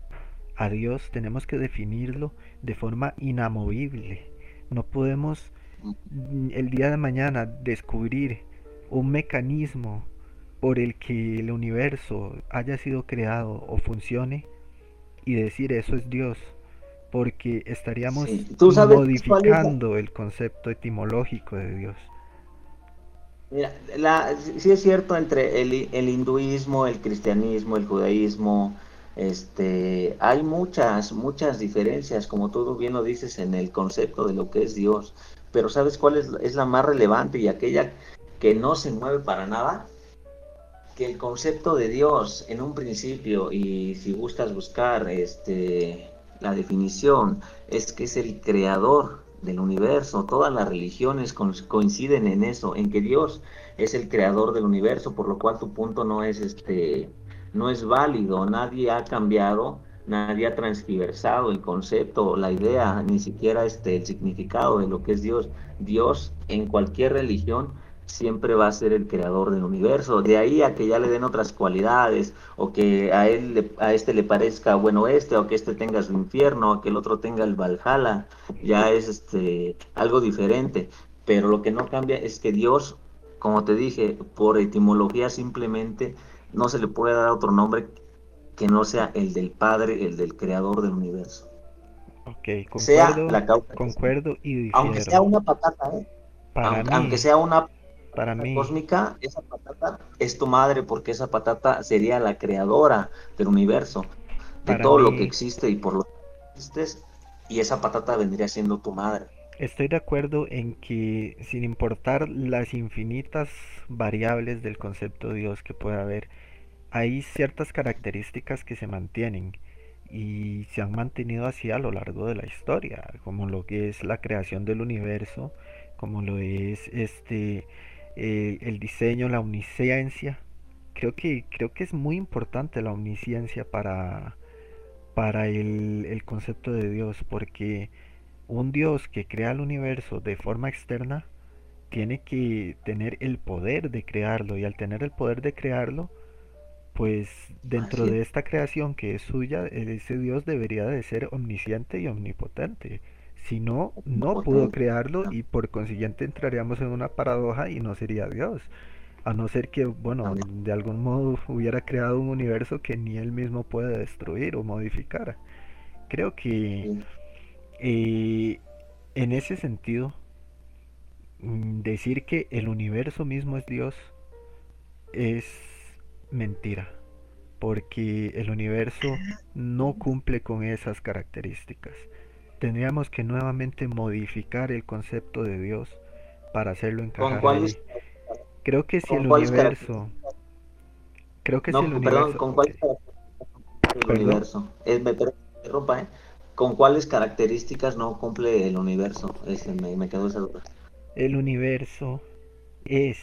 a Dios tenemos que definirlo de forma inamovible. No podemos mm, el día de mañana descubrir un mecanismo por el que el universo haya sido creado o funcione y decir eso es Dios, porque estaríamos modificando el concepto etimológico de Dios.
Mira, la, sí es cierto entre el, el hinduismo, el cristianismo, el judaísmo, este, hay muchas, muchas diferencias, como tú bien lo dices, en el concepto de lo que es Dios. Pero ¿sabes cuál es, es la más relevante y aquella que no se mueve para nada? Que el concepto de Dios en un principio, y si gustas buscar este, la definición, es que es el creador del universo. Todas las religiones coinciden en eso, en que Dios es el creador del universo, por lo cual tu punto no es este no es válido, nadie ha cambiado, nadie ha transversado el concepto, la idea, ni siquiera este, el significado de lo que es Dios. Dios en cualquier religión siempre va a ser el creador del universo. De ahí a que ya le den otras cualidades, o que a él a este le parezca bueno este, o que este tenga su infierno, o que el otro tenga el Valhalla, ya es este algo diferente. Pero lo que no cambia es que Dios, como te dije, por etimología simplemente no se le puede dar otro nombre que no sea el del Padre, el del Creador del universo.
Ok, concuerdo, sea la concuerdo y difiero.
Aunque sea una patata, ¿eh? aunque, sea una para mí cósmica, esa patata es tu madre porque esa patata sería la creadora del universo, de todo lo que existe y por lo que existes, y esa patata vendría siendo tu madre.
Estoy de acuerdo en que sin importar las infinitas variables del concepto de Dios que pueda haber, hay ciertas características que se mantienen y se han mantenido así a lo largo de la historia, como lo que es la creación del universo, como lo es este eh, el diseño, la omnisciencia. Creo que, creo que es muy importante la omnisciencia para, para el, el concepto de Dios, porque un Dios que crea el universo de forma externa tiene que tener el poder de crearlo y al tener el poder de crearlo, pues dentro de esta creación que es suya, ese Dios debería de ser omnisciente y omnipotente. Si no, no pudo crearlo y por consiguiente entraríamos en una paradoja y no sería Dios. A no ser que, bueno, de algún modo hubiera creado un universo que ni él mismo puede destruir o modificar. Creo que eh, en ese sentido, mm, decir que el universo mismo es Dios es mentira, porque el universo no cumple con esas características. Tendríamos que nuevamente modificar el concepto de Dios para hacerlo encajar. Creo que si el universo. Creo que si el universo.
¿con cuál el universo? Es, me interrumpa, ¿eh? ¿Con cuáles características no cumple el universo? Ese, me, me quedó esa duda.
El universo es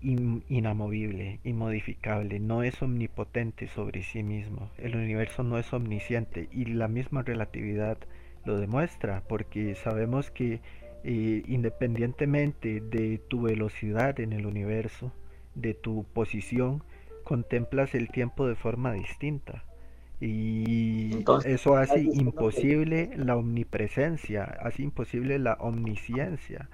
inamovible, inmodificable, no es omnipotente sobre sí mismo. El universo no es omnisciente y la misma relatividad lo demuestra porque sabemos que eh, independientemente de tu velocidad en el universo, de tu posición, contemplas el tiempo de forma distinta. Y eso hace imposible la omnipresencia, hace imposible la omnisciencia.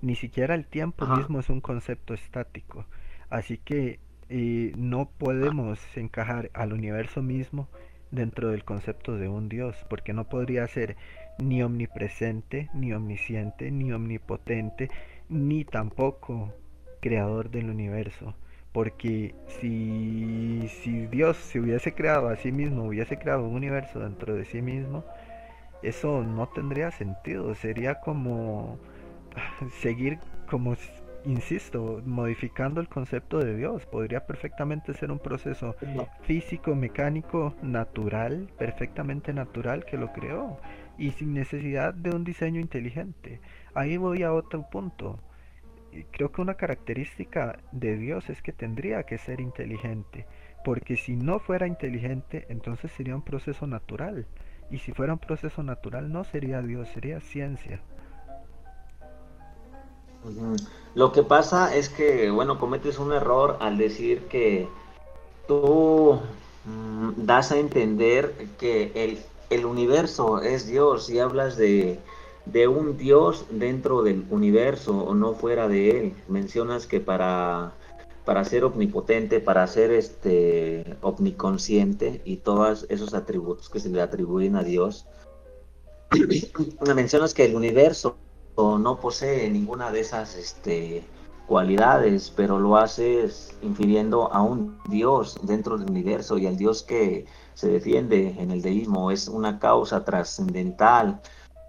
Ni siquiera el tiempo mismo es un concepto estático. Así que eh, no podemos encajar al universo mismo dentro del concepto de un Dios, porque no podría ser ni omnipresente, ni omnisciente, ni omnipotente, ni tampoco creador del universo. Porque si, si Dios se hubiese creado a sí mismo, hubiese creado un universo dentro de sí mismo, eso no tendría sentido. Sería como seguir como insisto, modificando el concepto de Dios. Podría perfectamente ser un proceso físico, mecánico, natural, perfectamente natural que lo creó y sin necesidad de un diseño inteligente. Ahí voy a otro punto. Creo que una característica de Dios es que tendría que ser inteligente, porque si no fuera inteligente, entonces sería un proceso natural. Y si fuera un proceso natural, no sería Dios, sería ciencia.
Lo que pasa es que, bueno, cometes un error al decir que tú mm, das a entender que el, el, universo es Dios y hablas de, de, un Dios dentro del universo o no fuera de él. Mencionas que para, para ser omnipotente, para ser este omniconsciente y todos esos atributos que se le atribuyen a Dios, mencionas que el universo no posee ninguna de esas este, cualidades, pero lo haces infiriendo a un Dios dentro del universo y al Dios que se defiende en el deísmo. Es una causa trascendental,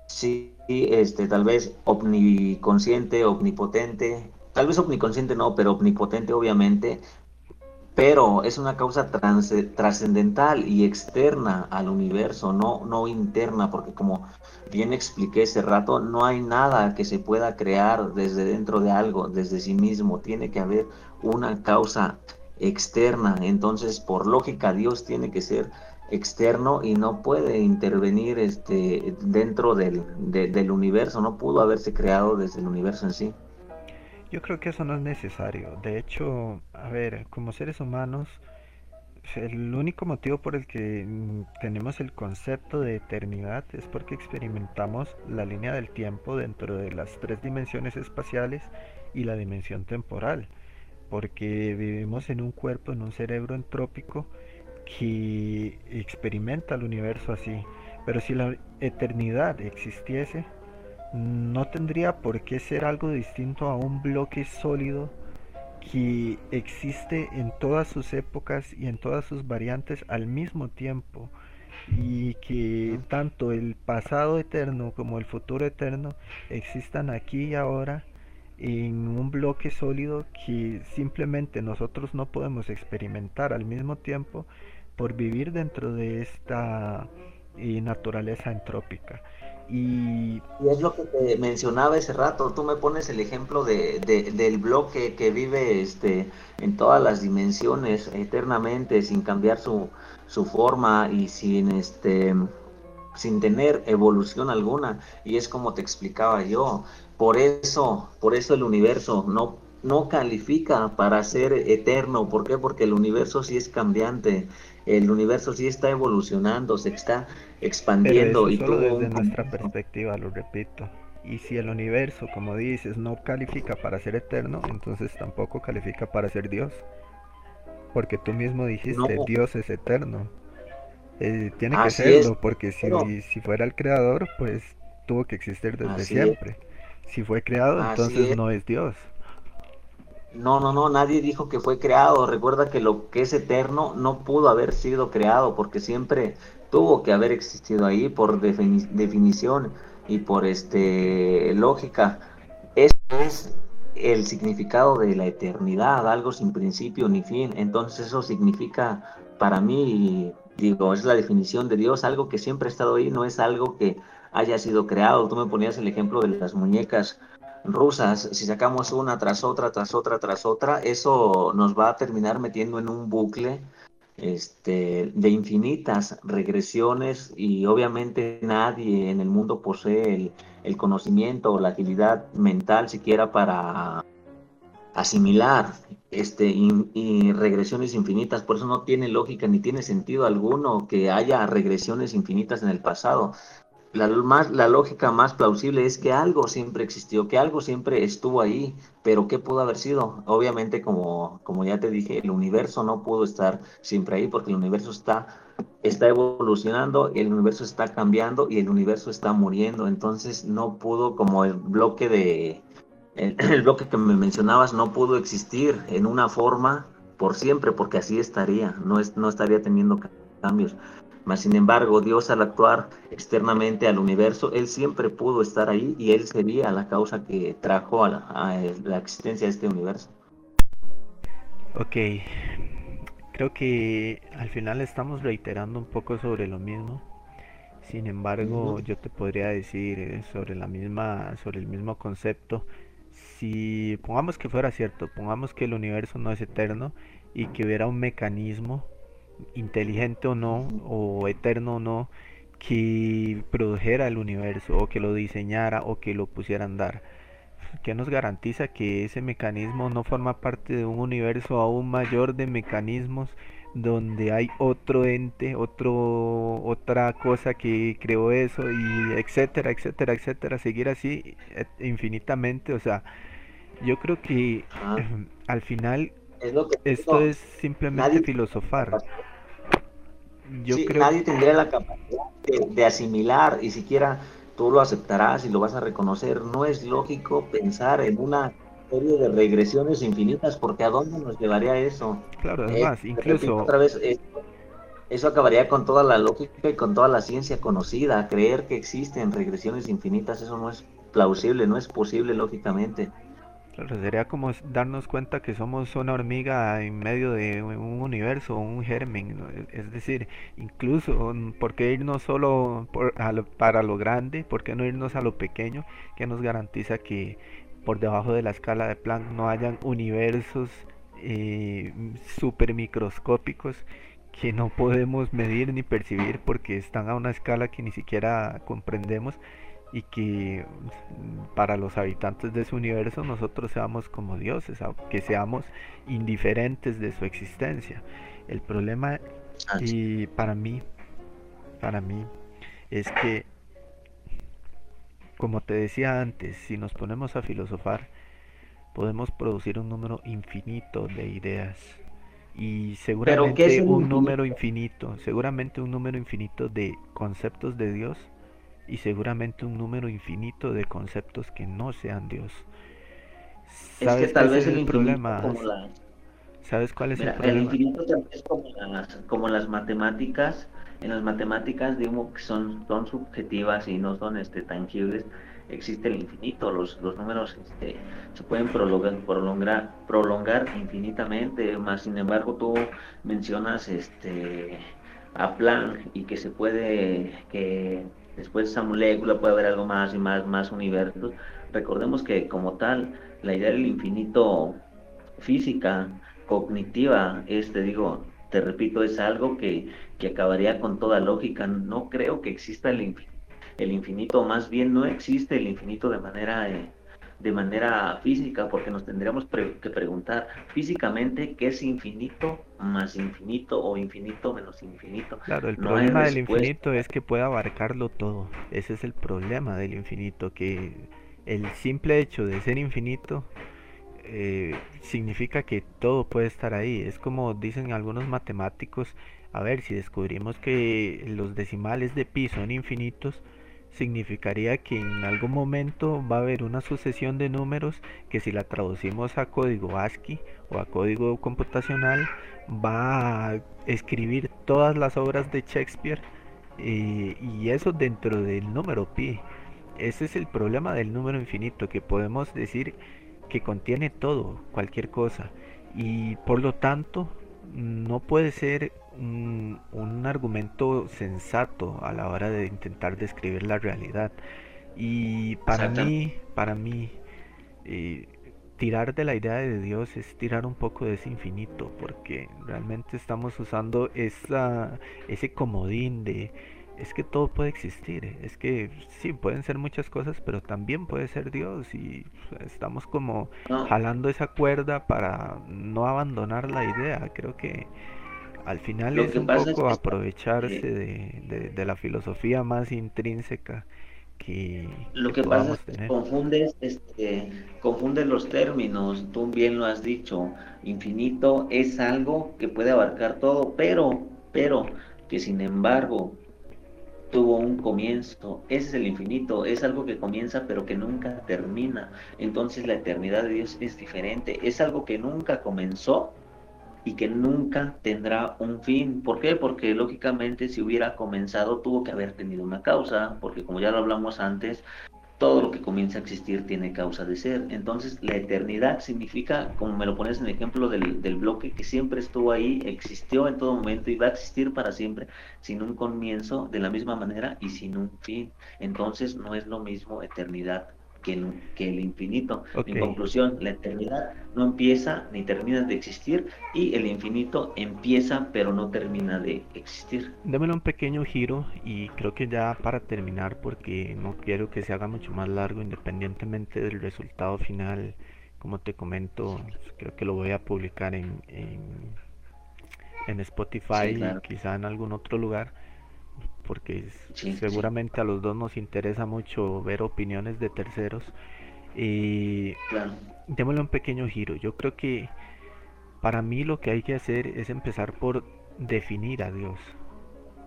sí, este, tal vez omniconsciente, omnipotente, tal vez omniconsciente no, pero omnipotente obviamente, pero es una causa trascendental y externa al universo, no, no interna, porque como bien expliqué ese rato, no hay nada que se pueda crear desde dentro de algo, desde sí mismo, tiene que haber una causa externa, entonces por lógica Dios tiene que ser externo y no puede intervenir este, dentro del, del universo, no pudo haberse creado desde el universo en sí.
Yo creo que eso no es necesario. De hecho, a ver, como seres humanos, el único motivo por el que tenemos el concepto de eternidad es porque experimentamos la línea del tiempo dentro de las tres dimensiones espaciales y la dimensión temporal. Porque vivimos en un cuerpo, en un cerebro entrópico que experimenta el universo así. Pero si la eternidad existiese, no tendría por qué ser algo distinto a un bloque sólido que existe en todas sus épocas y en todas sus variantes al mismo tiempo y que tanto el pasado eterno como el futuro eterno existan aquí y ahora en un bloque sólido que simplemente nosotros no podemos experimentar al mismo tiempo por vivir dentro de esta eh, naturaleza entrópica.
Y... es lo que te mencionaba ese rato, tú me pones el ejemplo de, del bloque que vive este, en todas las dimensiones eternamente sin cambiar su, su forma y sin, este, sin tener evolución alguna. Y es como te explicaba yo, por eso, por eso el universo no, no califica para ser eterno. ¿Por qué? Porque el universo sí es cambiante, el universo sí está evolucionando, se está expandiendo.
y solo desde nuestra perspectiva, lo repito. Y si el universo, como dices, no califica para ser eterno, entonces tampoco califica para ser Dios. Porque tú mismo dijiste, Dios es eterno. Eh, tiene que serlo, porque si, si fuera el creador, pues tuvo que existir desde siempre. Si fue creado, entonces no es Dios.
No, no, no, nadie dijo que fue creado. Recuerda que lo que es eterno no pudo haber sido creado porque siempre tuvo que haber existido ahí por definición y por este lógica. Eso es el significado de la eternidad, algo sin principio ni fin. Entonces eso significa para mí, digo, es la definición de Dios, algo que siempre ha estado ahí, no es algo que haya sido creado. Tú me ponías el ejemplo de las muñecas rusas, si sacamos una tras otra, tras otra, tras otra, eso nos va a terminar metiendo en un bucle este, de infinitas regresiones y obviamente nadie en el mundo posee el, conocimiento o la agilidad mental siquiera para asimilar este, y regresiones infinitas. Por eso no tiene lógica ni tiene sentido alguno que haya regresiones infinitas en el pasado la, más, la lógica más plausible es que algo siempre existió, que algo siempre estuvo ahí, pero ¿qué pudo haber sido? Obviamente, como, como ya te dije, el universo no pudo estar siempre ahí porque el universo está, está evolucionando, el universo está cambiando y el universo está muriendo, entonces no pudo, como el bloque de, el, el bloque que me mencionabas, no pudo existir en una forma por siempre, porque así estaría, no, es, no estaría teniendo cambios. Mas, sin embargo, Dios al actuar externamente al universo, Él siempre pudo estar ahí y Él sería la causa que trajo a la, existencia de este universo.
Ok, creo que al final estamos reiterando un poco sobre lo mismo. Sin embargo, yo te podría decir eh, sobre la misma, sobre el mismo concepto. Si pongamos que fuera cierto, pongamos que el universo no es eterno y que hubiera un mecanismo inteligente o no, o eterno o no, que produjera el universo, o que lo diseñara, o que lo pusiera a andar. ¿Qué nos garantiza que ese mecanismo no forma parte de un universo aún mayor de mecanismos donde hay otro ente, otro, otra cosa que creó eso y etcétera, etcétera, etcétera, seguir así eh, infinitamente, o sea, yo creo que al final esto es simplemente filosofar.
Yo creo... Nadie tendría la capacidad de, asimilar y siquiera tú lo aceptarás y lo vas a reconocer. No es lógico pensar en una serie de regresiones infinitas porque ¿a dónde nos llevaría eso?
Claro, además, eh, incluso...
Otra vez, eso acabaría con toda la lógica y con toda la ciencia conocida. Creer que existen regresiones infinitas, eso no es plausible, no es posible lógicamente.
Claro, sería como darnos cuenta que somos una hormiga en medio de un universo, un germen. Es decir, incluso, ¿por qué irnos solo para lo grande? ¿Por qué no irnos a lo pequeño? Que nos garantiza que por debajo de la escala de Planck no hayan universos eh, super microscópicos que no podemos medir ni percibir porque están a una escala que ni siquiera comprendemos y que para los habitantes de su universo nosotros seamos como dioses, que seamos indiferentes de su existencia. El problema y para mí, para mí, es que, como te decía antes, si nos ponemos a filosofar, podemos producir un número infinito de ideas y seguramente un número infinito, seguramente un número infinito de conceptos de Dios y seguramente un número infinito de conceptos que no sean Dios.
¿Sabes es que tal vez el, problema?
¿Sabes cuál es el problema? El
infinito es como las, como las matemáticas. En las matemáticas, digamos que son, son subjetivas y no son este, tangibles. Existe el infinito, los, los números este, se pueden prolongar, prolongar, prolongar infinitamente, más sin embargo tú mencionas este, a Planck y que se puede, que después de esa molécula puede haber algo más y más, más universos. Recordemos que como tal, la idea del infinito física, cognitiva, es, te digo, te repito, es algo que, que acabaría con toda lógica. No creo que exista el, el infinito, más bien no existe el infinito de manera, eh, de manera física, porque nos tendríamos que preguntar físicamente qué es infinito más infinito o infinito menos infinito.
Claro, el problema del infinito es que puede abarcarlo todo. Ese es el problema del infinito, que el simple hecho de ser infinito eh, significa que todo puede estar ahí. Es como dicen algunos matemáticos, a ver, si descubrimos que los decimales de pi son infinitos, significaría que en algún momento va a haber una sucesión de números que si la traducimos a código ASCII o a código computacional va a escribir todas las obras de Shakespeare eh, y eso dentro del número pi. Ese es el problema del número infinito, que podemos decir que contiene todo, cualquier cosa. Y por lo tanto, no puede ser un, argumento sensato a la hora de intentar describir la realidad. Y para mí, para mí, eh, tirar de la idea de Dios es tirar un poco de ese infinito, porque realmente estamos usando esa, ese comodín de es que todo puede existir, es que sí, pueden ser muchas cosas, pero también puede ser Dios y estamos como jalando esa cuerda para no abandonar la idea, creo que al final es un poco aprovecharse de, de, la filosofía más intrínseca que
lo que, pasa es que confundes este confundes los términos tú bien lo has dicho infinito es algo que puede abarcar todo pero pero que sin embargo tuvo un comienzo. Ese es el infinito, es algo que comienza pero que nunca termina. Entonces la eternidad de Dios es diferente, es algo que nunca comenzó y que nunca tendrá un fin. ¿Por qué? Porque lógicamente si hubiera comenzado tuvo que haber tenido una causa, porque como ya lo hablamos antes, todo lo que comienza a existir tiene causa de ser. Entonces, la eternidad significa, como me lo pones en el ejemplo del, bloque, que siempre estuvo ahí, existió en todo momento y va a existir para siempre, sin un comienzo, de la misma manera y sin un fin. Entonces, no es lo mismo eternidad que el, infinito. En conclusión, la eternidad no empieza ni termina de existir y el infinito empieza pero no termina de existir.
Démelo un pequeño giro y creo que ya para terminar porque no quiero que se haga mucho más largo independientemente del resultado final. Como te comento, creo que lo voy a publicar en, en, Spotify y quizá en algún otro lugar porque seguramente a los dos nos interesa mucho ver opiniones de terceros. Y démosle un pequeño giro. Yo creo que para mí lo que hay que hacer es empezar por definir a Dios.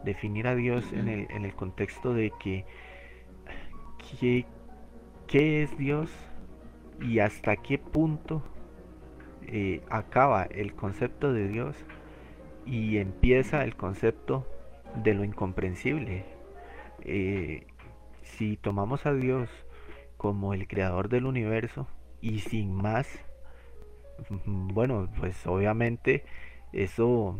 Definir a Dios en, el, en el contexto de que qué, es Dios y hasta qué punto eh, acaba el concepto de Dios y empieza el concepto de lo incomprensible. Eh, si tomamos a Dios como el creador del universo y sin más, bueno, pues obviamente eso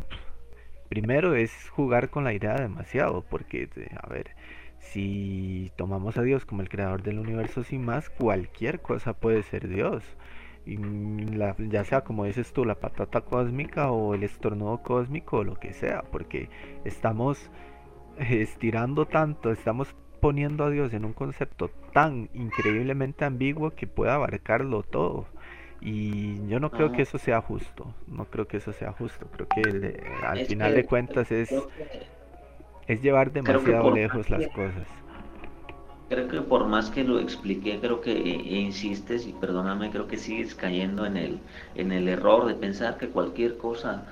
primero es jugar con la idea demasiado, porque, a ver, si tomamos a Dios como el creador del universo sin más, cualquier cosa puede ser Dios. Ya sea como dices tú, la patata cósmica o el estornudo cósmico o lo que sea, porque estamos estirando tanto, estamos poniendo a Dios en un concepto tan increíblemente ambiguo que pueda abarcarlo todo. Y yo no creo que eso sea justo, no creo que eso sea justo, creo que al final de cuentas es, es llevar demasiado lejos las cosas.
Creo que por más que lo expliqué, creo que insistes y perdóname, creo que sigues cayendo en el, en el error de pensar que cualquier cosa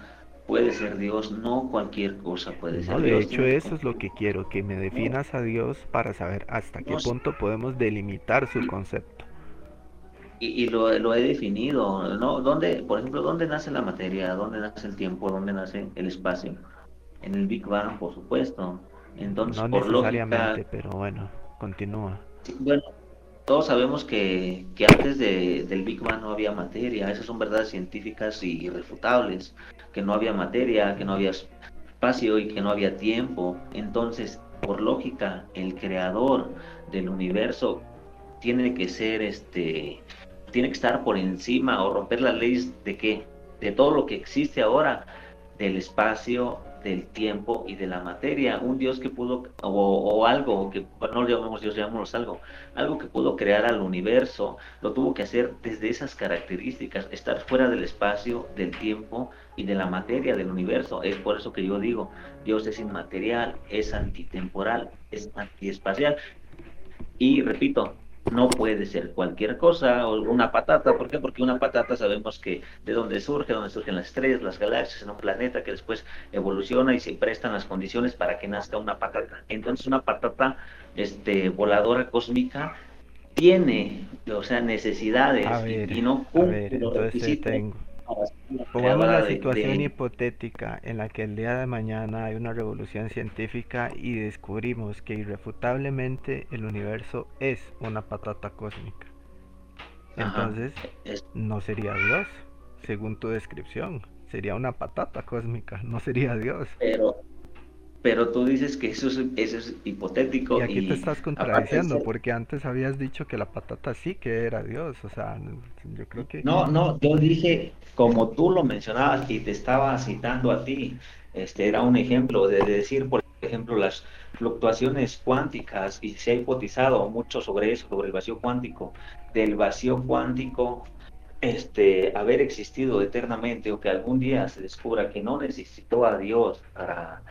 puede ser Dios, no cualquier cosa puede ser
de
Dios.
De hecho, eso es lo que quiero, que me definas a Dios para saber hasta qué punto podemos delimitar su concepto.
Y, lo, lo, he definido, ¿no? ¿Dónde, por ejemplo, dónde nace la materia? ¿Dónde nace el tiempo? ¿Dónde nace el espacio? En el Big Bang, por supuesto. Entonces,
no
por
necesariamente, pero bueno, continúa.
bueno, todos sabemos que, que antes de, del Big Bang no había materia, esas son verdades científicas y irrefutables que no había materia, que no había espacio y que no había tiempo. Entonces, por lógica, el creador del universo tiene que ser este tiene que estar por encima o romper las leyes de qué? De todo lo que existe ahora, del espacio, del tiempo y de la materia, un Dios que pudo, o, algo, que no lo llamamos Dios, llamamos algo, algo que pudo crear al universo, lo tuvo que hacer desde esas características, estar fuera del espacio, del tiempo y de la materia del universo. Es por eso que yo digo, Dios es inmaterial, es antitemporal, es antiespacial. Y repito, no puede ser cualquier cosa o una patata. ¿Por qué? Porque una patata sabemos que de dónde surge, dónde surgen las estrellas, las galaxias, en un planeta que después evoluciona y se prestan las condiciones para que nazca una patata. Entonces una patata este, voladora cósmica tiene, o sea, necesidades y, no cumple los requisitos.
Pongamos la situación hipotética en la que el día de mañana hay una revolución científica y descubrimos que irrefutablemente el universo es una patata cósmica. Entonces, no sería Dios, según tu descripción. Sería una patata cósmica, no sería Dios.
Pero, pero tú dices que eso es, eso es hipotético.
Y aquí te estás contradiciendo, porque antes habías dicho que la patata sí que era Dios, o sea, yo creo que...
No, no, yo dije, como tú lo mencionabas y te estaba citando a ti, este era un ejemplo de decir, por ejemplo, las fluctuaciones cuánticas, y se ha hipotizado mucho sobre eso, sobre el vacío cuántico, del vacío cuántico este, haber existido eternamente o que algún día se descubra que no necesitó a Dios para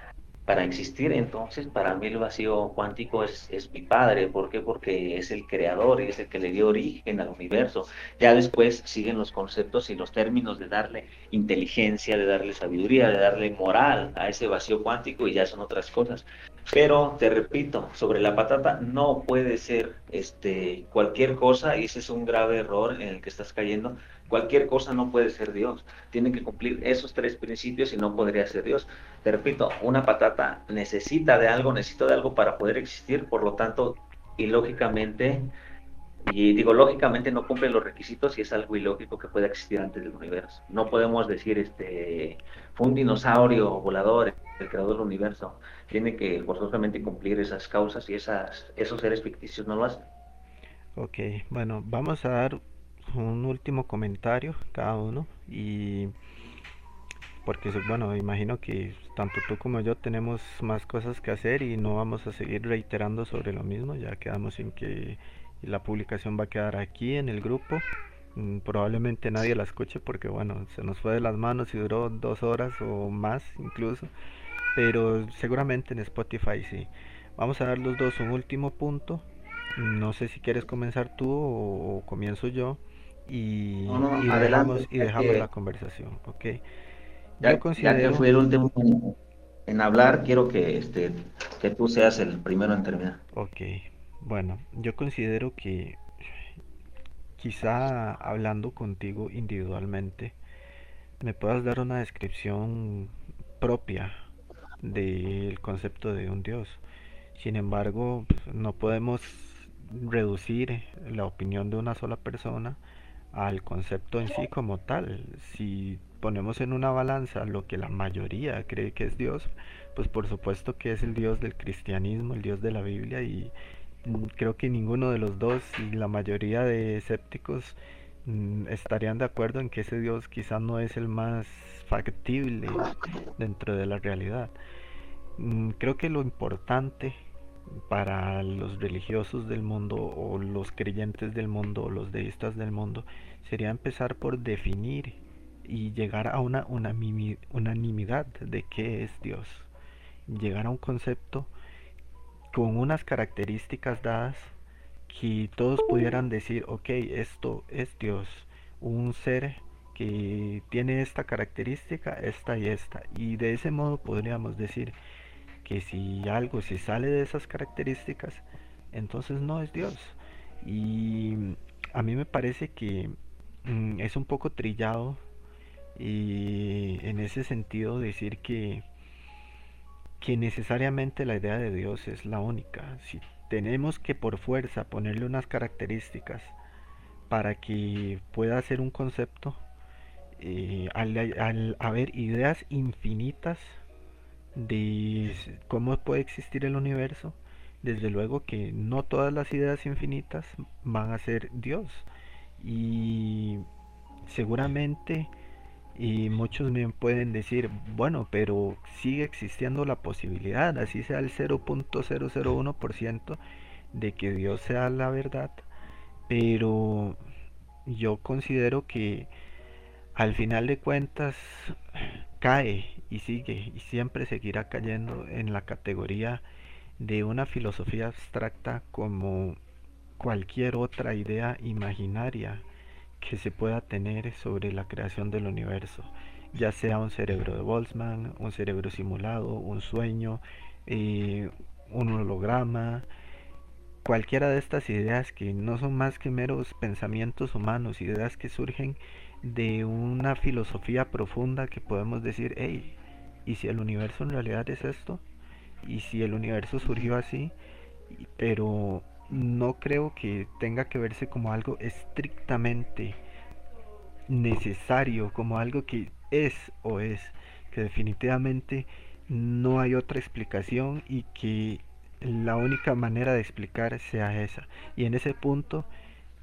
para existir. Entonces, para mí el vacío cuántico es, es, mi padre. ¿Por qué? Porque es el creador y es el que le dio origen al universo. Ya después siguen los conceptos y los términos de darle inteligencia, de darle sabiduría, de darle moral a ese vacío cuántico y ya son otras cosas. Pero te repito, sobre la patata no puede ser este cualquier cosa y ese es un grave error en el que estás cayendo Cualquier cosa no puede ser Dios. Tiene que cumplir esos tres principios y no podría ser Dios. Te repito, una patata necesita de algo, necesita de algo para poder existir, por lo tanto, ilógicamente, y digo, lógicamente no cumple los requisitos y es algo ilógico que pueda existir antes del universo. No podemos decir, este, fue un dinosaurio volador, el creador del universo. Tiene que forzosamente cumplir esas causas y esas, esos seres ficticios no lo hacen.
Ok, bueno, vamos a dar un último comentario cada uno y porque bueno imagino que tanto tú como yo tenemos más cosas que hacer y no vamos a seguir reiterando sobre lo mismo. Ya quedamos en que la publicación va a quedar aquí en el grupo. Mm, probablemente nadie la escuche porque bueno se nos fue de las manos y duró dos horas o más incluso pero seguramente en Spotify sí. Vamos a dar los dos un último punto. No sé si quieres comenzar tú o comienzo yo y, dejamos, y dejamos la conversación, ¿ok?
Ya, que fui el último en hablar, quiero que, este, que tú seas el primero en terminar.
Ok, bueno, yo considero que quizá hablando contigo individualmente, me puedas dar una descripción propia del concepto de un Dios. Sin embargo, no podemos reducir la opinión de una sola persona al concepto en sí como tal. Si ponemos en una balanza lo que la mayoría cree que es Dios, pues por supuesto que es el Dios del cristianismo, el Dios de la Biblia y creo que ninguno de los dos y la mayoría de escépticos mm, estarían de acuerdo en que ese Dios quizás no es el más factible dentro de la realidad. Mm, creo que lo importante para los religiosos del mundo o los creyentes del mundo o los deístas del mundo sería empezar por definir y llegar a una unanimidad de qué es Dios. Llegar a un concepto con unas características dadas que todos pudieran decir, ok, esto es Dios, un ser que tiene esta característica, esta y esta. Y de ese modo podríamos decir, que si algo se sale de esas características, entonces no es Dios. Y a mí me parece que mm, es un poco trillado y en ese sentido decir que que necesariamente la idea de Dios es la única. Si tenemos que por fuerza ponerle unas características para que pueda ser un concepto, eh, al haber ideas infinitas de cómo puede existir el universo, desde luego que no todas las ideas infinitas van a ser Dios. Y seguramente Y muchos me pueden decir, bueno, pero sigue existiendo la posibilidad, así sea el 0.001% de que Dios sea la verdad, pero yo considero que al final de cuentas cae y sigue y siempre seguirá cayendo en la categoría de una filosofía abstracta como cualquier otra idea imaginaria que se pueda tener sobre la creación del universo, ya sea un cerebro de Boltzmann, un cerebro simulado, un sueño, eh, un holograma, cualquiera de estas ideas que no son más que meros pensamientos humanos, ideas que surgen de una filosofía profunda que podemos decir, hey, ¿y si el universo en realidad es esto? ¿Y si el universo surgió así? Pero no creo que tenga que verse como algo estrictamente necesario, como algo que es o es, que definitivamente no hay otra explicación y que la única manera de explicar sea esa. Y en ese punto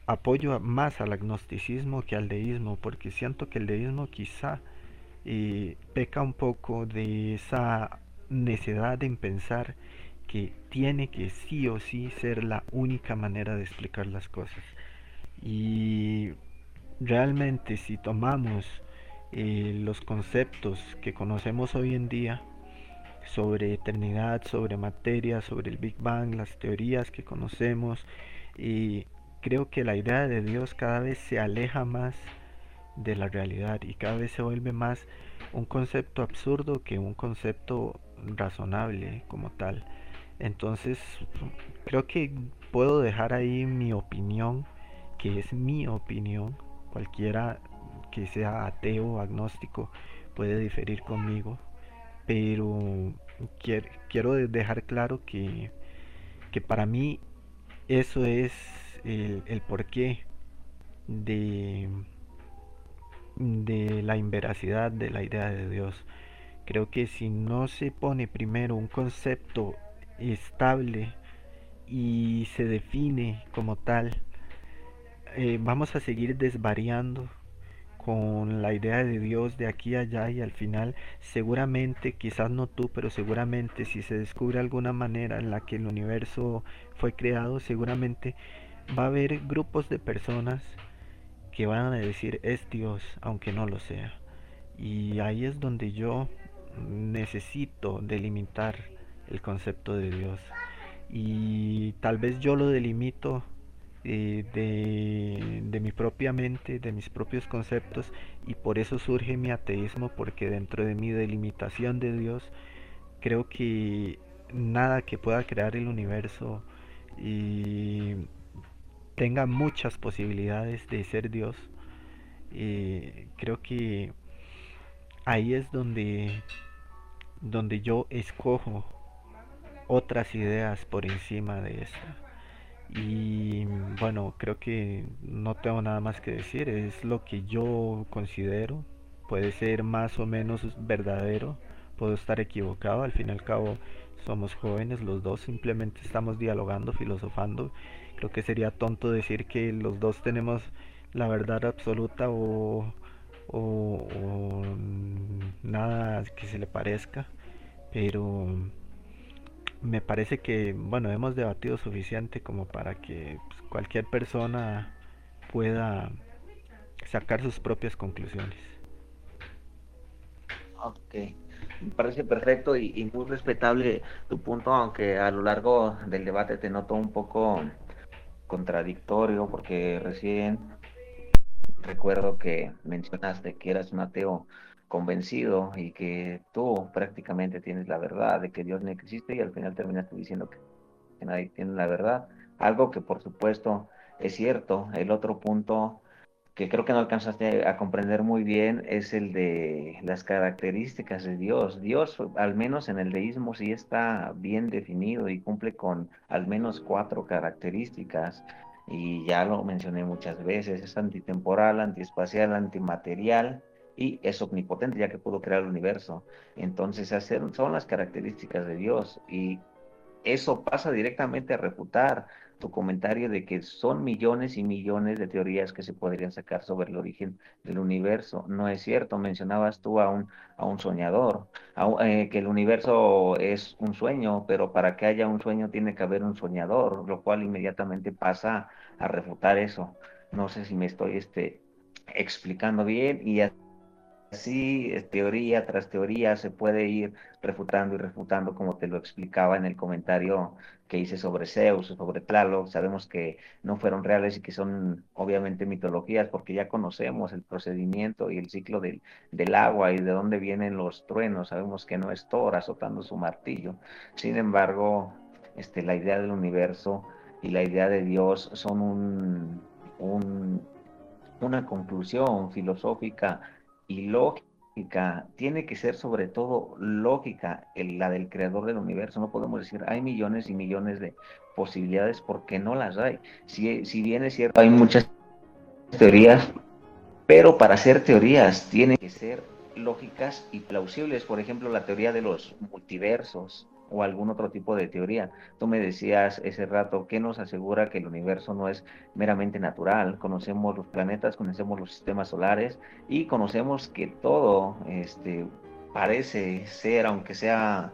apoyo más al agnosticismo que al deísmo, porque siento que el deísmo quizá eh, peca un poco de esa necedad en pensar que tiene que sí o sí ser la única manera de explicar las cosas. Y realmente si tomamos eh, los conceptos que conocemos hoy en día sobre eternidad, sobre materia, sobre el Big Bang, las teorías que conocemos, y creo que la idea de Dios cada vez se aleja más de la realidad y cada vez se vuelve más un concepto absurdo que un concepto razonable como tal. Entonces, creo que puedo dejar ahí mi opinión, que es mi opinión. Cualquiera que sea ateo o agnóstico puede diferir conmigo, pero quiero, dejar claro que, que para mí eso es el, porqué de, de la inveracidad de la idea de Dios. Creo que si no se pone primero un concepto estable y se define como tal, eh, vamos a seguir desvariando con la idea de Dios de aquí a allá y al final seguramente, quizás no tú, pero seguramente si se descubre alguna manera en la que el universo fue creado, seguramente va a haber grupos de personas que van a decir es Dios, aunque no lo sea. Y ahí es donde yo necesito delimitar el concepto de Dios. Y tal vez yo lo delimito eh, de, de, mi propia mente, de mis propios conceptos, y por eso surge mi ateísmo, porque dentro de mi delimitación de Dios, creo que nada que pueda crear el universo y tenga muchas posibilidades de ser Dios, eh, creo que ahí es donde, donde yo escojo otras ideas por encima de esta. Y bueno, creo que no tengo nada más que decir, es lo que yo considero, puede ser más o menos verdadero, puedo estar equivocado, al fin y al cabo somos jóvenes los dos, simplemente estamos dialogando, filosofando. Creo que sería tonto decir que los dos tenemos la verdad absoluta o, o, nada que se le parezca, pero me parece que, bueno, hemos debatido suficiente como para que pues, cualquier persona pueda sacar sus propias conclusiones.
Ok, me parece perfecto y, muy respetable tu punto, aunque a lo largo del debate te noto un poco contradictorio, porque recién recuerdo que mencionaste que eras un ateo convencido y que tú prácticamente tienes la verdad de que Dios no existe y al final terminaste diciendo que, nadie tiene la verdad. Algo que por supuesto es cierto. El otro punto que creo que no alcanzaste a comprender muy bien es el de las características de Dios. Dios, al menos en el deísmo, sí está bien definido y cumple con al menos cuatro características. Y ya lo mencioné muchas veces, es antitemporal, antiespacial, antimaterial y es omnipotente ya que pudo crear el universo. Entonces son las características de Dios y eso pasa directamente a refutar tu comentario de que son millones y millones de teorías que se podrían sacar sobre el origen del universo. No es cierto, mencionabas tú a un, a un soñador, eh, que el universo es un sueño, pero para que haya un sueño tiene que haber un soñador, lo cual inmediatamente pasa a refutar eso. No sé si me estoy este, explicando bien y así teoría tras teoría se puede ir refutando y refutando como te lo explicaba en el comentario que hice sobre Zeus, sobre Tlaloc, sabemos que no fueron reales y que son obviamente mitologías porque ya conocemos el procedimiento y el ciclo del, del agua y de dónde vienen los truenos, sabemos que no es Thor azotando su martillo, sin embargo, este, la idea del universo y la idea de Dios son un, un una conclusión filosófica y lógica, tiene que ser sobre todo lógica, la del creador del universo. No podemos decir, hay millones y millones de posibilidades porque no las hay. Si, si bien es cierto, hay muchas teorías, pero para ser teorías tienen que ser lógicas y plausibles. Por ejemplo, la teoría de los multiversos o algún otro tipo de teoría. Tú me decías ese rato, ¿qué nos asegura que el universo no es meramente natural? Conocemos los planetas, conocemos los sistemas solares y conocemos que todo este, parece ser, aunque sea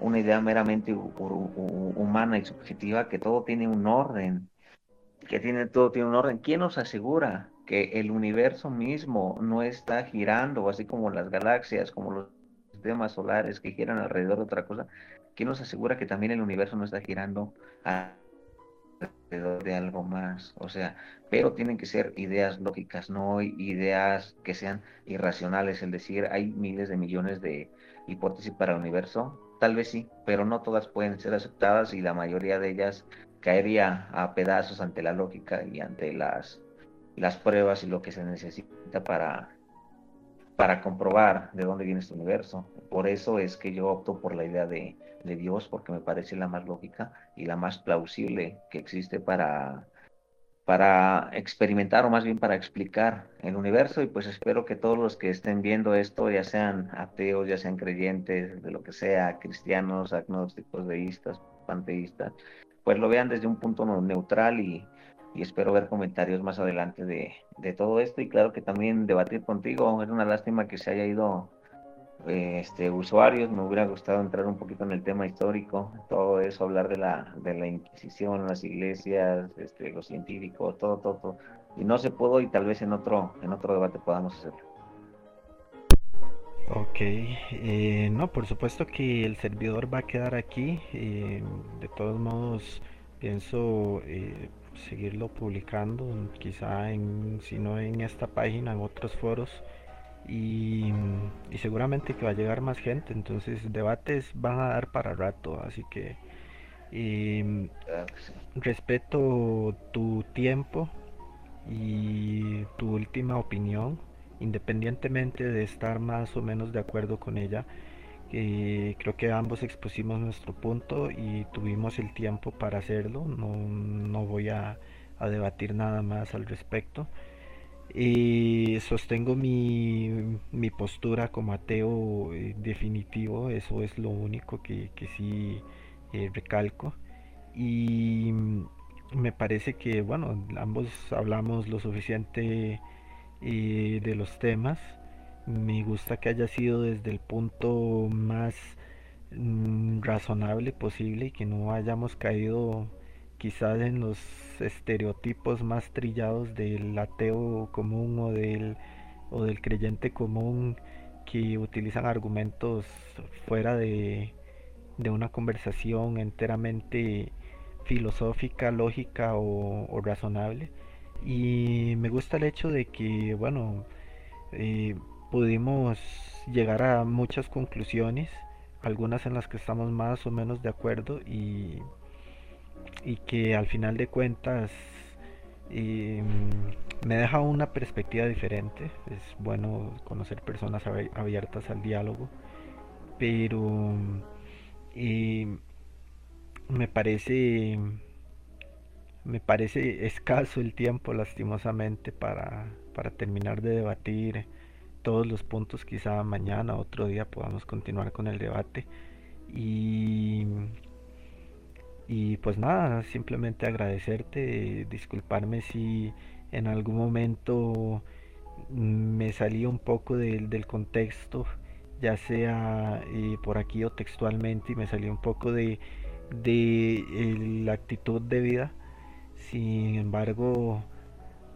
una idea meramente humana y subjetiva, que todo tiene un orden, que tiene, todo tiene un orden. ¿Quién nos asegura que el universo mismo no está girando, así como las galaxias, como los sistemas solares que giran alrededor de otra cosa, ¿quién nos asegura que también el universo no está girando alrededor de algo más? O sea, pero tienen que ser ideas lógicas, no ideas que sean irracionales. Es decir, hay miles de millones de hipótesis para el universo, tal vez sí, pero no todas pueden ser aceptadas y la mayoría de ellas caería a pedazos ante la lógica y ante las, las pruebas y lo que se necesita para para comprobar de dónde viene este universo. Por eso es que yo opto por la idea de, Dios, porque me parece la más lógica y la más plausible que existe para, para experimentar o más bien para explicar el universo y pues espero que todos los que estén viendo esto, ya sean ateos, ya sean creyentes, de lo que sea, cristianos, agnósticos, deístas, panteístas, pues lo vean desde un punto neutral y, y espero ver comentarios más adelante de, de, todo esto y claro que también debatir contigo. Es una lástima que se haya ido este, usuarios, me hubiera gustado entrar un poquito en el tema histórico, todo eso, hablar de la, de la Inquisición, las iglesias, este, los científicos, todo, todo, todo. Y no se pudo y tal vez en otro, en otro debate podamos hacerlo.
Ok, eh, no, por supuesto que el servidor va a quedar aquí. Eh, de todos modos, pienso eh, seguirlo publicando, quizá en, si no en esta página, en otros foros. Y, seguramente que va a llegar más gente, entonces debates van a dar para rato, así que respeto tu tiempo y tu última opinión, independientemente de estar más o menos de acuerdo con ella creo que ambos expusimos nuestro punto y tuvimos el tiempo para hacerlo. No, voy a, debatir nada más al respecto. Y sostengo mi, postura como ateo eh, definitivo, eso es lo único que, que sí eh, recalco. Y me parece que, bueno, ambos hablamos lo suficiente eh, de los temas me gusta que haya sido desde el punto más mm, razonable posible y que no hayamos caído quizás en los estereotipos más trillados del ateo común o del, o del creyente común que utilizan argumentos fuera de, de una conversación enteramente filosófica, lógica o, razonable. Y me gusta el hecho de que, bueno, eh, pudimos llegar a muchas conclusiones, algunas en las que estamos más o menos de acuerdo y, y que al final de cuentas em, me deja una perspectiva diferente. Es bueno conocer personas abiertas al diálogo, pero em, me parece me parece escaso el tiempo lastimosamente para, para terminar de debatir todos los puntos, quizá mañana, otro día podamos continuar con el debate. Y, Y pues nada, simplemente agradecerte, disculparme si en algún momento me salí un poco del contexto, ya sea eh, por aquí o textualmente, y me salí un poco de, de la actitud de vida. Sin embargo,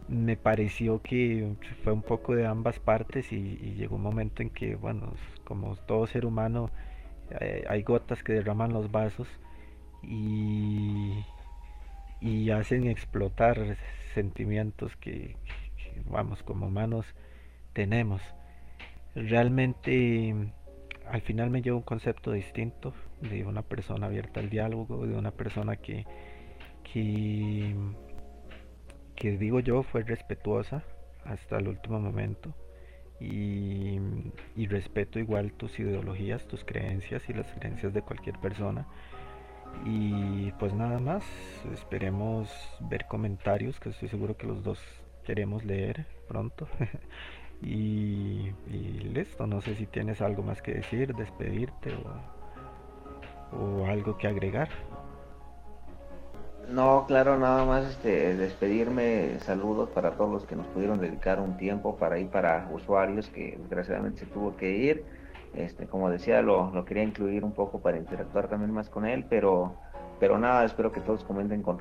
me pareció que fue un poco de ambas partes y, llegó un momento en que, bueno, como todo ser humano, eh, hay gotas que derraman los vasos y, y hacen explotar sentimientos que, vamos, como humanos tenemos. Realmente al final me llevo un concepto distinto de una persona abierta al diálogo, de una persona que, que, que digo yo fue respetuosa hasta el último momento y, y respeto igual tus ideologías, tus creencias y las creencias de cualquier persona. Y pues nada más, esperemos ver comentarios que estoy seguro que los dos queremos leer pronto. y, listo, no sé si tienes algo más que decir, despedirte o, o algo que agregar.
No, claro, nada más este, despedirme, saludos para todos los que nos pudieron dedicar un tiempo para ir para usuarios que desgraciadamente se tuvo que ir este, como decía, lo, lo, quería incluir un poco para interactuar también más con él, pero, pero nada, espero que todos comenten con,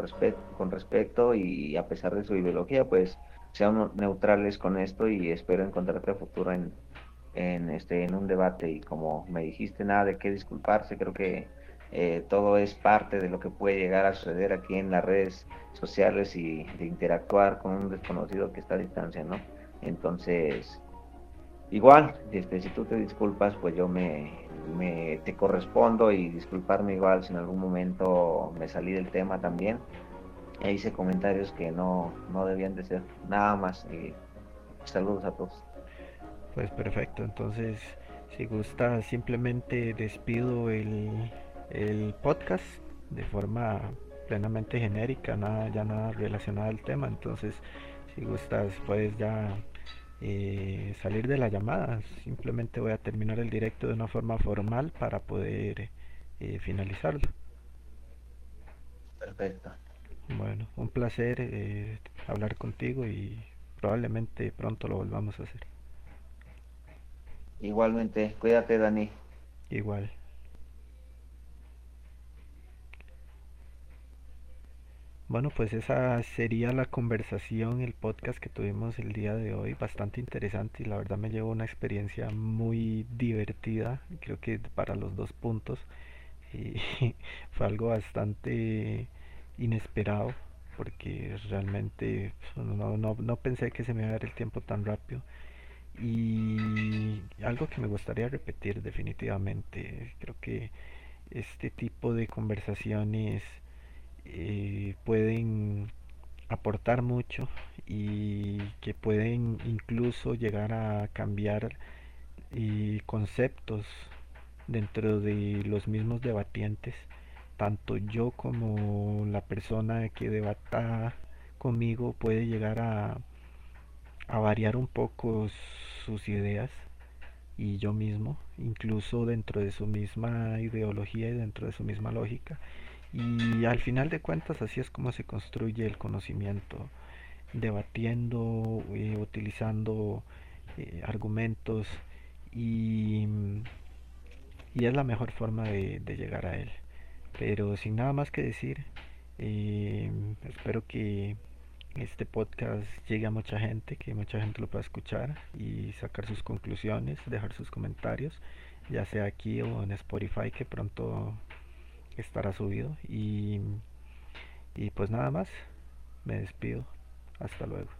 con respecto y a pesar de su ideología, pues sean neutrales con esto y espero encontrarte a futuro en, en, este, en un debate y como me dijiste, nada de qué disculparse, creo que eh, todo es parte de lo que puede llegar a suceder aquí en las redes sociales y de interactuar con un desconocido que está a distancia, ¿no? Entonces, igual, este, si tú te disculpas, pues yo me, me, te correspondo y disculparme igual si en algún momento me salí del tema también. E hice comentarios que no, no debían de ser nada más. Y saludos a todos.
Pues perfecto, entonces si gusta simplemente despido el, el podcast de forma plenamente genérica, nada, ya nada relacionado al tema, entonces si gustas puedes ya eh, salir de la llamada. Simplemente voy a terminar el directo de una forma formal para poder eh, finalizarlo.
Perfecto.
Bueno, un placer eh, hablar contigo y probablemente pronto lo volvamos a hacer.
Igualmente, cuídate Dani.
Igual. Bueno, pues esa sería la conversación, el podcast que tuvimos el día de hoy, bastante interesante y la verdad me llevó una experiencia muy divertida, creo que para los dos puntos fue algo bastante inesperado porque realmente no, no, no pensé que se me iba a dar el tiempo tan rápido. Y algo que me gustaría repetir definitivamente, creo que este tipo de conversaciones eh, pueden aportar mucho y que pueden incluso llegar a cambiar eh, conceptos dentro de los mismos debatientes. Tanto yo como la persona que debata conmigo puede llegar a, a variar un poco sus ideas y yo mismo incluso dentro de su misma ideología y dentro de su misma lógica y al final de cuentas así es como se construye el conocimiento, debatiendo, eh, utilizando eh, argumentos y, y, es la mejor forma de, llegar a él. Pero sin nada más que decir, eh, espero que este podcast llegue a mucha gente, que mucha gente lo pueda escuchar y sacar sus conclusiones, dejar sus comentarios, ya sea aquí o en Spotify, que pronto estará subido y, y pues nada más, me despido, hasta luego.